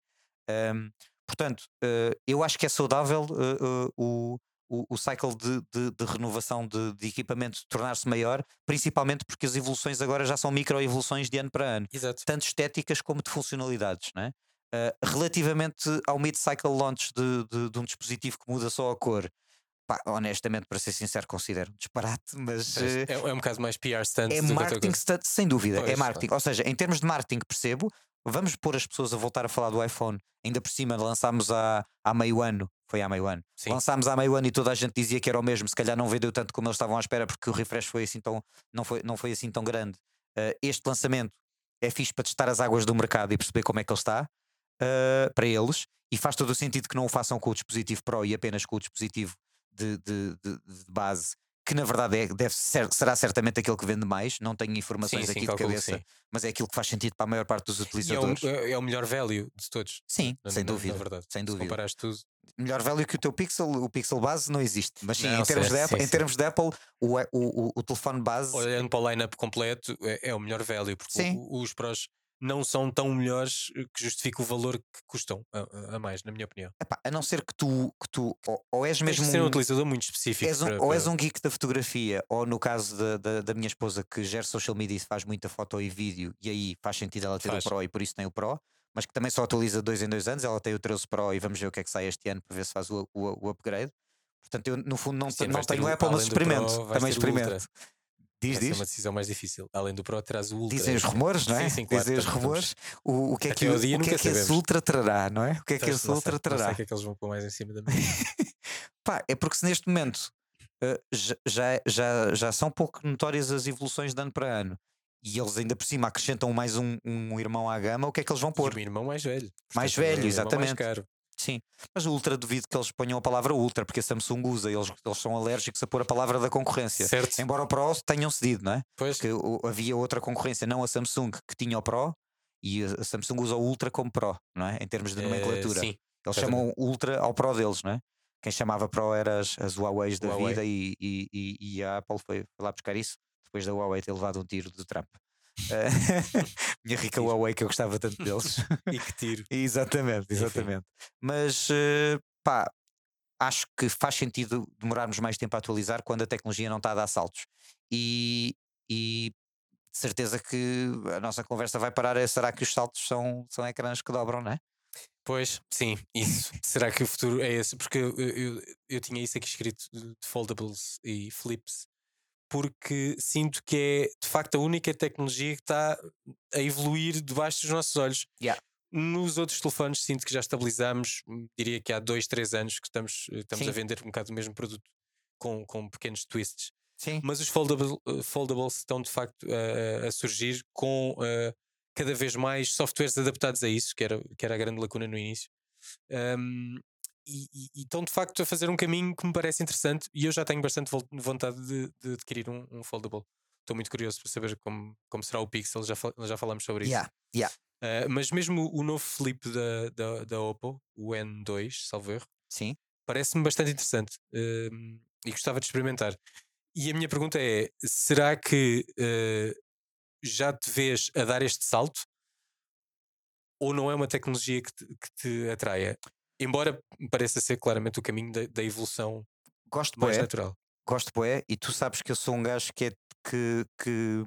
Ahm, portanto, eh, eu acho que é saudável eh, eh, o, o, o cycle de, de- de renovação de, de equipamento tornar-se maior, principalmente porque as evoluções agora já são micro-evoluções de ano para ano Exato. tanto estéticas como de funcionalidades. Não é? Relativamente ao mid-cycle launch de, de- um dispositivo que muda só a cor, honestamente, para ser sincero, considero um disparate, mas É, é um bocado mais PR stunt é marketing stunt, sem dúvida. é Pois, marketing. Ou seja, em termos de marketing, percebo. Vamos pôr as pessoas a voltar a falar do iPhone. Ainda por cima, lançámos há, há meio ano. Foi há meio ano. Sim. Lançámos há meio ano e toda a gente dizia que era o mesmo. Se calhar não vendeu tanto como eles estavam à espera, porque o refresh foi assim tão, não, foi, não foi assim tão grande. Ah, este lançamento é fixe para testar as águas do mercado e perceber como é que ele está ah, para eles. E faz todo o sentido que não o façam com o dispositivo Pro e apenas com o dispositivo de, de- de- de base, que na verdade é- deve ser- será certamente aquele que vende mais. Não tenho informações Sim, sim, aqui de calculo que cabeça, sim. mas é aquilo que faz sentido para a maior parte dos E é o, utilizadores. é o melhor value de todos. Sim, na- sem na- na dúvida. verdade. sem Se dúvida. comparares tudo. Melhor value que o teu Pixel, o Pixel base não existe. Mas sim, Não, em, termos certo, de Apple, sim, em sim. termos de Apple, o, o, o, o telefone base. Olhando para o line-up completo, é, é o melhor value, porque Sim. os Pros não são tão melhores eh, que justifica o valor que custam a, a- mais, na minha opinião. epá, a não ser que tu, que tu ou, ou és mesmo ser um um- utilizador muito específico. és um- para- ou para- és um geek da fotografia, ou no caso da, da, da minha esposa que gera social media e faz muita foto e vídeo, e aí faz sentido ela ter Faz. o Pro e por isso tem o Pro, mas que também só atualiza dois em dois anos. Ela tem o 13 Pro e vamos ver o que é que sai este ano para ver se faz o, o, o upgrade. Portanto, eu no fundo não, ano não tenho o- Apple, mas Pro, experimento. vais Também experimento. Diz, é diz. uma decisão mais difícil. Além do Pro, traz o Ultra. Dizem os rumores, não é? Sim, sim, claro. Dizem os rumores. O, o que é que, o, o que, é que esse. Ultra trará, não é? O que é que Pois, esse não Ultra sei, Não sei trará? o que é que eles vão pôr mais em cima da mesa. [LAUGHS] Pá, é porque se neste momento uh, já, já, já, são pouco notórias as evoluções de ano para ano e eles ainda por cima acrescentam mais um, um irmão à gama, o que é que eles vão E pôr? o meu irmão mais velho. Mais Portanto, velho, mais exatamente. caro. Sim, mas Ultra duvido que eles ponham a palavra Ultra, porque a Samsung usa, eles, eles são alérgicos a pôr a palavra da concorrência. Certo. Embora o Pro tenham cedido, não é? Pois, Porque havia outra concorrência, não a Samsung, que tinha o Pro e a Samsung usa o Ultra como Pro, não é? Em termos de eh, nomenclatura. sim, Eles exatamente. chamam Ultra ao Pro deles, não é? Quem chamava Pro era as, as Huawei da Huawei. vida e, e, e- a Apple foi, foi lá buscar isso depois da Huawei ter levado um tiro do Trump. [LAUGHS] Minha rica Tiro. Huawei que eu gostava tanto deles. [LAUGHS] E que tiro. [LAUGHS] exatamente, Enfim. exatamente. Mas eh, pá, acho que faz sentido demorarmos mais tempo a atualizar quando a tecnologia não está a dar saltos. E, e de certeza que a nossa conversa vai parar. É, será que os saltos são, são ecrãs que dobram, não é? Pois, sim, isso. Será que o futuro é esse? Porque eu, eu, eu- tinha isso aqui escrito de foldables e flips, porque sinto que é de facto a única tecnologia que está a evoluir debaixo dos nossos olhos. Yeah. Nos outros telefones sinto que já estabilizamos, hum, diria que há dois, três anos que estamos, eh, estamos a vender um bocado o mesmo produto com, com pequenos twists. Sim. Mas os foldable, eh, foldables estão de facto a- a, a surgir com eh, cada vez mais softwares adaptados a isso, que era, que era a grande lacuna no início. Um, e, e- estão de facto a fazer um caminho que me parece interessante e eu já tenho bastante vontade de, de adquirir um, um foldable. Estou muito curioso para saber como, como será o Pixel, já, fal- já falámos sobre isso. Yeah, yeah. Uh, mas mesmo o novo flip da, da, da Oppo, o N2, salvo erro, Sim. parece-me bastante interessante um, e gostava de experimentar. E a minha pergunta é: será que uh, já te vês a dar este salto? Ou não é uma tecnologia que te, que te atraia? Embora pareça ser claramente o caminho da, da evolução Gosto mais bué, natural. gosto bué, e tu sabes que eu sou um gajo que, é, que, que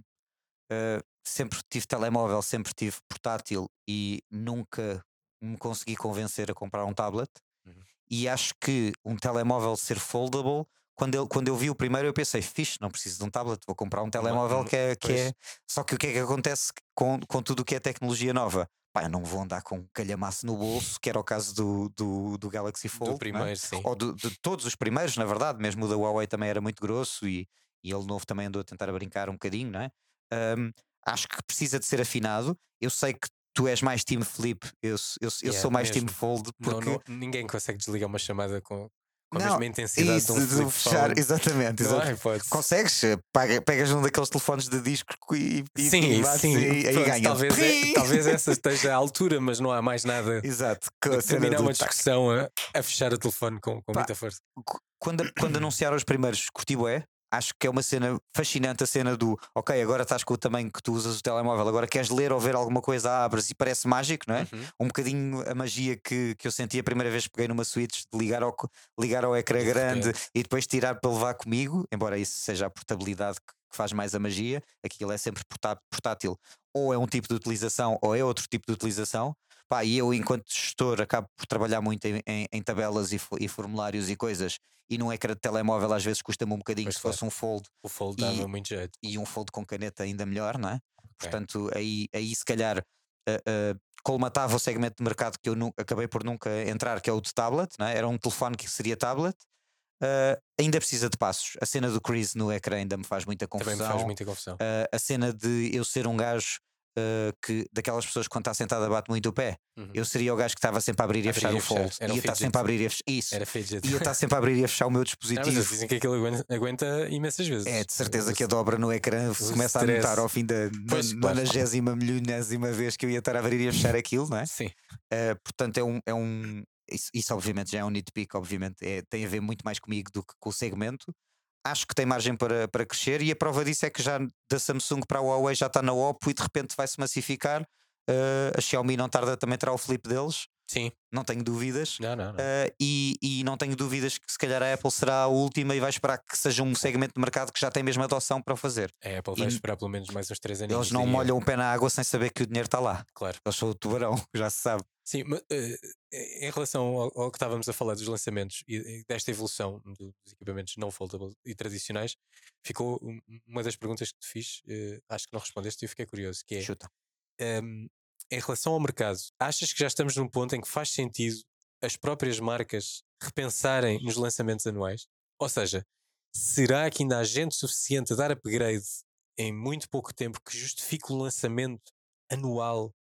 eh, sempre tive telemóvel, sempre tive portátil e nunca me consegui convencer a comprar um tablet. Uhum. E acho que um telemóvel ser foldable, quando eu, quando eu vi o primeiro, eu pensei, fixe, não preciso de um tablet, vou comprar um telemóvel uma- que é. Que é... Só que o que é que acontece com, com tudo o que é tecnologia nova? Pá, eu não vou andar com um calhamaço no bolso, que era o caso do, do, do Galaxy Fold. Do não é? primeiro, sim. ou de, de todos os primeiros, na verdade, mesmo o da Huawei também era muito grosso e, e ele novo também andou a tentar brincar um bocadinho, não é? Ahm, acho que precisa de ser afinado. Eu sei que tu és mais Team Flip, eu, eu, eu Yeah, sou mais Team mesmo. Fold, Não- porque não- ninguém consegue desligar uma chamada com, com a Não, mesma intensidade isso, de um flip fechar, exatamente, exatamente. hipótese. Consegues? Paga- pegas um daqueles telefones de disco e, e, Sim, e bates sim. e aí Pronto, ganha. talvez, é- talvez essa [LAUGHS] esteja à altura, mas não há mais nada. Exato. a Terminar uma discussão a, a fechar o telefone com, com Pá, muita força. Qu- quando, quando anunciaram os primeiros curti bué, acho que é uma cena fascinante a cena do ok, agora estás com o tamanho que tu usas o telemóvel, agora queres ler ou ver alguma coisa, abres e parece mágico, não é? Uhum. Um bocadinho a magia que, que eu senti a primeira vez que peguei numa Switch de ligar ao, ligar ao ecrã de grande repente. e depois tirar para levar comigo, embora isso seja a portabilidade que, que faz mais a magia, aquilo é sempre portá- portátil, ou é um tipo de utilização ou é outro tipo de utilização. Pá, e eu, enquanto gestor, acabo por trabalhar muito em, em- em tabelas e, e formulários e coisas, e num ecrã de telemóvel às vezes custa-me um bocadinho Pois se claro. fosse um fold O fold E- dava muito jeito. e um fold com caneta ainda melhor, não é? Portanto, aí, aí se calhar uh, uh, colmatava o segmento de mercado que eu nu- acabei por nunca entrar, que é o de tablet, não é? era um telefone que seria tablet. Uh, ainda precisa de passos. A cena do crease no ecrã ainda me faz muita Também confusão. me faz muita confusão. Uh, a cena de eu ser um gajo uh, que daquelas pessoas que quando está sentada bate muito o pé. Uhum. Eu seria o gajo que estava sempre a abrir e a fechar o a fold. Era Ia estar sempre a abrir e a fechar. Isso. Era fidget. Ia estar sempre a abrir e a fechar o meu Não, dispositivo. mas eles dizem que aquilo aguenta, aguenta imensas vezes. É, de certeza que a dobra no ecrã se começa a stress. notar ao fim da Pois, claro. 90 milionésima vez que eu ia estar a abrir e a fechar aquilo, não é? Sim, Eh, portanto, é um. É um isso, isso, obviamente, já é um nitpick, obviamente, é, tem a ver muito mais comigo do que com o segmento. Acho que tem margem para, para crescer e a prova disso é que já da Samsung para a Huawei já está na Oppo e de repente vai-se massificar. Eh, a Xiaomi não tarda também terá o flip deles. Sim. Não tenho dúvidas. Não, não, não. Uh, e, e, não tenho dúvidas que se calhar a Apple será a última e vai esperar que seja um segmento de mercado que já tem mesmo adoção para o fazer. A Apple vai e esperar pelo menos mais uns 3 anos. Eles não molham o pé na água sem saber que o dinheiro está lá. Claro. Eles são o tubarão, [LAUGHS] já se sabe. Sim, mas uh, em relação ao, ao, que estávamos a falar dos lançamentos e desta evolução dos equipamentos não foldable e tradicionais, ficou uma das perguntas que te fiz, uh, acho que não respondeste e eu fiquei curioso, que é Chuta. Um, ehm, em relação ao mercado, achas que já estamos num ponto em que faz sentido as próprias marcas repensarem nos lançamentos anuais? Ou seja, será que ainda há gente suficiente a dar upgrade em muito pouco tempo que justifique o lançamento anual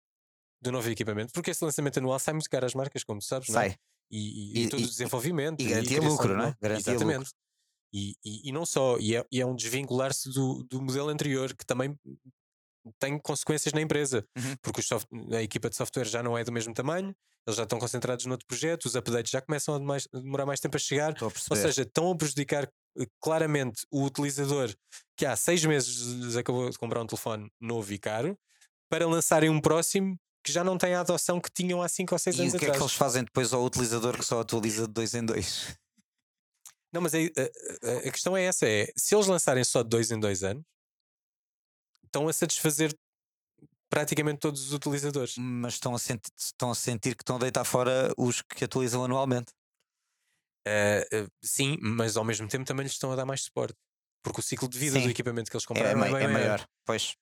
do novo equipamento? Porque esse lançamento anual sai muito caro às marcas, como tu sabes, sai. não é? E, e, e, todo o desenvolvimento. E, garantia lucro, não é? Garantia Exatamente. Lucro. E, e, e, não só, e é, e é um desvincular-se do, do modelo anterior, que também tem consequências na empresa, uhum. porque a equipa de software já não é do mesmo tamanho, eles já estão concentrados noutro projeto, os updates já começam a, mais, a demorar mais tempo a chegar, a ou seja, estão a prejudicar eh, claramente o utilizador que há seis meses acabou de comprar um telefone novo e caro para lançarem um próximo que já não tem a adoção que tinham há 5 ou 6 anos atrás. E o que atrás. é que eles fazem depois ao utilizador que só atualiza de 2 em 2? Não, mas a, a, a, questão é essa: é se eles lançarem só de 2 em 2 anos, estão a satisfazer praticamente todos os utilizadores. Mas estão a, sentir, estão a sentir que estão a deitar fora os que atualizam anualmente. Uh, uh, sim, mas ao mesmo tempo também lhes estão a dar mais suporte. Porque o ciclo de vida sim. do equipamento que eles compraram é, é, é, é maior. Pois.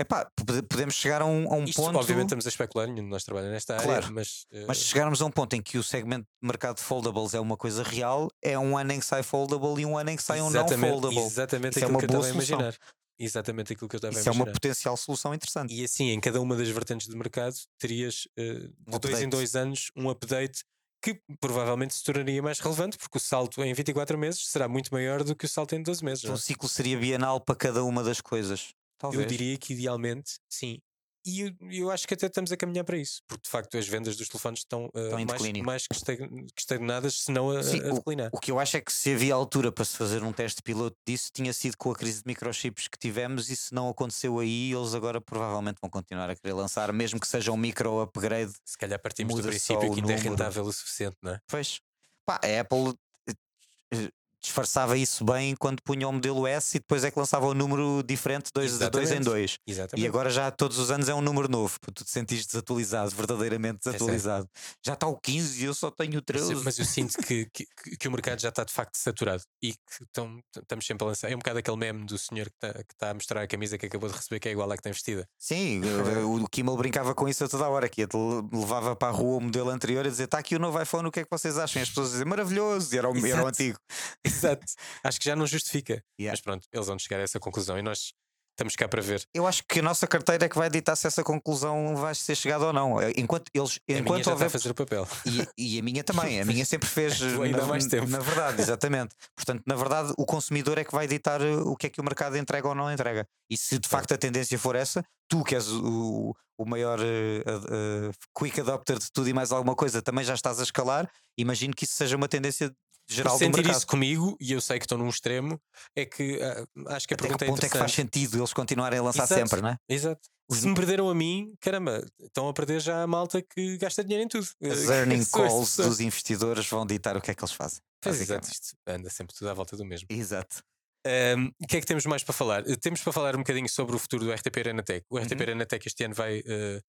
Epá, podemos chegar a um, a um Isto, ponto. Obviamente estamos a especular, nenhum de nós trabalha nesta claro, área, mas. Uh... Mas se chegarmos a um ponto em que o segmento de mercado de foldables é uma coisa real, é um ano em que sai foldable e um ano em que sai um não foldable. Exatamente Isso aquilo é uma que eu estava a imaginar. Exatamente aquilo que eu estava Isso a imaginar. é uma potencial solução interessante. E assim, em cada uma das vertentes de mercado, terias uh, de um dois em dois anos um update que provavelmente se tornaria mais relevante, porque o salto em 24 meses será muito maior do que o salto em 12 meses. Então, o ciclo seria bienal para cada uma das coisas. Talvez. Eu diria que idealmente, sim. E eu, eu, acho que até estamos a caminhar para isso, porque de facto as vendas dos telefones estão, uh, mais, mais que estagnadas, se não a, Sim, a declinar. O, o, que eu acho é que se havia altura para se fazer um teste piloto disso, tinha sido com a crise de microchips que tivemos, e se não aconteceu aí, eles agora provavelmente vão continuar a querer lançar, mesmo que seja um micro upgrade. Se calhar partimos do princípio que ainda é rentável o suficiente, não é? Pois. Pá, a Apple eh, disfarçava isso bem quando punha o modelo S e depois é que lançava o um número diferente dois, de dois em dois. Exatamente. E agora já todos os anos é um número novo, tu te sentires desatualizado, verdadeiramente é desatualizado. É já está o 15 e eu só tenho o 13. Mas, eu sinto que, que, que, o mercado já está de facto saturado e que estamos sempre a lançar. É um bocado aquele meme do senhor que está, que está a mostrar a camisa que acabou de receber, que é igual à que tem vestida. Sim, o Kimmel brincava com isso a toda a hora, que levava para a rua o modelo anterior a dizer: está aqui o novo iPhone, o que é que vocês acham? E as pessoas diziam maravilhoso, e era o, era o antigo. Exato acho que já não justifica. Yeah. Mas pronto, eles vão chegar a essa conclusão e nós estamos cá para ver. Eu acho que a nossa carteira é que vai ditar se essa conclusão vai ser chegada ou não. Enquanto eles. Enquanto a minha houver... fazer o papel. E, e, a minha também. A minha sempre fez. [LAUGHS] ainda na, mais tempo. Na verdade, exatamente. Portanto, na verdade, o consumidor é que vai ditar eh, o que é que o mercado entrega ou não entrega. E se de facto a tendência for essa, tu que és o, o maior uh, uh, quick adopter de tudo e mais alguma coisa, também já estás a escalar. Imagino que isso seja uma tendência geral sentir do mercado. isso comigo, e eu sei que estou num extremo, é que uh, acho que a Até pergunta que ponto é, é que faz sentido eles continuarem a lançar Exato. sempre, não é? Exato. Se me perderam a mim, caramba, estão a perder já a malta que gasta dinheiro em tudo. [LAUGHS] As [LAUGHS] earning calls dos investidores vão ditar o que é que eles fazem. Pois exato, isto anda sempre tudo à volta do mesmo. Exato. Um, o que é que temos mais para falar? Temos para falar um bocadinho sobre o futuro do RTP Arenatec. O RTP uhum. Arenatec este ano vai uh,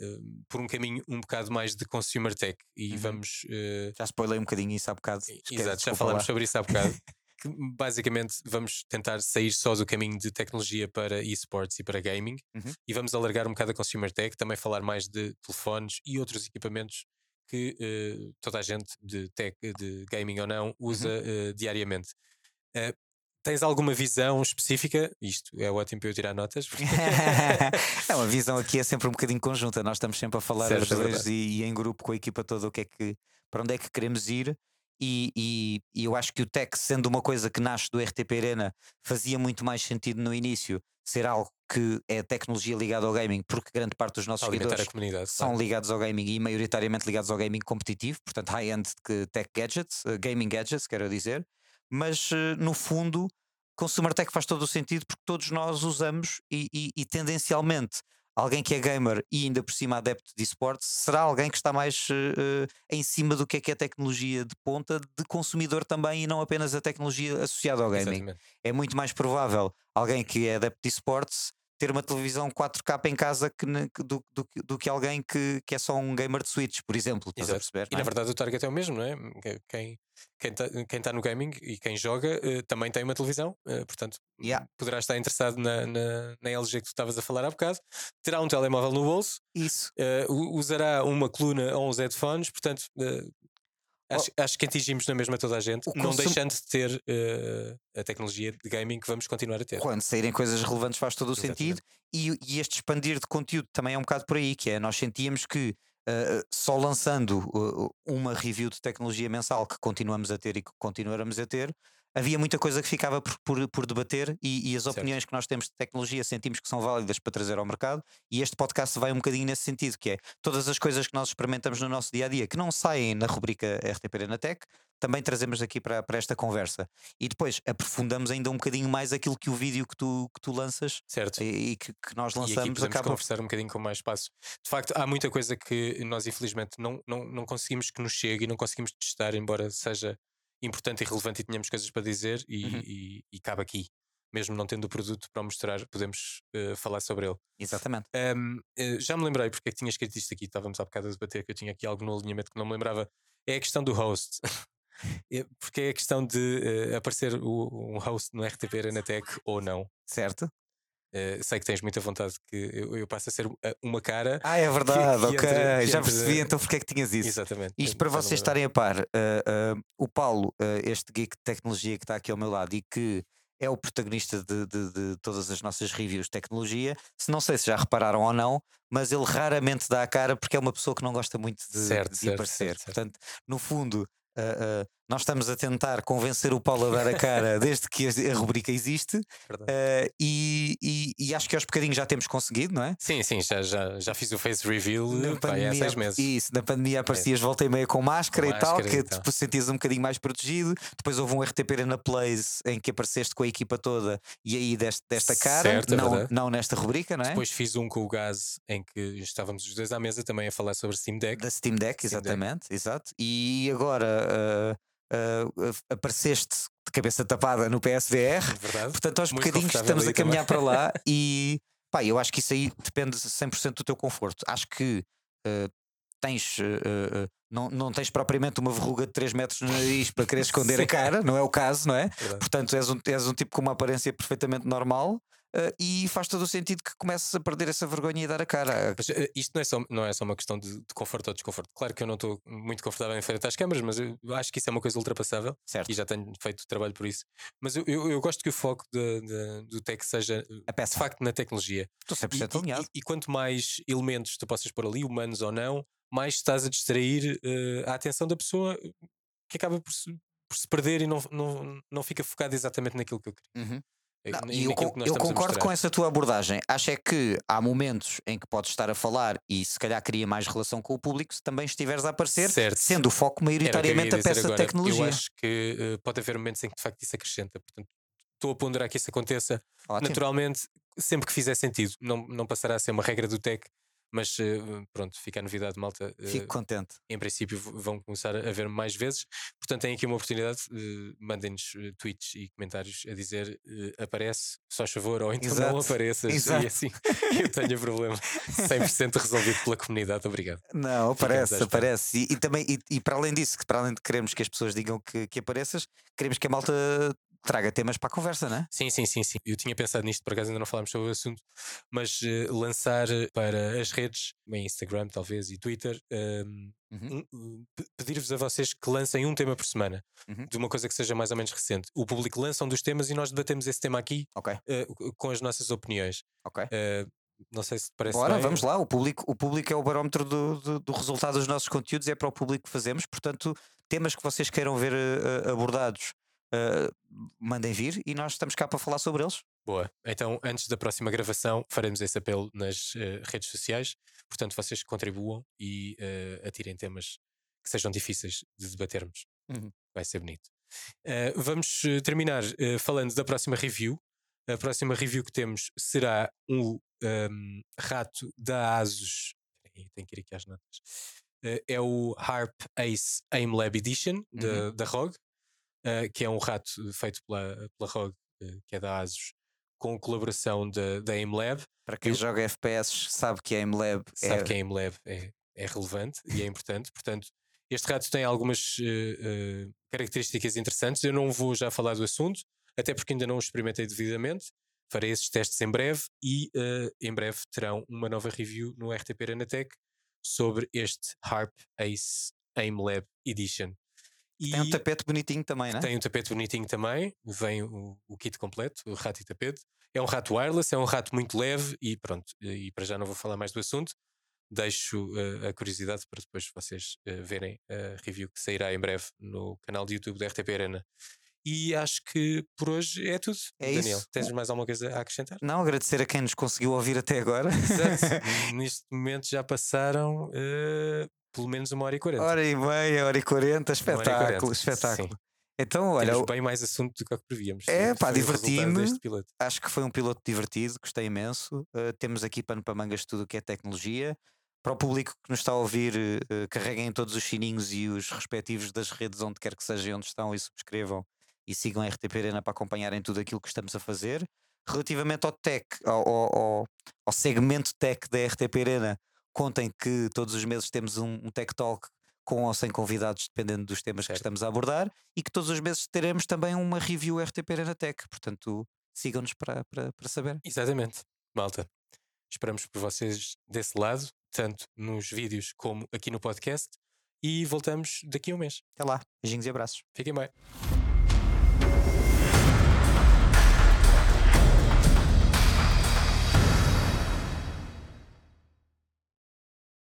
uh, por um caminho um bocado mais de consumer tech e uhum. vamos. Uh, já spoilei um bocadinho isso há bocado. Exato, já falámos sobre isso há bocado. [LAUGHS] que basicamente vamos tentar sair só do caminho de tecnologia para esports e para gaming uhum. e vamos alargar um bocado a consumer tech, também falar mais de telefones e outros equipamentos que uh, toda a gente de tech, de gaming ou não, usa uhum. uh, diariamente. Uh, Tens alguma visão específica? Isto é ótimo para eu tirar notas. [LAUGHS] é uma visão aqui é sempre um bocadinho conjunta. Nós estamos sempre a falar certo, os dois é e, e, em grupo com a equipa toda o que é que para onde é que queremos ir. E, e, e, eu acho que o tech, sendo uma coisa que nasce do RTP Arena, fazia muito mais sentido no início ser algo que é tecnologia ligada ao gaming, porque grande parte dos nossos seguidores são claro. ligados ao gaming e maioritariamente ligados ao gaming competitivo, portanto high-end tech gadgets, uh, gaming gadgets, quero dizer mas eh, no fundo, Consumer Tech faz todo o sentido porque todos nós usamos e, e, e tendencialmente alguém que é gamer e ainda por cima adepto de esportes, será alguém que está mais uh, em cima do que é que é tecnologia de ponta, de consumidor também e não apenas a tecnologia associada ao gaming. Exatamente. É muito mais provável alguém que é adepto de esportes ter uma televisão 4K em casa que, do, do, do, que alguém que, que é só um gamer de Switch, por exemplo. Estás Exato. a perceber? E é? na verdade o target é o mesmo, não é? Quem, quem está quem tá no gaming e quem joga uh, também tem uma televisão, uh, portanto yeah. poderá estar interessado na, na, na, LG que tu estavas a falar há bocado, terá um telemóvel no bolso, Isso. Uh, usará uma coluna ou uns headphones, portanto Acho, oh, acho, que atingimos na mesma toda a gente, não deixando de ter uh, a tecnologia de gaming que vamos continuar a ter. Quando saírem coisas relevantes faz todo o Exatamente. sentido e, e, este expandir de conteúdo também é um bocado por aí, que é nós sentíamos que uh, só lançando uh, uma review de tecnologia mensal que continuamos a ter e que continuaremos a ter, havia muita coisa que ficava por, por, por debater e, e, as certo. opiniões que nós temos de tecnologia sentimos que são válidas para trazer ao mercado e este podcast vai um bocadinho nesse sentido, que é todas as coisas que nós experimentamos no nosso dia a dia que não saem na rubrica RTP na Tech, também trazemos aqui para, para esta conversa e depois aprofundamos ainda um bocadinho mais aquilo que o vídeo que tu, que tu lanças certo. e, e que, que, nós lançamos e aqui acaba... conversar um bocadinho com mais espaço. De facto, há muita coisa que nós infelizmente não, não, não conseguimos que nos chegue e não conseguimos testar, embora seja importante e relevante e tínhamos coisas para dizer e, uhum. e, e cabe aqui. Mesmo não tendo o produto para mostrar, podemos uh, falar sobre ele. Exatamente. Um, uh, eh, já me lembrei porque é que tinha escrito isto aqui, estávamos há bocado a debater que eu tinha aqui algo no alinhamento que não me lembrava. É a questão do host. [LAUGHS] porque é a questão de uh, aparecer o, um host no RTP Arenatec ou não. Certo. Uh, sei que tens muita vontade que eu, eu passe a ser uma cara. Ah, é [LAUGHS] verdade, que, que ok. Já percebi então porque é que tinhas isso. Exatamente. Isto para vocês estarem a par, uh, uh, o Paulo, este geek de tecnologia que está aqui ao meu lado e que é o protagonista de, de, de, todas as nossas reviews de tecnologia. Se não sei se já repararam ou não, mas ele raramente dá a cara porque é uma pessoa que não gosta muito de, certo, de certo, aparecer. Certo, Portanto, no fundo, Uh, uh, nós estamos a tentar convencer o Paulo a dar a cara [LAUGHS] desde que a, rubrica existe uh, e, e, e, acho que aos bocadinhos já temos conseguido, não é? Sim, sim, já, já, já fiz o face reveal na pandemia, há seis meses. Isso, na pandemia aparecias é. volta e meia com máscara, com e tal, que então. te sentias um bocadinho mais protegido. Depois houve um RTP na Plays em que apareceste com a equipa toda e aí deste, desta cara, certo, é não, não nesta rubrica, não é? Depois fiz um com o Gaz em que estávamos os dois à mesa também a falar sobre Steam Deck. Da Steam Deck, Steam exatamente, Deck. exato. E agora uh, uh, apareceste de cabeça tapada no PSVR. Verdade. Portanto, aos Muito bocadinhos estamos a caminhar para lá [LAUGHS] e pá, eu acho que isso aí depende 100% do teu conforto. Acho que uh, tens. Uh, não, não tens propriamente uma verruga de 3 metros no nariz para querer [LAUGHS] esconder a cara, não é o caso, não é? Verdade. Portanto, és um, és um tipo com uma aparência perfeitamente normal uh, e faz todo o sentido que comeces a perder essa vergonha e dar a cara. Mas, uh, isto não é, só, não é só uma questão de, de, conforto ou desconforto. Claro que eu não estou muito confortável em frente às câmaras, mas eu acho que isso é uma coisa ultrapassável certo. e já tenho feito trabalho por isso. Mas eu, eu, eu gosto que o foco de, de, do tech seja de facto na tecnologia. Estou sempre e, alinhado. E, e, quanto mais elementos tu possas pôr ali, humanos ou não, mais estás a distrair uh, a atenção da pessoa que acaba por se, por se perder e não, não, não fica focado exatamente naquilo que eu queria. Uhum. Não, e eu, eu concordo com essa tua abordagem. Acho é que há momentos em que podes estar a falar e se calhar cria mais relação com o público se também estiveres a aparecer, certo. sendo o foco maioritariamente a peça agora. de tecnologia. Eu acho que uh, pode haver momentos em que de facto isso acrescenta. Portanto, estou a ponderar que isso aconteça Ótimo. naturalmente, sempre que fizer sentido. Não, não passará a ser uma regra do tech mas uh, pronto, fica a novidade, malta. Uh, Fico contente. Em princípio vão começar a ver mais vezes. Portanto, têm aqui uma oportunidade. Uh, Mandem-nos tweets e comentários a dizer aparece, só favor, ou então Exato. não apareças. Exato. E assim [LAUGHS] eu tenho o problema 100% resolvido pela comunidade. Obrigado. Não, aparece, aparece. E, e também, e, e, para além disso, para além de queremos que as pessoas digam que, que apareças, queremos que a malta traga temas para a conversa, não é? Sim, sim, sim, sim. Eu tinha pensado nisto, por acaso ainda não falámos sobre o assunto, mas uh, lançar para as redes, bem Instagram talvez e Twitter, um, uhum. um, pedir-vos a vocês que lancem um tema por semana, uhum. de uma coisa que seja mais ou menos recente. O público lança um dos temas e nós debatemos esse tema aqui okay. uh, com as nossas opiniões. Ok. Uh, não sei se parece. Bora, bem. vamos lá. O público, o público é o barómetro do, do, do, resultado dos nossos conteúdos, é para o público que fazemos. Portanto, temas que vocês queiram ver abordados uh, mandem vir e nós estamos cá para falar sobre eles. Boa. Então, antes da próxima gravação, faremos esse apelo nas uh, redes sociais. Portanto, vocês contribuam e uh, atirem temas que sejam difíceis de debatermos. Uhum. Vai ser bonito. Uh, vamos terminar falando da próxima review. A próxima review que temos será um, um rato da Asus. Tenho que ir aqui às notas. É o Harp Ace Aim Lab Edition uhum. da ROG, uh, que é um rato feito pela, pela ROG, uh, que é da Asus, com colaboração da Aim Lab. Para quem Eu, joga FPS, sabe que a Aim Lab sabe é... que a Aim Lab é, é relevante e é importante. Portanto, este rato tem algumas características interessantes. Eu não vou já falar do assunto, até porque ainda não o experimentei devidamente. Farei esses testes em breve e uh, em breve terão uma nova review no RTP Renatec sobre este Harp Ace Aim Lab Edition. E tem um tapete bonitinho também, né? Tem um tapete bonitinho também, vem o, o, kit completo, o rato e tapete. É um rato wireless, é um rato muito leve e pronto. E para já não vou falar mais do assunto. Deixo uh, a curiosidade para depois vocês uh, verem a review que sairá em breve no canal de YouTube da RTP Arena. E acho que por hoje é tudo. É Daniel, isso. tens mais alguma coisa a acrescentar? Não, agradecer a quem nos conseguiu ouvir até agora. Exato. [LAUGHS] Neste momento já passaram uh, pelo menos uma hora e quarenta. Hora e meia, hora e quarenta, espetáculo, espetáculo. Sim. Então, olha. Temos bem mais assunto do que o que prevíamos. É, pá, diverti-me. Acho que foi um piloto divertido, gostei imenso. Uh, temos aqui pano para mangas tudo o que é tecnologia. Para o público que nos está a ouvir, uh, carreguem todos os sininhos e os respectivos das redes onde quer que seja onde estão e subscrevam e sigam a RTP Arena para acompanharem tudo aquilo que estamos a fazer. Relativamente ao tech, ao, ao, ao segmento tech da RTP Arena, contem que todos os meses temos um, um Tech Talk com ou sem convidados, dependendo dos temas certo. que estamos a abordar, e que todos os meses teremos também uma review RTP Arena Tech. Portanto, sigam-nos para, para, para saber. Exatamente, malta. Esperamos por vocês desse lado, tanto nos vídeos como aqui no podcast. E voltamos daqui a um mês. Até lá. Beijinhos e abraços. Fiquem bem.